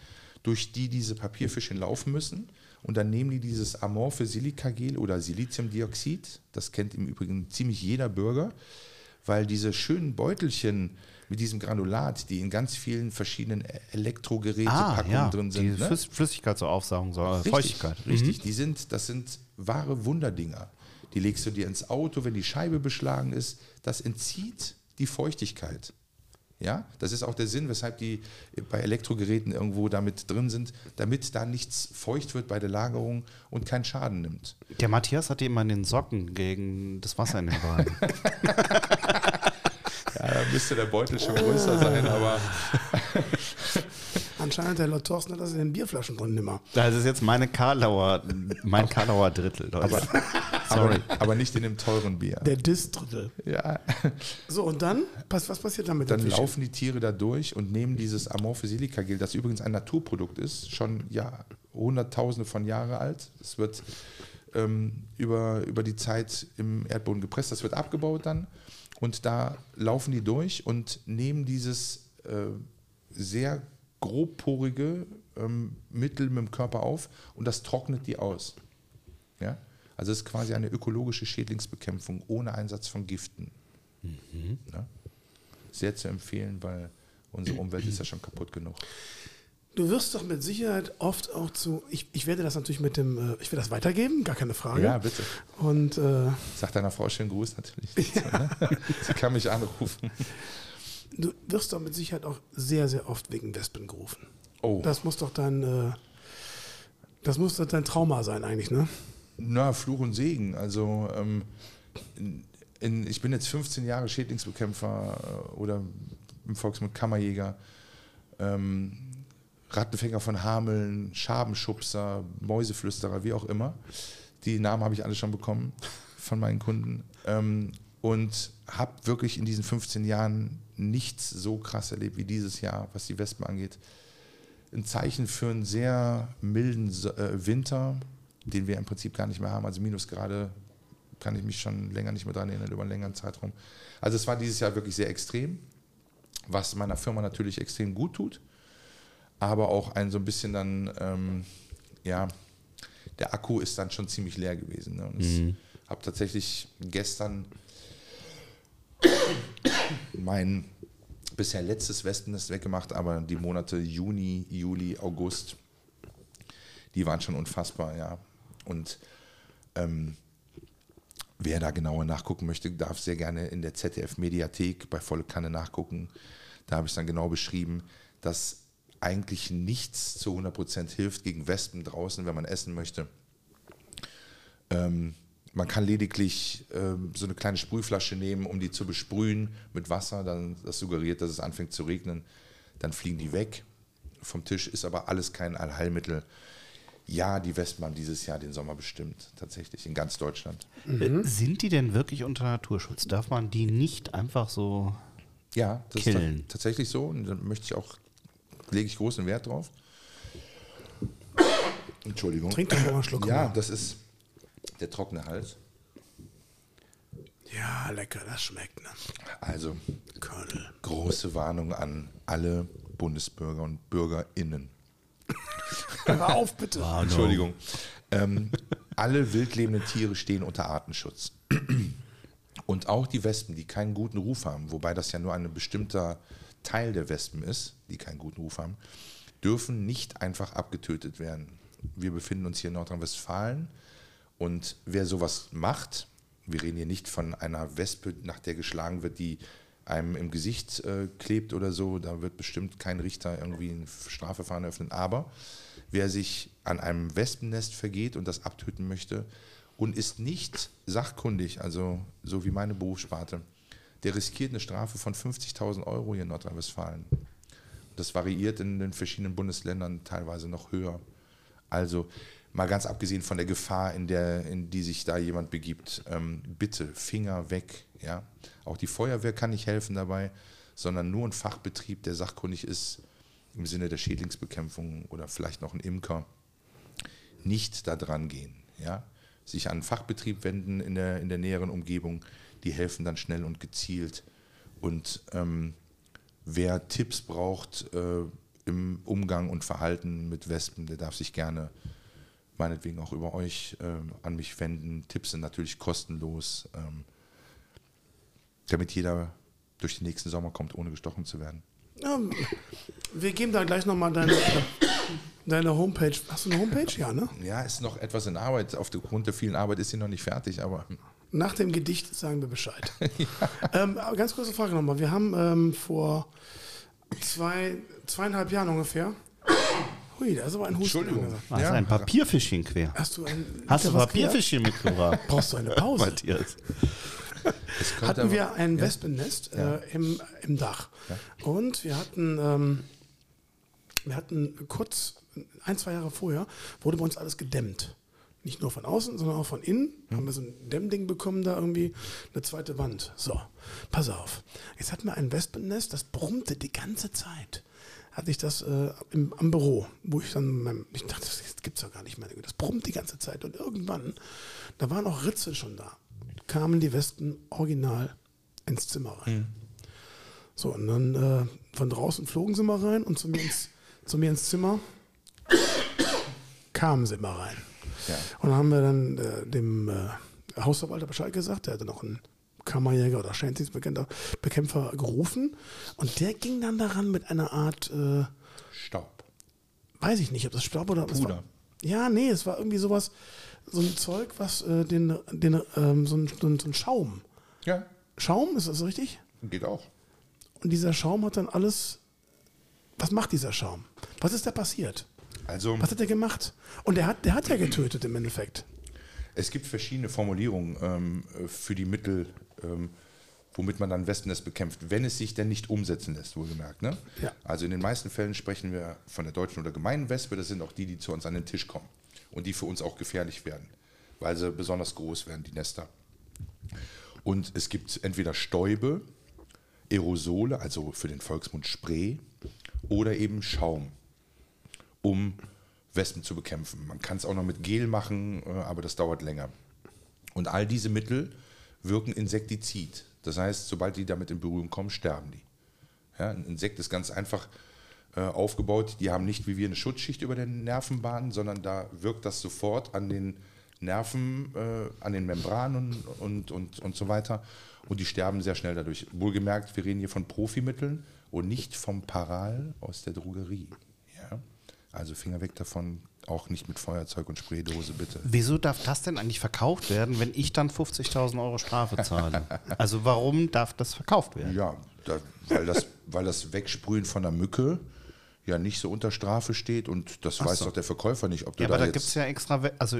durch die diese Papierfischchen laufen müssen. Und dann nehmen die dieses amorphe Silikagel oder Siliziumdioxid, das kennt im Übrigen ziemlich jeder Bürger, weil diese schönen Beutelchen mit diesem Granulat, die in ganz vielen verschiedenen Elektrogerätepackungen ah, ja. drin sind. Die ne? Flüssigkeit zur Aufsaugung, so richtig, Feuchtigkeit. Richtig, mhm. die sind, das sind wahre Wunderdinger. Die legst du dir ins Auto, wenn die Scheibe beschlagen ist. Das entzieht die Feuchtigkeit. Ja, das ist auch der Sinn, weshalb die bei Elektrogeräten irgendwo damit drin sind, damit da nichts feucht wird bei der Lagerung und keinen Schaden nimmt. Der Matthias hatte immer in den Socken gegen das Wasser in den Wagen. *laughs* müsste der Beutel schon größer sein, aber. *laughs* anscheinend der Lord Thorsten hat das in den Bierflaschen drin nimmer. Das ist jetzt meine Karlauer, mein Karlauer Drittel, Leute. Aber, Sorry. aber, aber nicht in dem teuren Bier. Der Distrittel. Ja. So, und dann, was, was passiert dann mit Dann den Fischen? laufen die Tiere da durch und nehmen dieses amorphe Silikagel, das übrigens ein Naturprodukt ist, schon ja, hunderttausende von Jahren alt. Es wird ähm, über, über die Zeit im Erdboden gepresst, das wird abgebaut dann und da laufen die durch und nehmen dieses äh, sehr grobporige ähm, Mittel mit dem Körper auf und das trocknet die aus. Ja? Also es ist quasi eine ökologische Schädlingsbekämpfung ohne Einsatz von Giften. Ja? Sehr zu empfehlen, weil unsere Umwelt ist ja schon kaputt genug. Du wirst doch mit Sicherheit oft auch zu. Ich, ich werde das natürlich mit dem. äh, Ich werde das weitergeben, gar keine Frage. Ja, bitte. Und äh, Sag deiner Frau schönen Gruß natürlich. ne? Sie kann mich anrufen. du wirst doch mit Sicherheit auch sehr, sehr oft wegen Wespen gerufen. Oh, Das muss doch dein. Äh, das muss doch dein Trauma sein, eigentlich, ne? na, Fluch und Segen. Also, ähm, in, in, ich bin jetzt 15 Jahre Schädlingsbekämpfer äh, oder im Volksmund Kammerjäger, ähm, Rattenfänger von Hameln, Schabenschubser, Mäuseflüsterer, wie auch immer. Die Namen habe ich alle schon bekommen *laughs* von meinen Kunden. Ähm, und habe wirklich in diesen 15 Jahren nichts so krass erlebt wie dieses Jahr, was die Wespen angeht. Ein Zeichen für einen sehr milden äh, Winter, den wir im Prinzip gar nicht mehr haben. Also Minusgrade kann ich mich schon länger nicht mehr daran erinnern, über einen längeren Zeitraum. Also es war dieses Jahr wirklich sehr extrem, was meiner Firma natürlich extrem gut tut, aber auch ein so ein bisschen dann, ähm, ja, der Akku ist dann schon ziemlich leer gewesen. Ne? Und ich habe tatsächlich gestern mein bisher letztes Wespennest weggemacht, aber die Monate Juni, Juli, August, die waren schon unfassbar, ja. Und ähm, wer da genauer nachgucken möchte, darf sehr gerne in der ZDF-Mediathek bei Volle Kanne nachgucken. Da habe ich dann genau beschrieben, dass eigentlich nichts zu 100% hilft gegen Wespen draußen, wenn man essen möchte. Ähm, man kann lediglich ähm, so eine kleine Sprühflasche nehmen, um die zu besprühen mit Wasser. Dann, das suggeriert, dass es anfängt zu regnen. Dann fliegen die weg. Vom Tisch ist aber alles kein Allheilmittel. Ja, die Wespen haben dieses Jahr den Sommer bestimmt, tatsächlich, in ganz Deutschland. Äh, Sind die denn wirklich unter Naturschutz? Darf man die nicht einfach so. Ja, das Killen. ist ta- tatsächlich so. Und da möchte ich auch, lege ich großen Wert drauf. Entschuldigung. Trink doch mal einen Schluck. Ja, mal. das ist der trockene Hals. ja, lecker, das schmeckt, ne? Also, Körnel. große Warnung an alle Bundesbürger und BürgerInnen. *laughs* Hör auf, bitte. Entschuldigung. Ähm, alle wildlebenden Tiere stehen unter Artenschutz. Und auch die Wespen, die keinen guten Ruf haben, wobei das ja nur ein bestimmter Teil der Wespen ist, die keinen guten Ruf haben, dürfen nicht einfach abgetötet werden. Wir befinden uns hier in Nordrhein-Westfalen und wer sowas macht, wir reden hier nicht von einer Wespe, nach der geschlagen wird, die einem im Gesicht äh, klebt oder so, da wird bestimmt kein Richter irgendwie ein Strafverfahren eröffnen. Aber wer sich an einem Wespennest vergeht und das abtöten möchte und ist nicht sachkundig, also so wie meine Berufssparte, der riskiert eine Strafe von 50.000 Euro hier in Nordrhein-Westfalen. Das variiert in den verschiedenen Bundesländern teilweise noch höher. Also mal ganz abgesehen von der Gefahr, in, der, in die sich da jemand begibt, ähm, bitte Finger weg. Ja? Auch die Feuerwehr kann nicht helfen dabei, sondern nur ein Fachbetrieb, der sachkundig ist im Sinne der Schädlingsbekämpfung oder vielleicht noch ein Imker, nicht da dran gehen. Ja? Sich an einen Fachbetrieb wenden in der, in der näheren Umgebung, die helfen dann schnell und gezielt. Und ähm, wer Tipps braucht äh, im Umgang und Verhalten mit Wespen, der darf sich gerne meinetwegen auch über euch ähm, an mich wenden. Tipps sind natürlich kostenlos, ähm, damit jeder durch den nächsten Sommer kommt, ohne gestochen zu werden. Ja, wir geben da gleich nochmal deine, deine Homepage. Hast du eine Homepage? Ja, ne? Ja, ist noch etwas in Arbeit. Aufgrund der vielen Arbeit ist sie noch nicht fertig, aber Nach dem Gedicht sagen wir Bescheid. *laughs* ähm, aber ganz kurze Frage nochmal. Wir haben ähm, vor zwei, zweieinhalb Jahren ungefähr. *coughs* Hui, da ist aber ein Husten. Entschuldigung. angesagt. Hast Ja. ein Papierfischchen quer. Hast du ein Hast du Papierfischchen mitgebracht? *laughs* Brauchst du eine Pause? Matthias. *laughs* hatten aber- wir ein Wespennest äh, im, im Dach. Und wir hatten ähm, wir hatten kurz, ein, zwei Jahre vorher, wurde bei uns alles gedämmt. Nicht nur von außen, sondern auch von innen. Mhm. Haben wir so ein Dämmding bekommen, da irgendwie eine zweite Wand. So, pass auf. Jetzt hatten wir ein Wespennest, das brummte die ganze Zeit. Hatte ich das äh, im, am Büro, wo ich dann, ich dachte, das gibt es doch gar nicht mehr. Das brummt die ganze Zeit. Und irgendwann, da waren auch Ritze schon da, kamen die Wespen original ins Zimmer rein. Mhm. So, und dann äh, von draußen flogen sie mal rein und zu mir ins, zu mir ins Zimmer kamen sie mal rein. Ja. Und dann haben wir dann äh, dem äh, Hausverwalter Bescheid gesagt, der hatte noch einen Kammerjäger oder Scheindienstbekämpfer gerufen und der ging dann daran mit einer Art äh, Staub. Weiß ich nicht, ob das Staub oder Puder. War, ja, nee, es war irgendwie sowas, so ein Zeug, was äh, den, den ähm, so, ein, so, ein, so ein Schaum. Ja. Schaum, ist das richtig? Geht auch. Und dieser Schaum hat dann alles. Was macht dieser Schaum? Was ist da passiert? Also, Was hat er gemacht? Und der hat, der hat ja getötet im Endeffekt. Es gibt verschiedene Formulierungen ähm, für die Mittel, ähm, womit man dann Wespennest bekämpft, wenn es sich denn nicht umsetzen lässt, wohlgemerkt. Ne? Ja. Also in den meisten Fällen sprechen wir von der deutschen oder gemeinen Wespe, das sind auch die, die zu uns an den Tisch kommen und die für uns auch gefährlich werden, weil sie besonders groß werden, die Nester. Und es gibt entweder Stäube, Aerosole, also für den Volksmund Spray, oder eben Schaum, um Wespen zu bekämpfen. Man kann es auch noch mit Gel machen, äh, aber das dauert länger. Und all diese Mittel wirken Insektizid. Das heißt, sobald die damit in Berührung kommen, sterben die. Ja, ein Insekt ist ganz einfach äh, aufgebaut. Die haben nicht wie wir eine Schutzschicht über den Nervenbahnen, sondern da wirkt das sofort an den Nerven, äh, an den Membranen und, und, und so weiter. Und die sterben sehr schnell dadurch. Wohlgemerkt, wir reden hier von Profimitteln und nicht vom Paral aus der Drogerie. Ja? Also Finger weg davon, auch nicht mit Feuerzeug und Spraydose, bitte. Wieso darf das denn eigentlich verkauft werden, wenn ich dann 50.000 Euro Strafe zahle? also warum darf das verkauft werden? Ja, da, weil, das, weil das Wegsprühen von der Mücke ja nicht so unter Strafe steht und das Ach weiß so. doch der Verkäufer nicht, ob du ja, da aber da gibt es ja extra, also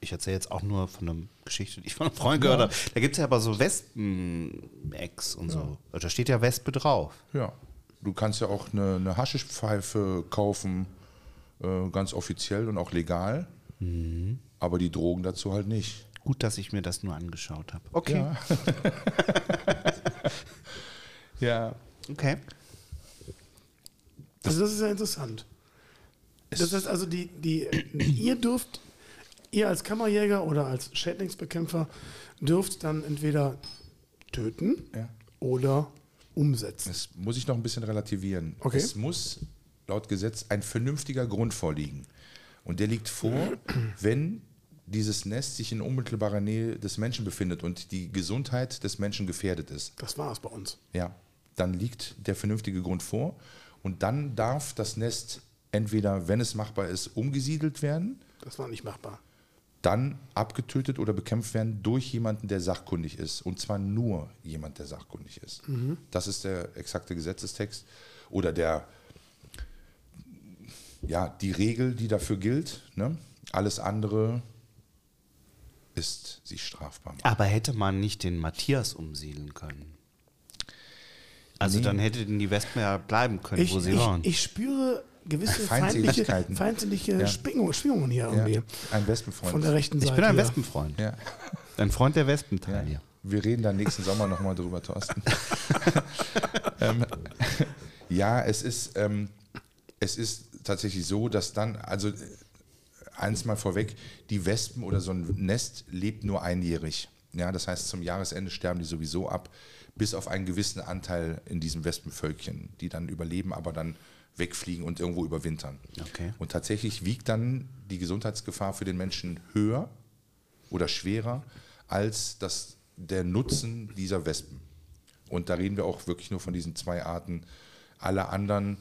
ich erzähle jetzt auch nur von einer Geschichte, die ich von einem Freund gehört habe. Da gibt es ja aber so Wespen-Eggs und so. Ja. Da steht ja Wespe drauf. Ja. Du kannst ja auch eine, eine Haschischpfeife kaufen, ganz offiziell und auch legal. Mhm. Aber die Drogen dazu halt nicht. Gut, dass ich mir das nur angeschaut habe. Okay. Ja. *laughs* ja. Okay. also das ist ja interessant. Das heißt also, die, die, *clears throat* ihr dürft ihr als Kammerjäger oder als Schädlingsbekämpfer dürft dann entweder töten ja. oder umsetzen. Das muss ich noch ein bisschen relativieren. Okay. Es muss laut Gesetz ein vernünftiger Grund vorliegen. Und der liegt vor, wenn dieses Nest sich in unmittelbarer Nähe des Menschen befindet und die Gesundheit des Menschen gefährdet ist. Das war es bei uns. Ja, dann liegt der vernünftige Grund vor und dann darf das Nest entweder, wenn es machbar ist, umgesiedelt werden. Das war nicht machbar dann abgetötet oder bekämpft werden durch jemanden, der sachkundig ist. Und zwar nur jemand, der sachkundig ist. Mhm. Das ist der exakte Gesetzestext oder der, ja, die Regel, die dafür gilt. Ne? Alles andere ist sich strafbar. Aber hätte man nicht den Matthias umsiedeln können? Also nee. dann hätten die Wespen ja bleiben können, ich, wo sie ich, waren. Ich spüre gewisse feindliche, feindliche ja. Schwingungen hier irgendwie. Ja. Ein Wespenfreund. Von der rechten Seite. Ich bin ein Wespenfreund. Ja. Ein Freund der Wespenteil. Ja. Wir reden dann nächsten Sommer nochmal drüber, Thorsten. *laughs* ähm, ja, es ist, ähm, es ist tatsächlich so, dass dann, also eins mal vorweg, die Wespen oder so ein Nest lebt nur einjährig. Ja, das heißt, zum Jahresende sterben die sowieso ab, bis auf einen gewissen Anteil in diesem Wespenvölkchen, die dann überleben, aber dann wegfliegen und irgendwo überwintern. Okay. Und tatsächlich wiegt dann die Gesundheitsgefahr für den Menschen höher oder schwerer als das, der Nutzen dieser Wespen. Und da reden wir auch wirklich nur von diesen zwei Arten. Alle anderen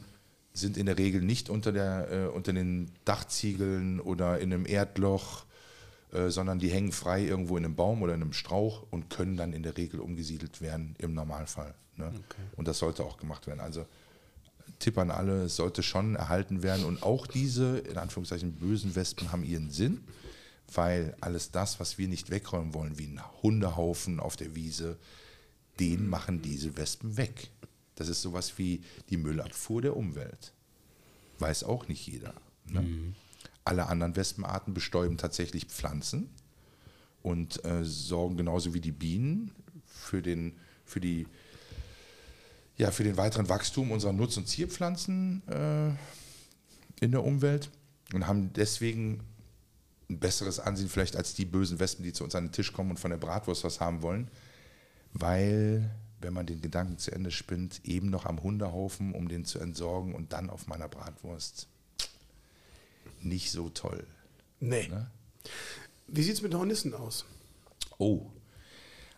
sind in der Regel nicht unter, der, äh, unter den Dachziegeln oder in einem Erdloch, äh, sondern die hängen frei irgendwo in einem Baum oder in einem Strauch und können dann in der Regel umgesiedelt werden im Normalfall. Ne? Okay. Und das sollte auch gemacht werden. Also Tipp an alle, es sollte schon erhalten werden. Und auch diese, in Anführungszeichen, bösen Wespen haben ihren Sinn, weil alles das, was wir nicht wegräumen wollen, wie ein Hundehaufen auf der Wiese, den machen diese Wespen weg. Das ist sowas wie die Müllabfuhr der Umwelt. weiß auch nicht jeder. Ne? Mhm. Alle anderen Wespenarten bestäuben tatsächlich Pflanzen und äh, sorgen genauso wie die Bienen für den, für die, ja, für den weiteren Wachstum unserer Nutz- und Zierpflanzen äh, in der Umwelt und haben deswegen ein besseres Ansehen vielleicht als die bösen Wespen, die zu uns an den Tisch kommen und von der Bratwurst was haben wollen, weil, wenn man den Gedanken zu Ende spinnt, eben noch am Hundehaufen, um den zu entsorgen und dann auf meiner Bratwurst. Nicht so toll. Nee. Ne? Wie sieht es mit Hornissen aus? Oh,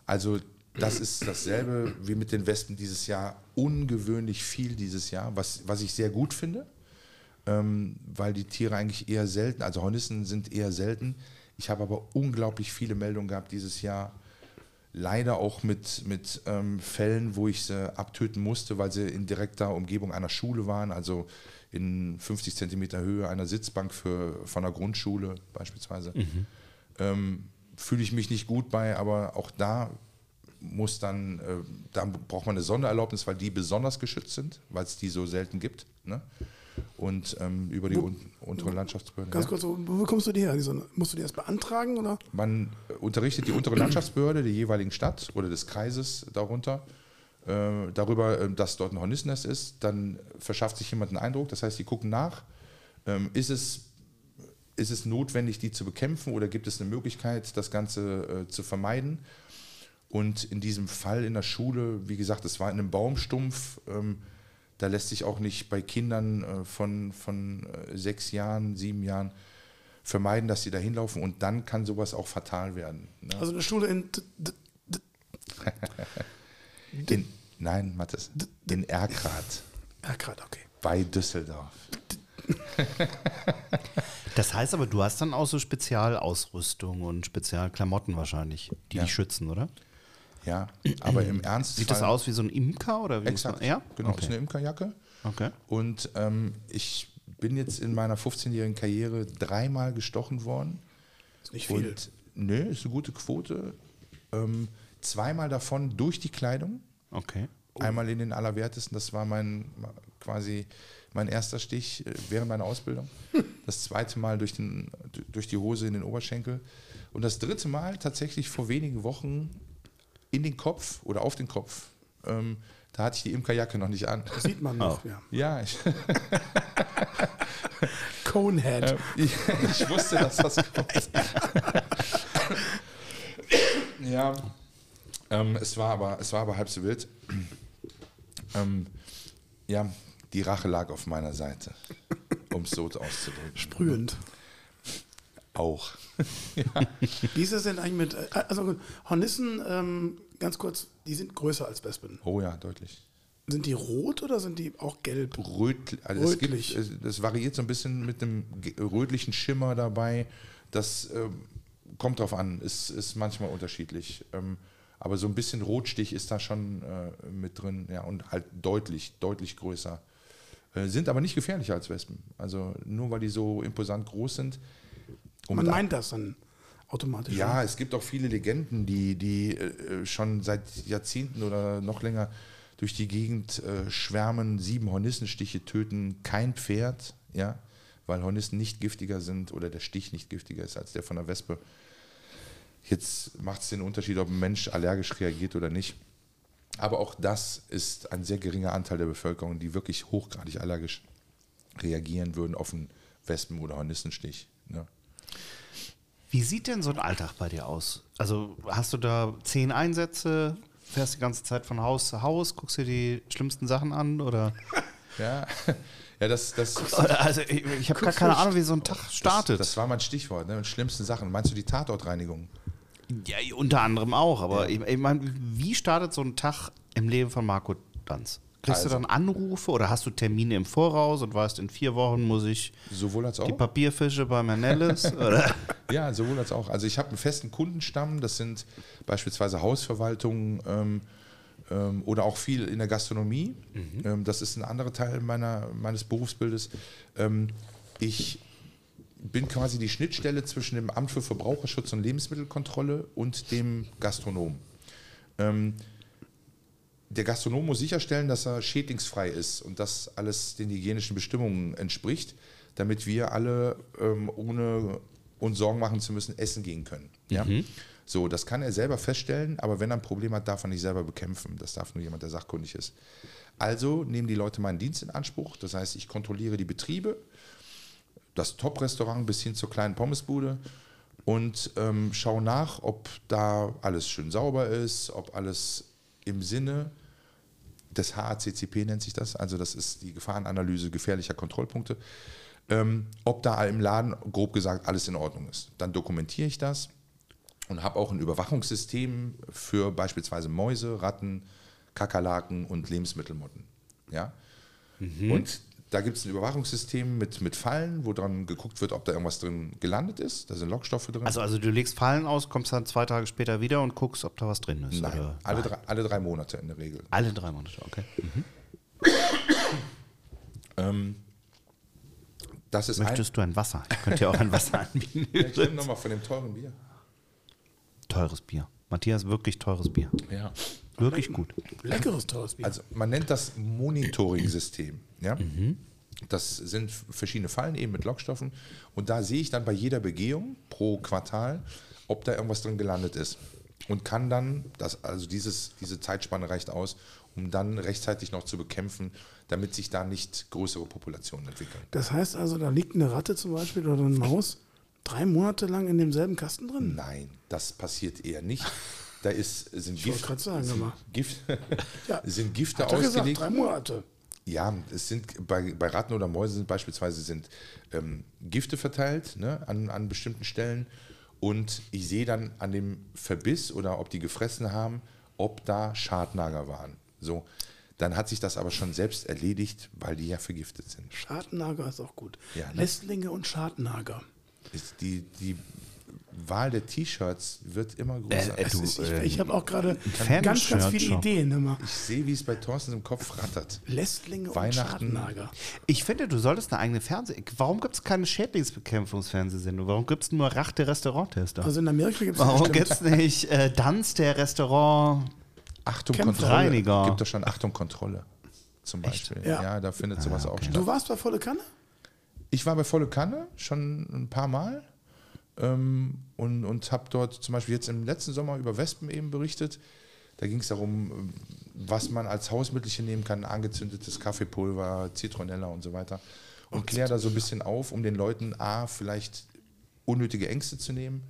also das ist dasselbe wie mit den Wespen dieses Jahr. Ungewöhnlich viel dieses Jahr, was, was ich sehr gut finde, ähm, weil die Tiere eigentlich eher selten, also Hornissen sind eher selten. Ich habe aber unglaublich viele Meldungen gehabt dieses Jahr. Leider auch mit, mit ähm, Fällen, wo ich sie abtöten musste, weil sie in direkter Umgebung einer Schule waren, also in 50 Zentimeter Höhe einer Sitzbank für, von einer Grundschule beispielsweise. Mhm. Ähm, Fühle ich mich nicht gut bei, aber auch da muss dann, äh, da braucht man eine Sondererlaubnis, weil die besonders geschützt sind, weil es die so selten gibt. Ne? Und ähm, über die wo, un untere Landschaftsbehörde. Ganz kurz, wo bekommst du die her? musst du die erst beantragen? Oder? Man äh, unterrichtet die untere Landschaftsbehörde der jeweiligen Stadt oder des Kreises darunter äh, darüber, äh, dass dort ein Hornissennest ist. Dann verschafft sich jemand einen Eindruck. Das heißt, die gucken nach, ähm, ist es ist es notwendig, die zu bekämpfen oder gibt es eine Möglichkeit, das Ganze äh, zu vermeiden? Und in diesem Fall in der Schule, wie gesagt, es war in einem Baumstumpf, ähm, da lässt sich auch nicht bei Kindern äh, von, von äh, sechs Jahren, sieben Jahren vermeiden, dass sie da hinlaufen und dann kann sowas auch fatal werden. Ne? Also eine Schule in. in nein, Mathis, in Erkrath. Erkrath, okay. Bei Düsseldorf. Das heißt aber, du hast dann auch so Spezialausrüstung und Spezialklamotten wahrscheinlich, die ja. dich schützen, oder? Ja, aber im Ernst. Sieht das aus wie so ein Imker oder wie? Exakt, ja? genau, okay. ist eine Imkerjacke. Okay. Und ähm, ich bin jetzt in meiner 15-jährigen Karriere dreimal gestochen worden. Ist nicht viel. Und, nö, ist eine gute Quote. Ähm, zweimal davon durch die Kleidung. Okay. Oh. Einmal in den Allerwertesten, das war mein quasi mein erster Stich äh, während meiner Ausbildung. *laughs* Das zweite Mal durch, den, durch die Hose in den Oberschenkel. Und das dritte Mal tatsächlich vor wenigen Wochen in den Kopf oder auf den Kopf. Ähm, da hatte ich die Imkerjacke noch nicht an. Das sieht man noch, oh. ja. Ja, ich *laughs* Conehead. Ähm, ich, ich, wusste, dass das kommt. ja, ähm, es, war aber, es war aber halb so wild. Ähm, ja, die Rache lag auf meiner Seite, um es so auszudrücken. Sprühend. Auch. Ja. Wie ist es denn eigentlich mit, also Hornissen, ähm, ganz kurz, die sind größer als Wespen. Oh ja, deutlich. Sind die rot oder sind die auch gelb? Röt, also Rötlich. Es gibt, das variiert so ein bisschen mit dem rötlichen Schimmer dabei. Das äh, kommt drauf an, ist, ist manchmal unterschiedlich. Ähm, aber so ein bisschen Rotstich ist da schon äh, mit drin, ja, und halt deutlich, deutlich größer. Äh, sind aber nicht gefährlicher als Wespen. Also nur weil die so imposant groß sind. Man meint das dann automatisch. Ja, oder? es gibt auch viele Legenden, die, die äh, schon seit Jahrzehnten oder noch länger durch die Gegend äh, schwärmen, sieben Hornissenstiche töten kein Pferd, ja, weil Hornissen nicht giftiger sind oder der Stich nicht giftiger ist als der von der Wespe. Jetzt macht es den Unterschied, ob ein Mensch allergisch reagiert oder nicht. Aber auch das ist ein sehr geringer Anteil der Bevölkerung, die wirklich hochgradig allergisch reagieren würden auf einen Wespen- oder Hornissenstich. Ne? Wie sieht denn so ein Alltag bei dir aus? Also hast du da zehn Einsätze, fährst die ganze Zeit von Haus zu Haus, guckst dir die schlimmsten Sachen an oder? *laughs* ja, ja, das, das Also ich, ich habe gar keine Ahnung, wie so ein Tag startet. Das, das war mein Stichwort, ne? Und schlimmsten Sachen. Meinst du die Tatortreinigung? Ja, unter anderem auch, aber ja. ich, ich meine, wie startet so ein Tag im Leben von Marco Danz? Kriegst also, du dann Anrufe oder hast du Termine im Voraus und weißt, in vier Wochen muss ich sowohl als auch. die Papierfische bei Manellis? *laughs* ja, sowohl als auch. Also ich habe einen festen Kundenstamm, das sind beispielsweise Hausverwaltungen ähm, ähm, oder auch viel in der Gastronomie. Mhm. Ähm, das ist ein anderer Teil meiner, meines Berufsbildes. Ähm, ich bin quasi die Schnittstelle zwischen dem Amt für Verbraucherschutz und Lebensmittelkontrolle und dem Gastronom. Der Gastronom muss sicherstellen, dass er schädlingsfrei ist und dass alles den hygienischen Bestimmungen entspricht, damit wir alle ähm, ohne uns Sorgen machen zu müssen essen gehen können. Ja? So, das kann er selber feststellen, aber wenn er ein Problem hat, darf er nicht selber bekämpfen. Das darf nur jemand, der sachkundig ist. Also nehmen die Leute meinen Dienst in Anspruch. Das heißt, ich kontrolliere die Betriebe, das Top-Restaurant bis hin zur kleinen Pommesbude und ähm, schaue nach, ob da alles schön sauber ist, ob alles im Sinne des HACCP nennt sich das, also das ist die Gefahrenanalyse gefährlicher Kontrollpunkte, ähm, ob da im Laden grob gesagt alles in Ordnung ist. Dann dokumentiere ich das und habe auch ein Überwachungssystem für beispielsweise Mäuse, Ratten, Kakerlaken und Lebensmittelmotten. Ja? Und da gibt es ein Überwachungssystem mit, mit Fallen, wo dran geguckt wird, ob da irgendwas drin gelandet ist. Da sind Lockstoffe drin. Also, also du legst Fallen aus, kommst dann zwei Tage später wieder und guckst, ob da was drin ist. Nein, oder? alle, Drei, alle drei Monate in der Regel. Alle drei Monate, okay. *coughs* Ähm, das ist ein, Möchtest du ein Wasser? Ich könnte dir auch ein Wasser *laughs* anbieten. Ja, ich nehme nochmal von dem teuren Bier. Teures Bier. Matthias, wirklich teures Bier. Ja. Wirklich gut. Leckeres, teures Bier. Also man nennt das Monitoring-System. Ja? Das sind verschiedene Fallen eben mit Lockstoffen. Und da sehe ich dann bei jeder Begehung pro Quartal, ob da irgendwas drin gelandet ist. Und kann dann, das, also dieses, diese Zeitspanne reicht aus, um dann rechtzeitig noch zu bekämpfen, damit sich da nicht größere Populationen entwickeln. Das heißt also, da liegt eine Ratte zum Beispiel oder eine Maus drei Monate lang in demselben Kasten drin. Nein, das passiert eher nicht. Da ist, sind, Gift, sagen, sind, Gift, *laughs* Ja. *laughs* sind Gifte Hat er gesagt, ausgelegt. drei Monate. Ja, es sind bei, bei Ratten oder Mäusen sind beispielsweise sind ähm, Gifte verteilt ne, an, an bestimmten Stellen und ich sehe dann an dem Verbiss oder ob die gefressen haben, ob da Schadnager waren. So, dann hat sich das aber schon selbst erledigt, weil die ja vergiftet sind. Schadnager ist auch gut. Ja, ne? Lästlinge und Schadnager. Ist die, die Wahl der T-Shirts wird immer größer. Äh, äh, Du, ist, ich äh, ich habe auch gerade ganz, ganz viele. Ideen. Immer. ich sehe, wie es bei Thorsten im Kopf rattert. Lästlinge und Weihnachten. Schadnager. Ich finde, du solltest eine eigene Fernseh... Warum gibt es keine Schädlingsbekämpfungsfernsehsendung? Warum gibt es nur Rach der Restauranttester? Also in Amerika gibt es Warum gibt es nicht äh, Danz der Restaurant... Achtung, Kämpfer. Kontrolle. Reiniger. Gibt doch schon Achtung, Kontrolle. Zum Beispiel. Ja. Ja. da findet sowas auch statt. Du warst bei Volle Kanne? Ich war bei Volle Kanne schon ein paar Mal ähm, und, und habe dort zum Beispiel jetzt im letzten Sommer über Wespen eben berichtet. Da ging es darum, was man als Hausmittelchen nehmen kann, angezündetes Kaffeepulver, Zitronella und so weiter. Und kläre da so ein bisschen auf, um den Leuten A, vielleicht unnötige Ängste zu nehmen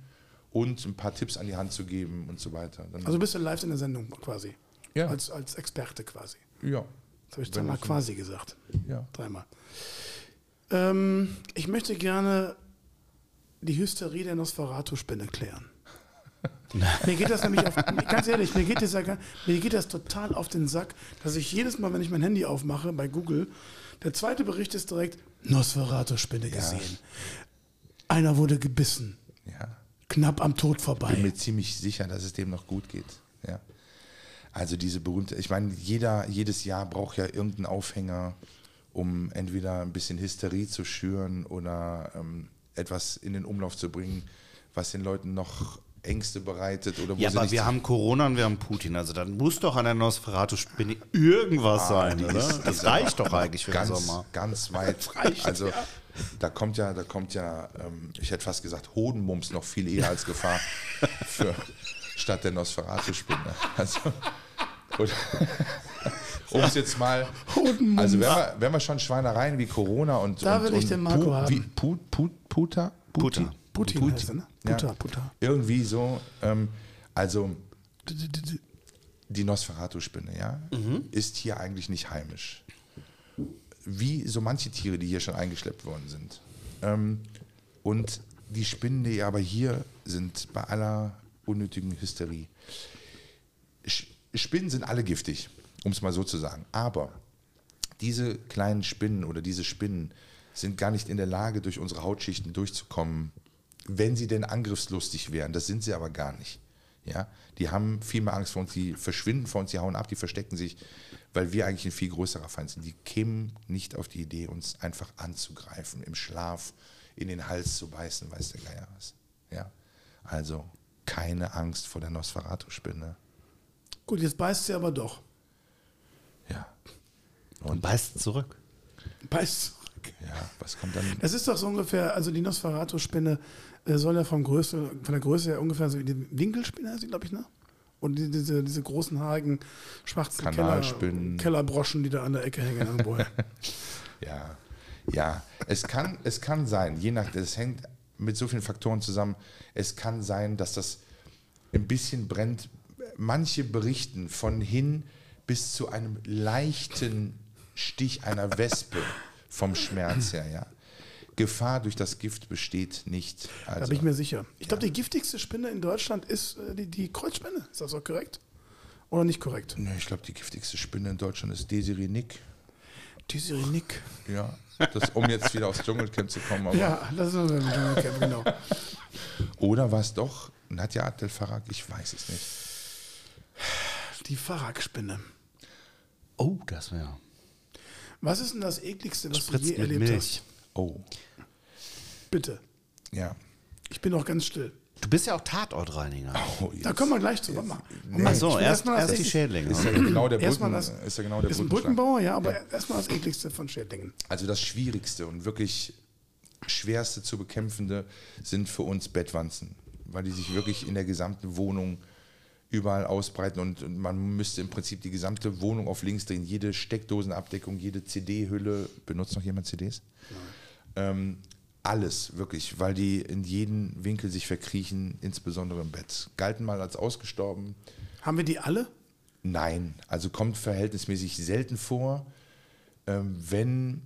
und ein paar Tipps an die Hand zu geben und so weiter. Dann, Also bist du live in der Sendung quasi. Ja. Als, als Experte quasi. ja, Das habe ich dreimal quasi gesagt. ja. Dreimal. Ähm, ich möchte gerne die Hysterie der Nosferatu-Spinne klären. *laughs* mir geht das nämlich auf, ganz ehrlich, mir geht, das ja, gar- mir geht das total auf den Sack, dass ich jedes Mal, wenn ich mein Handy aufmache bei Google, der zweite Bericht ist direkt Nosferatu-Spinne gesehen. Einer wurde gebissen, ja. knapp am Tod bin vorbei. mir ziemlich sicher, dass es dem noch gut geht. Ja. Also diese berühmte, ich meine, jeder, jedes Jahr braucht ja irgendeinen Aufhänger, um entweder ein bisschen Hysterie zu schüren oder ähm, etwas in den Umlauf zu bringen, was den Leuten noch Ängste bereitet oder wo Ja, aber wir haben Corona und wir haben Putin. Also dann muss doch an der Nosferatu-Spinne irgendwas sein, die oder? ist- das reicht doch eigentlich für den ganz, Sommer. ganz *laughs* weit. also da kommt ja, da kommt ja, ähm, ich hätte fast gesagt, Hodenmums noch viel eher als Gefahr *laughs* für statt der Nosferatu-Spinne. Also, oder- um es jetzt mal. Also wenn wir, wenn wir schon Schweinereien wie Corona und, Da und, will ich und den Marco Pu- haben. Wie, Pu, Pu, Puta? Puti? Puta. Putin Putin. heißt er, ne? Ja. Puta, Puta. Irgendwie so. Ähm, also die Nosferatu-Spinne, ja, ist hier eigentlich nicht heimisch. Wie so manche Tiere, die hier schon eingeschleppt worden sind. Ähm, und die Spinnen, die aber hier sind, bei aller unnötigen Hysterie. Sch- Spinnen sind alle giftig, um es mal so zu sagen. Aber diese kleinen Spinnen oder diese Spinnen sind gar nicht in der Lage, durch unsere Hautschichten durchzukommen, wenn sie denn angriffslustig wären. Das sind sie aber gar nicht. Ja? Die haben viel mehr Angst vor uns, die verschwinden vor uns, die hauen ab, die verstecken sich, weil wir eigentlich ein viel größerer Feind sind. Die kämen nicht auf die Idee, uns einfach anzugreifen, im Schlaf in den Hals zu beißen, weiß der Geier was. Ja? Also keine Angst vor der Nosferatu-Spinne. Gut, jetzt beißt sie aber doch. Und beißt zurück. Beißt zurück. Ja, was kommt dann? Das ist doch so ungefähr, also die Nosferatu-Spinne äh, soll ja vom Größe, von der Größe her ungefähr so wie die Winkelspinne, glaube ich, ne? Und die, diese, diese großen haarigen schwarzen Keller. Kellerbroschen, die da an der Ecke hängen. *laughs* Ja, ja. Es kann, es kann sein, je nach, es hängt mit so vielen Faktoren zusammen. Es kann sein, dass das ein bisschen brennt. Manche berichten von hin bis zu einem leichten Stich einer Wespe vom Schmerz her, ja. Gefahr durch das Gift besteht nicht. da Also, bin ich mir sicher. Ich glaube, die giftigste Spinne in Deutschland ist äh, die, die Kreuzspinne. Ist das auch korrekt? Oder nicht korrekt? Nö, ich glaube, die giftigste Spinne in Deutschland ist Desiree Nick. Die Sirenik. Ja, das, um jetzt wieder aufs Dschungelcamp zu kommen. Ja, das ist unser Dschungelcamp, genau. Oder war es doch Nadja Abdel Farag? Ich weiß es nicht. Die Fahrradspinne. Oh, das wäre. Was ist denn das ekligste, was du Spritzt je mit erlebt Milch. Oh, hast? Bitte. ja. Ich bin noch ganz still. Du bist ja auch Tatortreiniger. Oh, Da kommen wir gleich zu. Warte mal. Nee. Ach so, Ich will erst, erstmal das erst die Schädlinge. Ist ja genau der, Brücken, das- ist ja genau der Ist ein. Brückenbauer, ja, aber erstmal das ekligste von Schädlingen. Also das Schwierigste und wirklich schwerste zu bekämpfende sind für uns Bettwanzen, weil die sich wirklich in der gesamten Wohnung überall ausbreiten und, man müsste im Prinzip die gesamte Wohnung auf links drehen, jede Steckdosenabdeckung, jede CD-Hülle. Benutzt noch jemand CDs? Ähm, alles, wirklich, weil die in jeden Winkel sich verkriechen, insbesondere im Bett. Galten mal als ausgestorben. Haben wir die alle? Nein, also kommt verhältnismäßig selten vor. Ähm, wenn,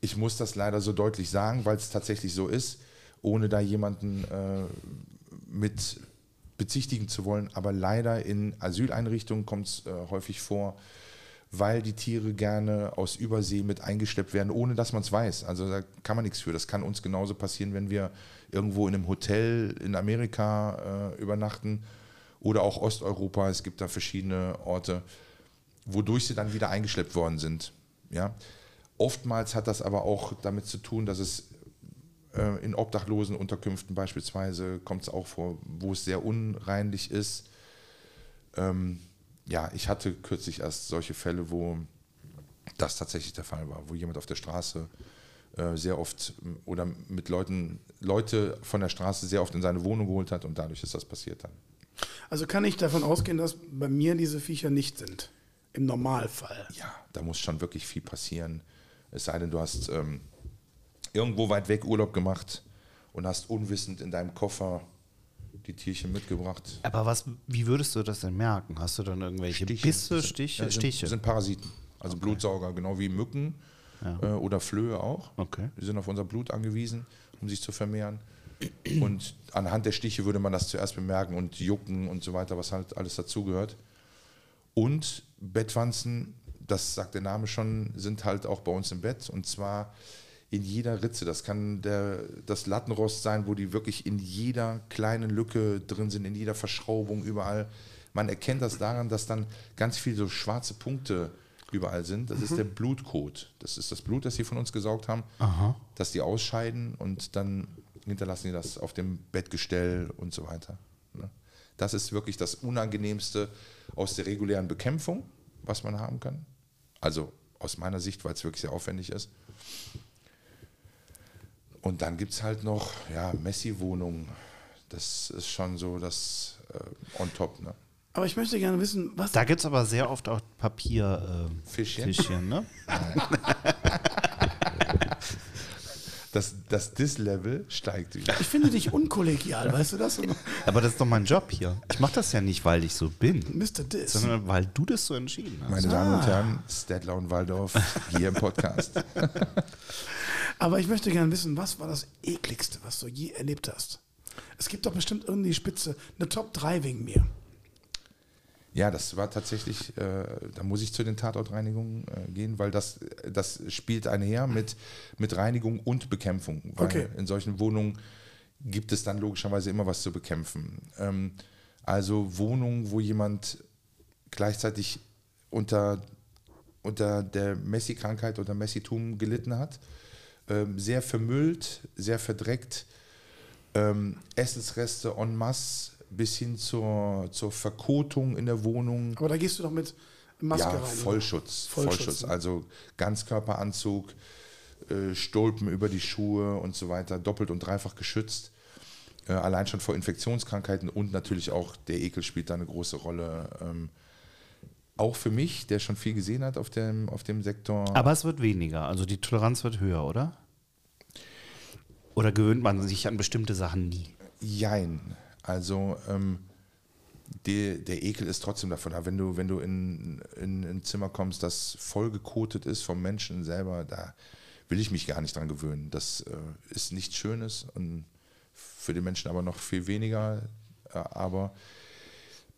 ich muss das leider so deutlich sagen, weil es tatsächlich so ist, ohne da jemanden äh, mit bezichtigen zu wollen, aber leider in Asyleinrichtungen kommt es äh, häufig vor, weil die Tiere gerne aus Übersee mit eingeschleppt werden, ohne dass man es weiß. Also da kann man nichts für. Das kann uns genauso passieren, wenn wir irgendwo in einem Hotel in Amerika äh, übernachten oder auch Osteuropa. Es gibt da verschiedene Orte, wodurch sie dann wieder eingeschleppt worden sind. Ja? Oftmals hat das aber auch damit zu tun, dass es in obdachlosen Unterkünften beispielsweise kommt es auch vor, wo es sehr unreinlich ist. Ähm, ja, ich hatte kürzlich erst solche Fälle, wo das tatsächlich der Fall war, wo jemand auf der Straße äh, sehr oft m, oder mit Leuten, Leute von der Straße sehr oft in seine Wohnung geholt hat und dadurch ist das passiert dann. Also kann ich davon ausgehen, dass bei mir diese Viecher nicht sind. Im Normalfall. Ja, da muss schon wirklich viel passieren. Es sei denn, du hast ähm, irgendwo weit weg Urlaub gemacht und hast unwissend in deinem Koffer die Tierchen mitgebracht. Aber was, wie würdest du das denn merken? Hast du dann irgendwelche Bisse, Das sind- Stiche? ja, sind, Stiche? sind Parasiten, also Blutsauger, genau wie Mücken äh, oder Flöhe auch. Okay. Die sind auf unser Blut angewiesen, um sich zu vermehren. Und anhand der Stiche würde man das zuerst bemerken und Jucken und so weiter, was halt alles dazugehört. Und Bettwanzen, das sagt der Name schon, sind halt auch bei uns im Bett und zwar in jeder Ritze. Das kann der, das Lattenrost sein, wo die wirklich in jeder kleinen Lücke drin sind, in jeder Verschraubung, überall. Man erkennt das daran, dass dann ganz viele so schwarze Punkte überall sind. Das ist der Blutkot. Das ist das Blut, das sie von uns gesaugt haben, dass die ausscheiden und dann hinterlassen die das auf dem Bettgestell und so weiter. ne? Das ist wirklich das Unangenehmste aus der regulären Bekämpfung, was man haben kann. Also aus meiner Sicht, weil es wirklich sehr aufwendig ist. Und dann gibt es halt noch ja, Messi-Wohnungen. Das ist schon so das äh, on top. Ne? Aber ich möchte gerne wissen, was. Da gibt es aber sehr oft auch Papier ähm, Fischchen? Fischchen, ne? *laughs* Das, das Dis-Level steigt wieder. Ich finde dich unkollegial, weißt du das? Aber das ist doch mein Job hier. Ich mache das ja nicht, weil ich so bin, Mr. Diss. sondern weil du das so entschieden hast. Meine Damen und Herren, Stedler und Waldorf hier im Podcast. *laughs* Aber ich möchte gerne wissen, was war das ekligste, was du je erlebt hast? Es gibt doch bestimmt irgendwie Spitze, eine Top 3 wegen mir. Ja, das war tatsächlich, äh, da muss ich zu den Tatortreinigungen äh, gehen, weil das, das spielt einher mit, mit Reinigung und Bekämpfung. Weil Okay. in solchen Wohnungen gibt es dann logischerweise immer was zu bekämpfen. Ähm, also Wohnungen, wo jemand gleichzeitig unter, unter der Messi-Krankheit oder Messitum gelitten hat, ähm, sehr vermüllt, sehr verdreckt, ähm, Essensreste en masse bis hin zur, zur Verkotung in der Wohnung. Aber da gehst du doch mit Maske ja, rein. Vollschutz, Vollschutz, Vollschutz. ne? Also Ganzkörperanzug, äh, Stulpen über die Schuhe und so weiter, doppelt und dreifach geschützt. Äh, allein schon vor Infektionskrankheiten und natürlich auch der Ekel spielt da eine große Rolle. Ähm, auch für mich, der schon viel gesehen hat auf dem, auf dem Sektor. Aber es wird weniger, also die Toleranz wird höher, oder? Oder gewöhnt man sich an bestimmte Sachen nie? Jein. Also ähm, der, der Ekel ist trotzdem davon da. Wenn du, wenn du in, in, in ein Zimmer kommst, das vollgekotet ist vom Menschen selber, da will ich mich gar nicht dran gewöhnen. Das äh, ist nichts Schönes und für den Menschen aber noch viel weniger. Äh, aber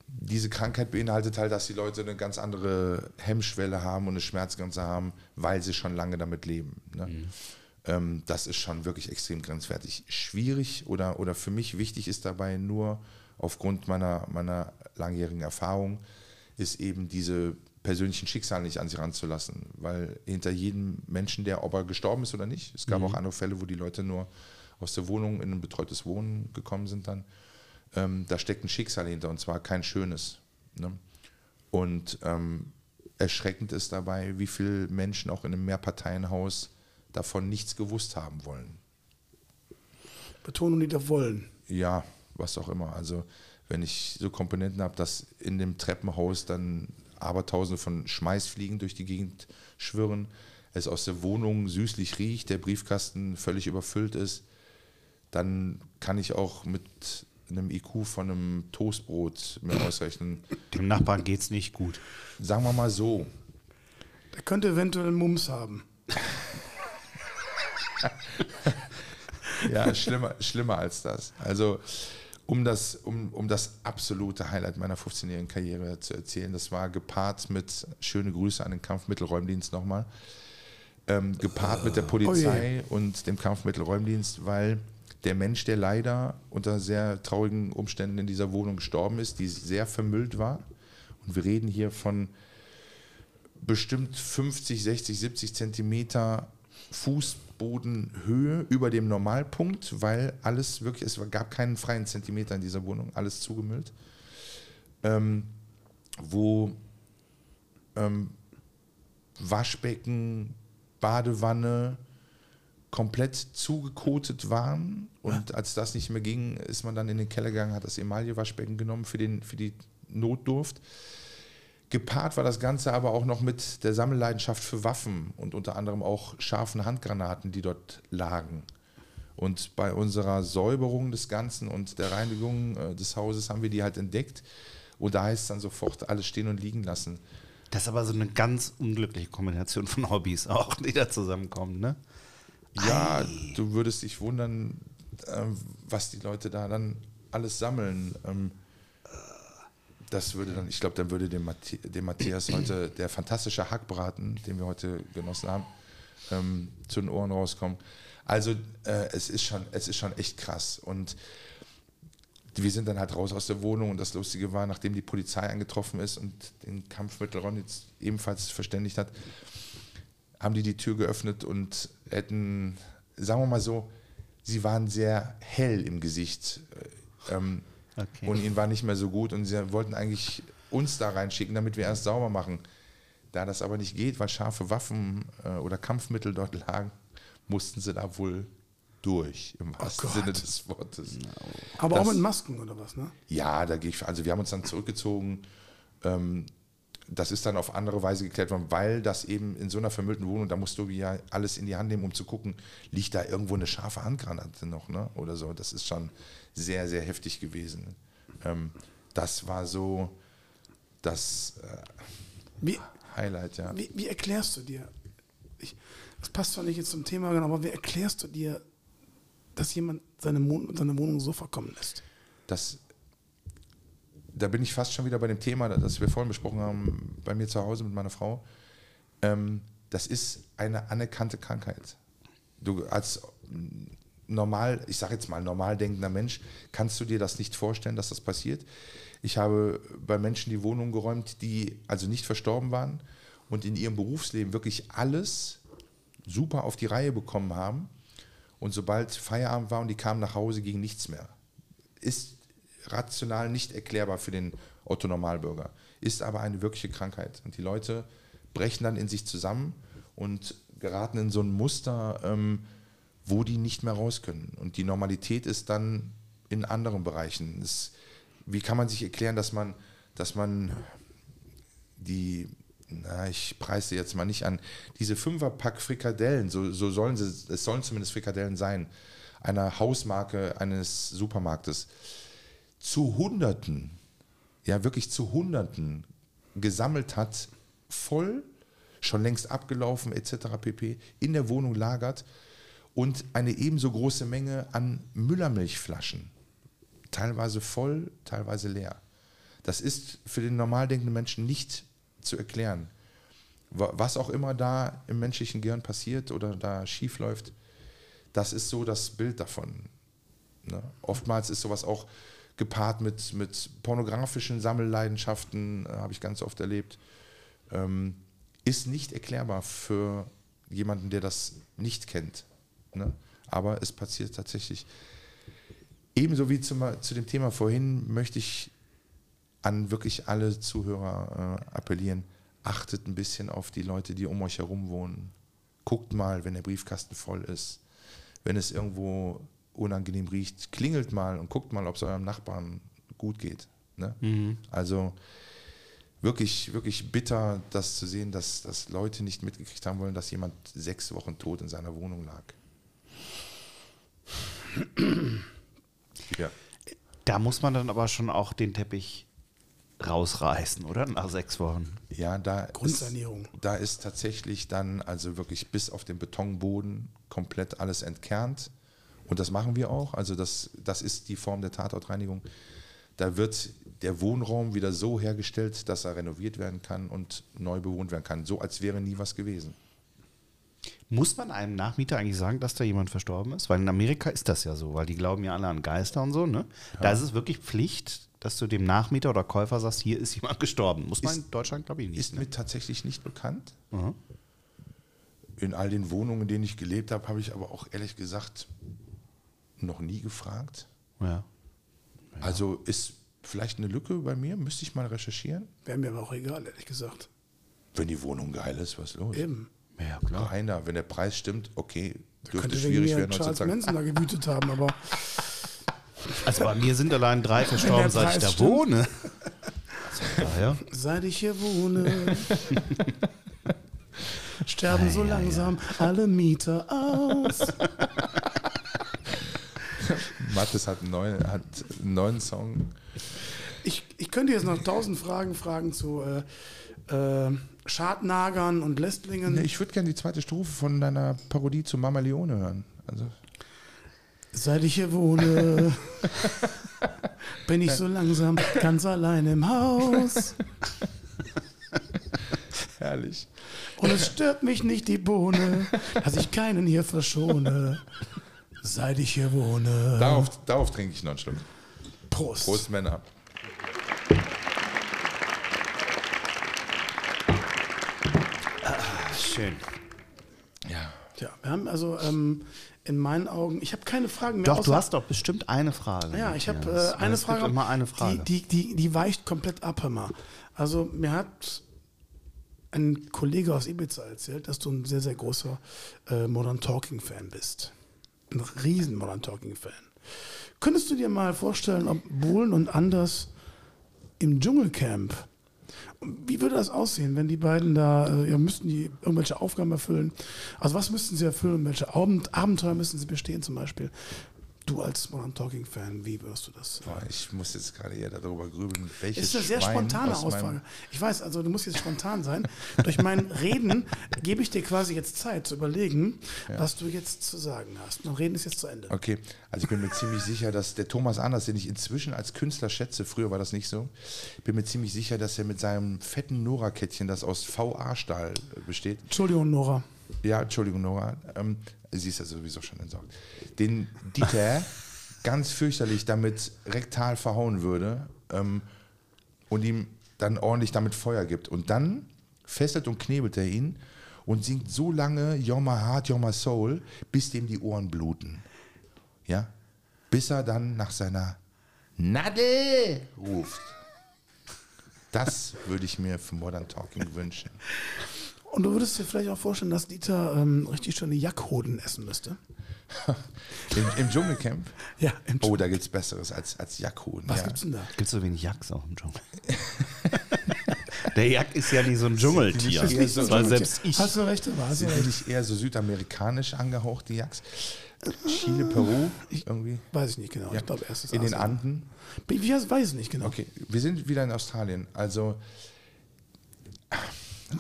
diese Krankheit beinhaltet halt, dass die Leute eine ganz andere Hemmschwelle haben und eine Schmerzgrenze haben, weil sie schon lange damit leben. Ne? Ähm, das ist schon wirklich extrem grenzwertig. Schwierig oder, oder für mich wichtig ist dabei nur aufgrund meiner, meiner langjährigen Erfahrung, ist eben diese persönlichen Schicksale nicht an sich ranzulassen. Weil hinter jedem Menschen, der, ob er gestorben ist oder nicht, es gab auch andere Fälle, wo die Leute nur aus der Wohnung in ein betreutes Wohnen gekommen sind dann, ähm, da steckt ein Schicksal hinter und zwar kein schönes. Ne? Und ähm, erschreckend ist dabei, wie viele Menschen auch in einem Mehrparteienhaus davon nichts gewusst haben wollen. Betonung, die da wollen. Ja, was auch immer. Also wenn ich so Komponenten habe, dass in dem Treppenhaus dann Abertausende von Schmeißfliegen durch die Gegend schwirren, es aus der Wohnung süßlich riecht, der Briefkasten völlig überfüllt ist, dann kann ich auch mit einem IQ von einem Toastbrot mir ausrechnen. Dem Nachbarn geht's nicht gut. Sagen wir mal so, Der könnte eventuell Mums haben. *laughs* *laughs* Ja, schlimmer, schlimmer als das. Also, um das, um, um das absolute Highlight meiner 15-jährigen Karriere zu erzählen, das war gepaart mit, schöne Grüße an den Kampfmittelräumdienst nochmal, ähm, gepaart mit der Polizei und dem Kampfmittelräumdienst, weil der Mensch, der leider unter sehr traurigen Umständen in dieser Wohnung gestorben ist, die sehr vermüllt war, und wir reden hier von bestimmt 50, 60, 70 Zentimeter Fußbodenhöhe über dem Normalpunkt, weil alles wirklich, es gab keinen freien Zentimeter in dieser Wohnung, alles zugemüllt. Ähm, wo ähm, Waschbecken, Badewanne komplett zugekotet waren. Und als das nicht mehr ging, ist man dann in den Keller gegangen, hat das Emaille-Waschbecken genommen für, den, für die Notdurft. Gepaart war das Ganze aber auch noch mit der Sammelleidenschaft für Waffen und unter anderem auch scharfen Handgranaten, die dort lagen. Und bei unserer Säuberung des Ganzen und der Reinigung äh, des Hauses haben wir die halt entdeckt. Und da heißt es dann sofort alles stehen und liegen lassen. Das ist aber so eine ganz unglückliche Kombination von Hobbys auch, die da zusammenkommen, ne? Ja, du würdest dich wundern, äh, was die Leute da dann alles sammeln. Das würde dann, ich glaube, dann würde dem, Mathi dem Matthias *clears throat* heute der fantastische Hackbraten, den wir heute genossen haben, ähm, zu den Ohren rauskommen. Also äh, es ist schon, es ist schon echt krass. Und wir sind dann halt raus aus der Wohnung und das Lustige war, nachdem die Polizei eingetroffen ist und den Kampfmittelraum jetzt ebenfalls verständigt hat, haben die die Tür geöffnet und hätten, sagen wir mal so, sie waren sehr hell im Gesicht. äh, Ähm, Okay. und ihnen war nicht mehr so gut und sie wollten eigentlich uns da reinschicken, damit wir erst sauber machen. Da das aber nicht geht, weil scharfe Waffen äh, oder Kampfmittel dort lagen, mussten sie da wohl durch, im wahrsten Gott. Sinne des Wortes. Aber Das- auch mit Masken oder was, ne? Ja, da gehe ich, also wir haben uns dann zurückgezogen. Ähm, das ist dann auf andere Weise geklärt worden, weil das eben in so einer vermüllten Wohnung, da musst du ja alles in die Hand nehmen, um zu gucken, liegt da irgendwo eine scharfe Handgranate noch, ne? Oder so. Das ist schon sehr, sehr heftig gewesen. Ähm, das war so das äh, Wie, Highlight, ja. wie, wie erklärst du dir, ich, das passt zwar nicht jetzt zum Thema, genau, aber wie erklärst du dir, dass jemand seine, Mon seine Wohnung so verkommen lässt? das, da bin ich fast schon wieder bei dem Thema, das wir vorhin besprochen haben, bei mir zu Hause mit meiner Frau. Ähm, das ist eine anerkannte Krankheit. Du als normal, ich sage jetzt mal normal denkender Mensch, kannst du dir das nicht vorstellen, dass das passiert. Ich habe bei Menschen die Wohnung geräumt, die also nicht verstorben waren und in ihrem Berufsleben wirklich alles super auf die Reihe bekommen haben. Und sobald Feierabend war und die kamen nach Hause, ging nichts mehr. Ist rational nicht erklärbar für den Otto Normalbürger, ist aber eine wirkliche Krankheit. Und die Leute brechen dann in sich zusammen und geraten in so ein Muster, ähm, wo die nicht mehr raus können. Und die Normalität ist dann in anderen Bereichen. Es, wie kann man sich erklären, dass man, dass man die, na, ich preise jetzt mal nicht an, diese Fünferpack Frikadellen, so, so sollen sie, es sollen zumindest Frikadellen sein, einer Hausmarke eines Supermarktes, zu Hunderten, ja wirklich zu Hunderten gesammelt hat, voll, schon längst abgelaufen etc. pp. in der Wohnung lagert und eine ebenso große Menge an Müllermilchflaschen, teilweise voll, teilweise leer. Das ist für den normal denkenden Menschen nicht zu erklären. Was auch immer da im menschlichen Gehirn passiert oder da schief läuft, das ist so das Bild davon. Ne? Oftmals ist sowas auch gepaart mit, mit pornografischen Sammelleidenschaften, äh, habe ich ganz oft erlebt. Ähm, ist nicht erklärbar für jemanden, der das nicht kennt. Ne? Aber es passiert tatsächlich. Ebenso wie zum, zu dem Thema vorhin möchte ich an wirklich alle Zuhörer äh, appellieren, achtet ein bisschen auf die Leute, die um euch herum wohnen. Guckt mal, wenn der Briefkasten voll ist. Wenn es irgendwo unangenehm riecht, klingelt mal und guckt mal, ob es eurem Nachbarn gut geht. Ne? Mhm. Also wirklich, wirklich bitter, das zu sehen, dass, dass Leute nicht mitgekriegt haben wollen, dass jemand sechs Wochen tot in seiner Wohnung lag. ja. Da muss man dann aber schon auch den Teppich rausreißen, oder? Nach sechs Wochen. Ja, da Grundsanierung. Ist, da ist tatsächlich dann also wirklich bis auf den Betonboden komplett alles entkernt. Und das machen wir auch. Also das, das ist die Form der Tatortreinigung. Da wird der Wohnraum wieder so hergestellt, dass er renoviert werden kann und neu bewohnt werden kann. So als wäre nie was gewesen. Muss man einem Nachmieter eigentlich sagen, dass da jemand verstorben ist? Weil in Amerika ist das ja so, weil die glauben ja alle an Geister und so. Ne? Ja. Da ist es wirklich Pflicht, dass du dem Nachmieter oder Käufer sagst, hier ist jemand gestorben. Muss man ist, in Deutschland, glaube ich, nicht. Ist ne? mir tatsächlich nicht bekannt. Mhm. In all den Wohnungen, in denen ich gelebt habe, habe ich aber auch ehrlich gesagt noch nie gefragt. Ja. ja. Also ist vielleicht eine Lücke bei mir, müsste ich mal recherchieren. Wäre mir aber auch egal, ehrlich gesagt. Wenn die Wohnung geil ist, was los? Eben. Ja, klar. Keiner. Wenn der Preis stimmt, okay, da dürfte schwierig werden. Charles Manson da gewütet haben, aber. Also bei mir sind allein drei verstorben, seit ich da stimmt. wohne. Daher. Seit ich hier wohne. *laughs* sterben so langsam alle Mieter aus. Mattes hat einen neuen, hat einen neuen Song. Ich, ich könnte jetzt noch tausend Fragen fragen zu äh, äh, Schadnagern und Lästlingen. Nee, ich würde gerne die zweite Strophe von deiner Parodie zu Mama Leone hören. Also. Seit ich hier wohne, *laughs* bin ich so langsam ganz allein im Haus. Herrlich. Und es stört mich nicht die Bohne, dass ich keinen hier verschone seit ich hier wohne. Darauf, darauf trinke ich noch einen Schluck. Prost. Prost, Männer. Ah, schön. Ja. Ja, wir haben also ähm, in meinen Augen, ich habe keine Fragen mehr. Doch, du hast doch bestimmt eine Frage. Ja, ich habe äh, eine es Frage. Gibt immer eine Frage. Die, die, die, die weicht komplett ab, immer. Also mir hat ein Kollege aus Ibiza erzählt, dass du ein sehr, sehr großer äh, Modern Talking Fan ein riesen Modern Talking-Fan. Könntest du dir mal vorstellen, ob Bohlen und Anders im Dschungelcamp, wie würde das aussehen, wenn die beiden da, äh, ja, müssten die irgendwelche Aufgaben erfüllen? Also was müssten sie erfüllen? Welche Abenteuer müssen sie bestehen zum Beispiel? Du als Modern Talking Fan, wie wirst du das? Boah, ich muss jetzt gerade eher darüber grübeln, welches Ist eine sehr Schwein spontane Aussage. Ich weiß, also du musst jetzt spontan sein. Durch mein Reden gebe ich dir quasi jetzt Zeit zu überlegen, ja. was du jetzt zu sagen hast. Mein Reden ist jetzt zu Ende. Okay, also ich bin mir ziemlich sicher, dass der Thomas Anders, den ich inzwischen als Künstler schätze, früher war das nicht so, ich bin mir ziemlich sicher, dass er mit seinem fetten Nora-Kettchen, das aus VA-Stahl besteht. Entschuldigung, Nora. Ja, Entschuldigung, Nora. Ähm, sie ist ja sowieso schon entsorgt. Den Dieter *laughs* ganz fürchterlich damit rektal verhauen würde ähm, und ihm dann ordentlich damit Feuer gibt. Und dann fesselt und knebelt er ihn und singt so lange You're my heart, you're my soul, bis dem die Ohren bluten. Ja? Bis er dann nach seiner Nadel ruft. Das würde ich mir für Modern Talking wünschen. *laughs* Und du würdest dir vielleicht auch vorstellen, dass Dieter ähm, richtig schöne Jackhoden essen müsste. *laughs* Im, Im Dschungelcamp? Ja, im Oh, da gibt es Besseres als, als Jackhoden. Was ja. gibt's denn da? Gibt so wenig Jacks auch im Dschungel? *laughs* Der Jack ist ja nicht so ein Dschungeltier. Ist nicht so Dschungeltier. selbst ich. Hast du recht, du Sind nicht eher so südamerikanisch angehaucht, die Jacks? Chile, Peru, irgendwie? Weiß ich nicht genau. Ja. Ich glaube, erstes In den Asien. Anden? Ich weiß ich nicht genau. Okay, wir sind wieder in Australien. Also,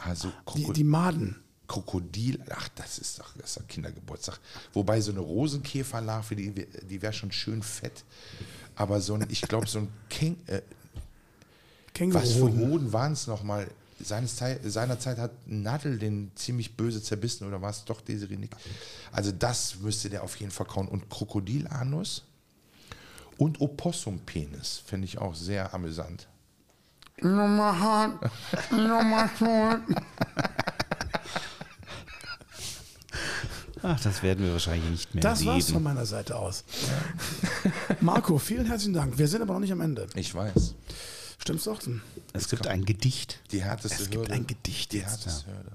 also Die, Kroko die Maden. Krokodil, ach, das ist doch, das ist doch Kindergeburtstag. Wobei so eine Rosenkäferlarve, die, die wäre schon schön fett. Aber so ein, ich glaube, so ein King, äh, was für Känguru. Hoden waren es nochmal? Seines Seinerzeit hat Nadel den ziemlich böse zerbissen oder war es doch Desiree Nick? Also das müsste der auf jeden Fall kauen. Und Krokodilanus und Opossumpenis finde ich auch sehr amüsant. Nochmal hart. Nochmal tot. Ach, das werden wir wahrscheinlich nicht mehr Das war's von meiner Seite aus. Marco, vielen herzlichen Dank. Wir sind aber noch nicht am Ende. Ich weiß. Stimmt's doch? Es gibt ein Gedicht. Die härteste Es gibt Hürde. ein Gedicht Die jetzt, härteste Hürde.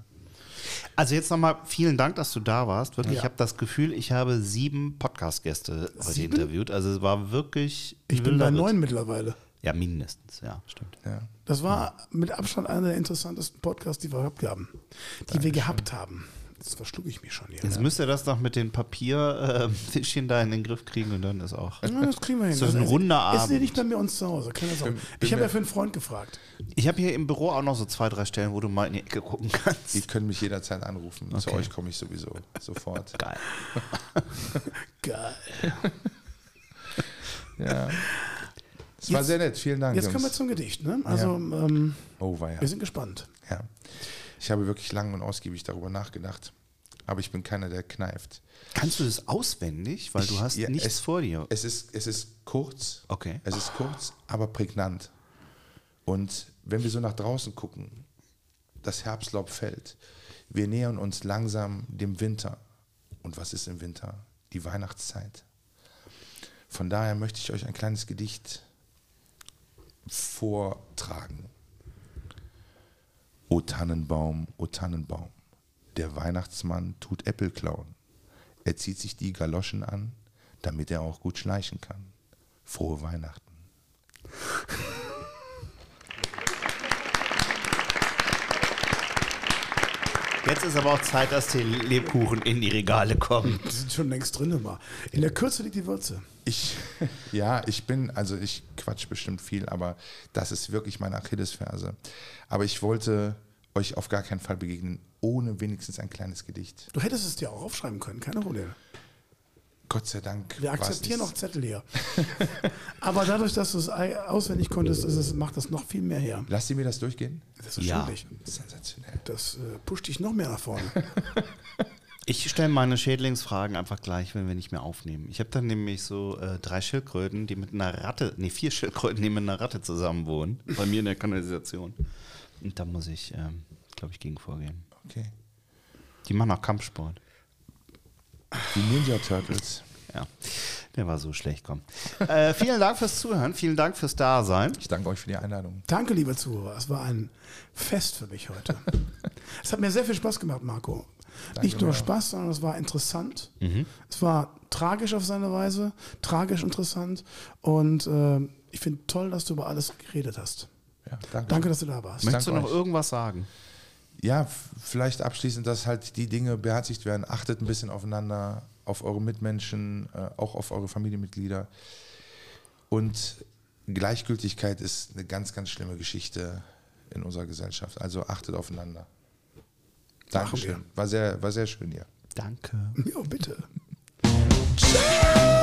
Also jetzt nochmal vielen Dank, dass du da warst. Wirklich, Ja. ich habe das Gefühl, ich habe sieben Podcast-Gäste heute Sieben? interviewt. Also es war wirklich. Ich bin bei neun mittlerweile. Ja, mindestens, ja, stimmt. Ja. Das war mit Abstand einer der interessantesten Podcasts, die wir gehabt haben. Die wir gehabt haben. Jetzt verschluck ich mich schon hier. Jetzt müsst ihr das noch mit den Papierfischchen *laughs* da in den Griff kriegen und dann ist auch. Ja, das kriegen wir hin. Ist das ein ist- runder Ist Abend? nicht bei mir uns zu Hause. Keine Sorge. Bin- Ich habe ja für einen Freund gefragt. Ich habe hier im Büro auch noch so zwei, drei Stellen, wo du mal in die Ecke gucken kannst. Die können mich jederzeit anrufen. Zu Okay. euch komme ich sowieso sofort. *laughs* Geil. *laughs* Geil. Ja. Es war Jetzt- sehr nett. Vielen Dank. Jetzt kommen wir Jungs. zum Gedicht. Ne? Also, ähm, Oh, war ja. wir sind gespannt. ja. Ich habe wirklich lang und ausgiebig darüber nachgedacht. Aber ich bin keiner, der kneift. Kannst du das auswendig? Weil du Ich- hast ja, nichts es- vor dir. Es ist, es ist kurz. Okay. Es ist kurz, aber prägnant. Und wenn wir so nach draußen gucken, das Herbstlaub fällt. Wir nähern uns langsam dem Winter. Und was ist im Winter? Die Weihnachtszeit. Von daher möchte ich euch ein kleines Gedicht vortragen. O Tannenbaum, o Tannenbaum, der Weihnachtsmann tut Äpfel klauen. Er zieht sich die Galoschen an, damit er auch gut schleichen kann. Frohe Weihnachten. Jetzt ist aber auch Zeit, dass die Lebkuchen in die Regale kommen. Die sind schon längst drin immer. In der Kürze liegt die Würze. Ich, *laughs* ja, ich bin, also ich quatsch bestimmt viel, aber das ist wirklich meine Achillesferse. Aber ich wollte euch auf gar keinen Fall begegnen, ohne wenigstens ein kleines Gedicht. Du hättest es dir auch aufschreiben können, keine Probleme. Gott sei Dank. Wir akzeptieren auch Zettel hier. *laughs* Aber dadurch, dass du es auswendig konntest, ist es, macht das noch viel mehr her. Lasst ihr mir das durchgehen? Selbstverständlich. Sensationell. Das äh, pusht dich noch mehr nach vorne. *laughs* Ich stelle meine Schädlingsfragen einfach gleich, wenn wir nicht mehr aufnehmen. Ich habe dann nämlich so äh, drei Schildkröten, die mit einer Ratte, nee, vier Schildkröten, die mit einer Ratte zusammen wohnen. Bei mir in der Kanalisation. Und da muss ich, ähm, glaube ich, gegen vorgehen. Okay. Die machen auch Kampfsport. Die Ninja Turtles. Ja, der war so schlecht, komm. Äh, vielen Dank fürs Zuhören, vielen Dank fürs Dasein. Ich danke euch für die Einladung. Danke, liebe Zuhörer. Es war ein Fest für mich heute. *laughs* es hat mir sehr viel Spaß gemacht, Marco. Nicht nur. Spaß, sondern es war interessant. Es war tragisch auf seine Weise, tragisch interessant. Und äh, ich finde toll, dass du über alles geredet hast. Ja, danke. Danke, dass du da warst. Möchtest du danke noch euch. irgendwas sagen? Ja, vielleicht abschließend, dass halt die Dinge beherzigt werden. Achtet ein bisschen aufeinander, auf eure Mitmenschen, äh, auch auf eure Familienmitglieder. Und Gleichgültigkeit ist eine ganz, ganz schlimme Geschichte in unserer Gesellschaft. Also achtet aufeinander. Dankeschön. War sehr, war sehr schön hier. Danke. Ja, bitte. Tschüss.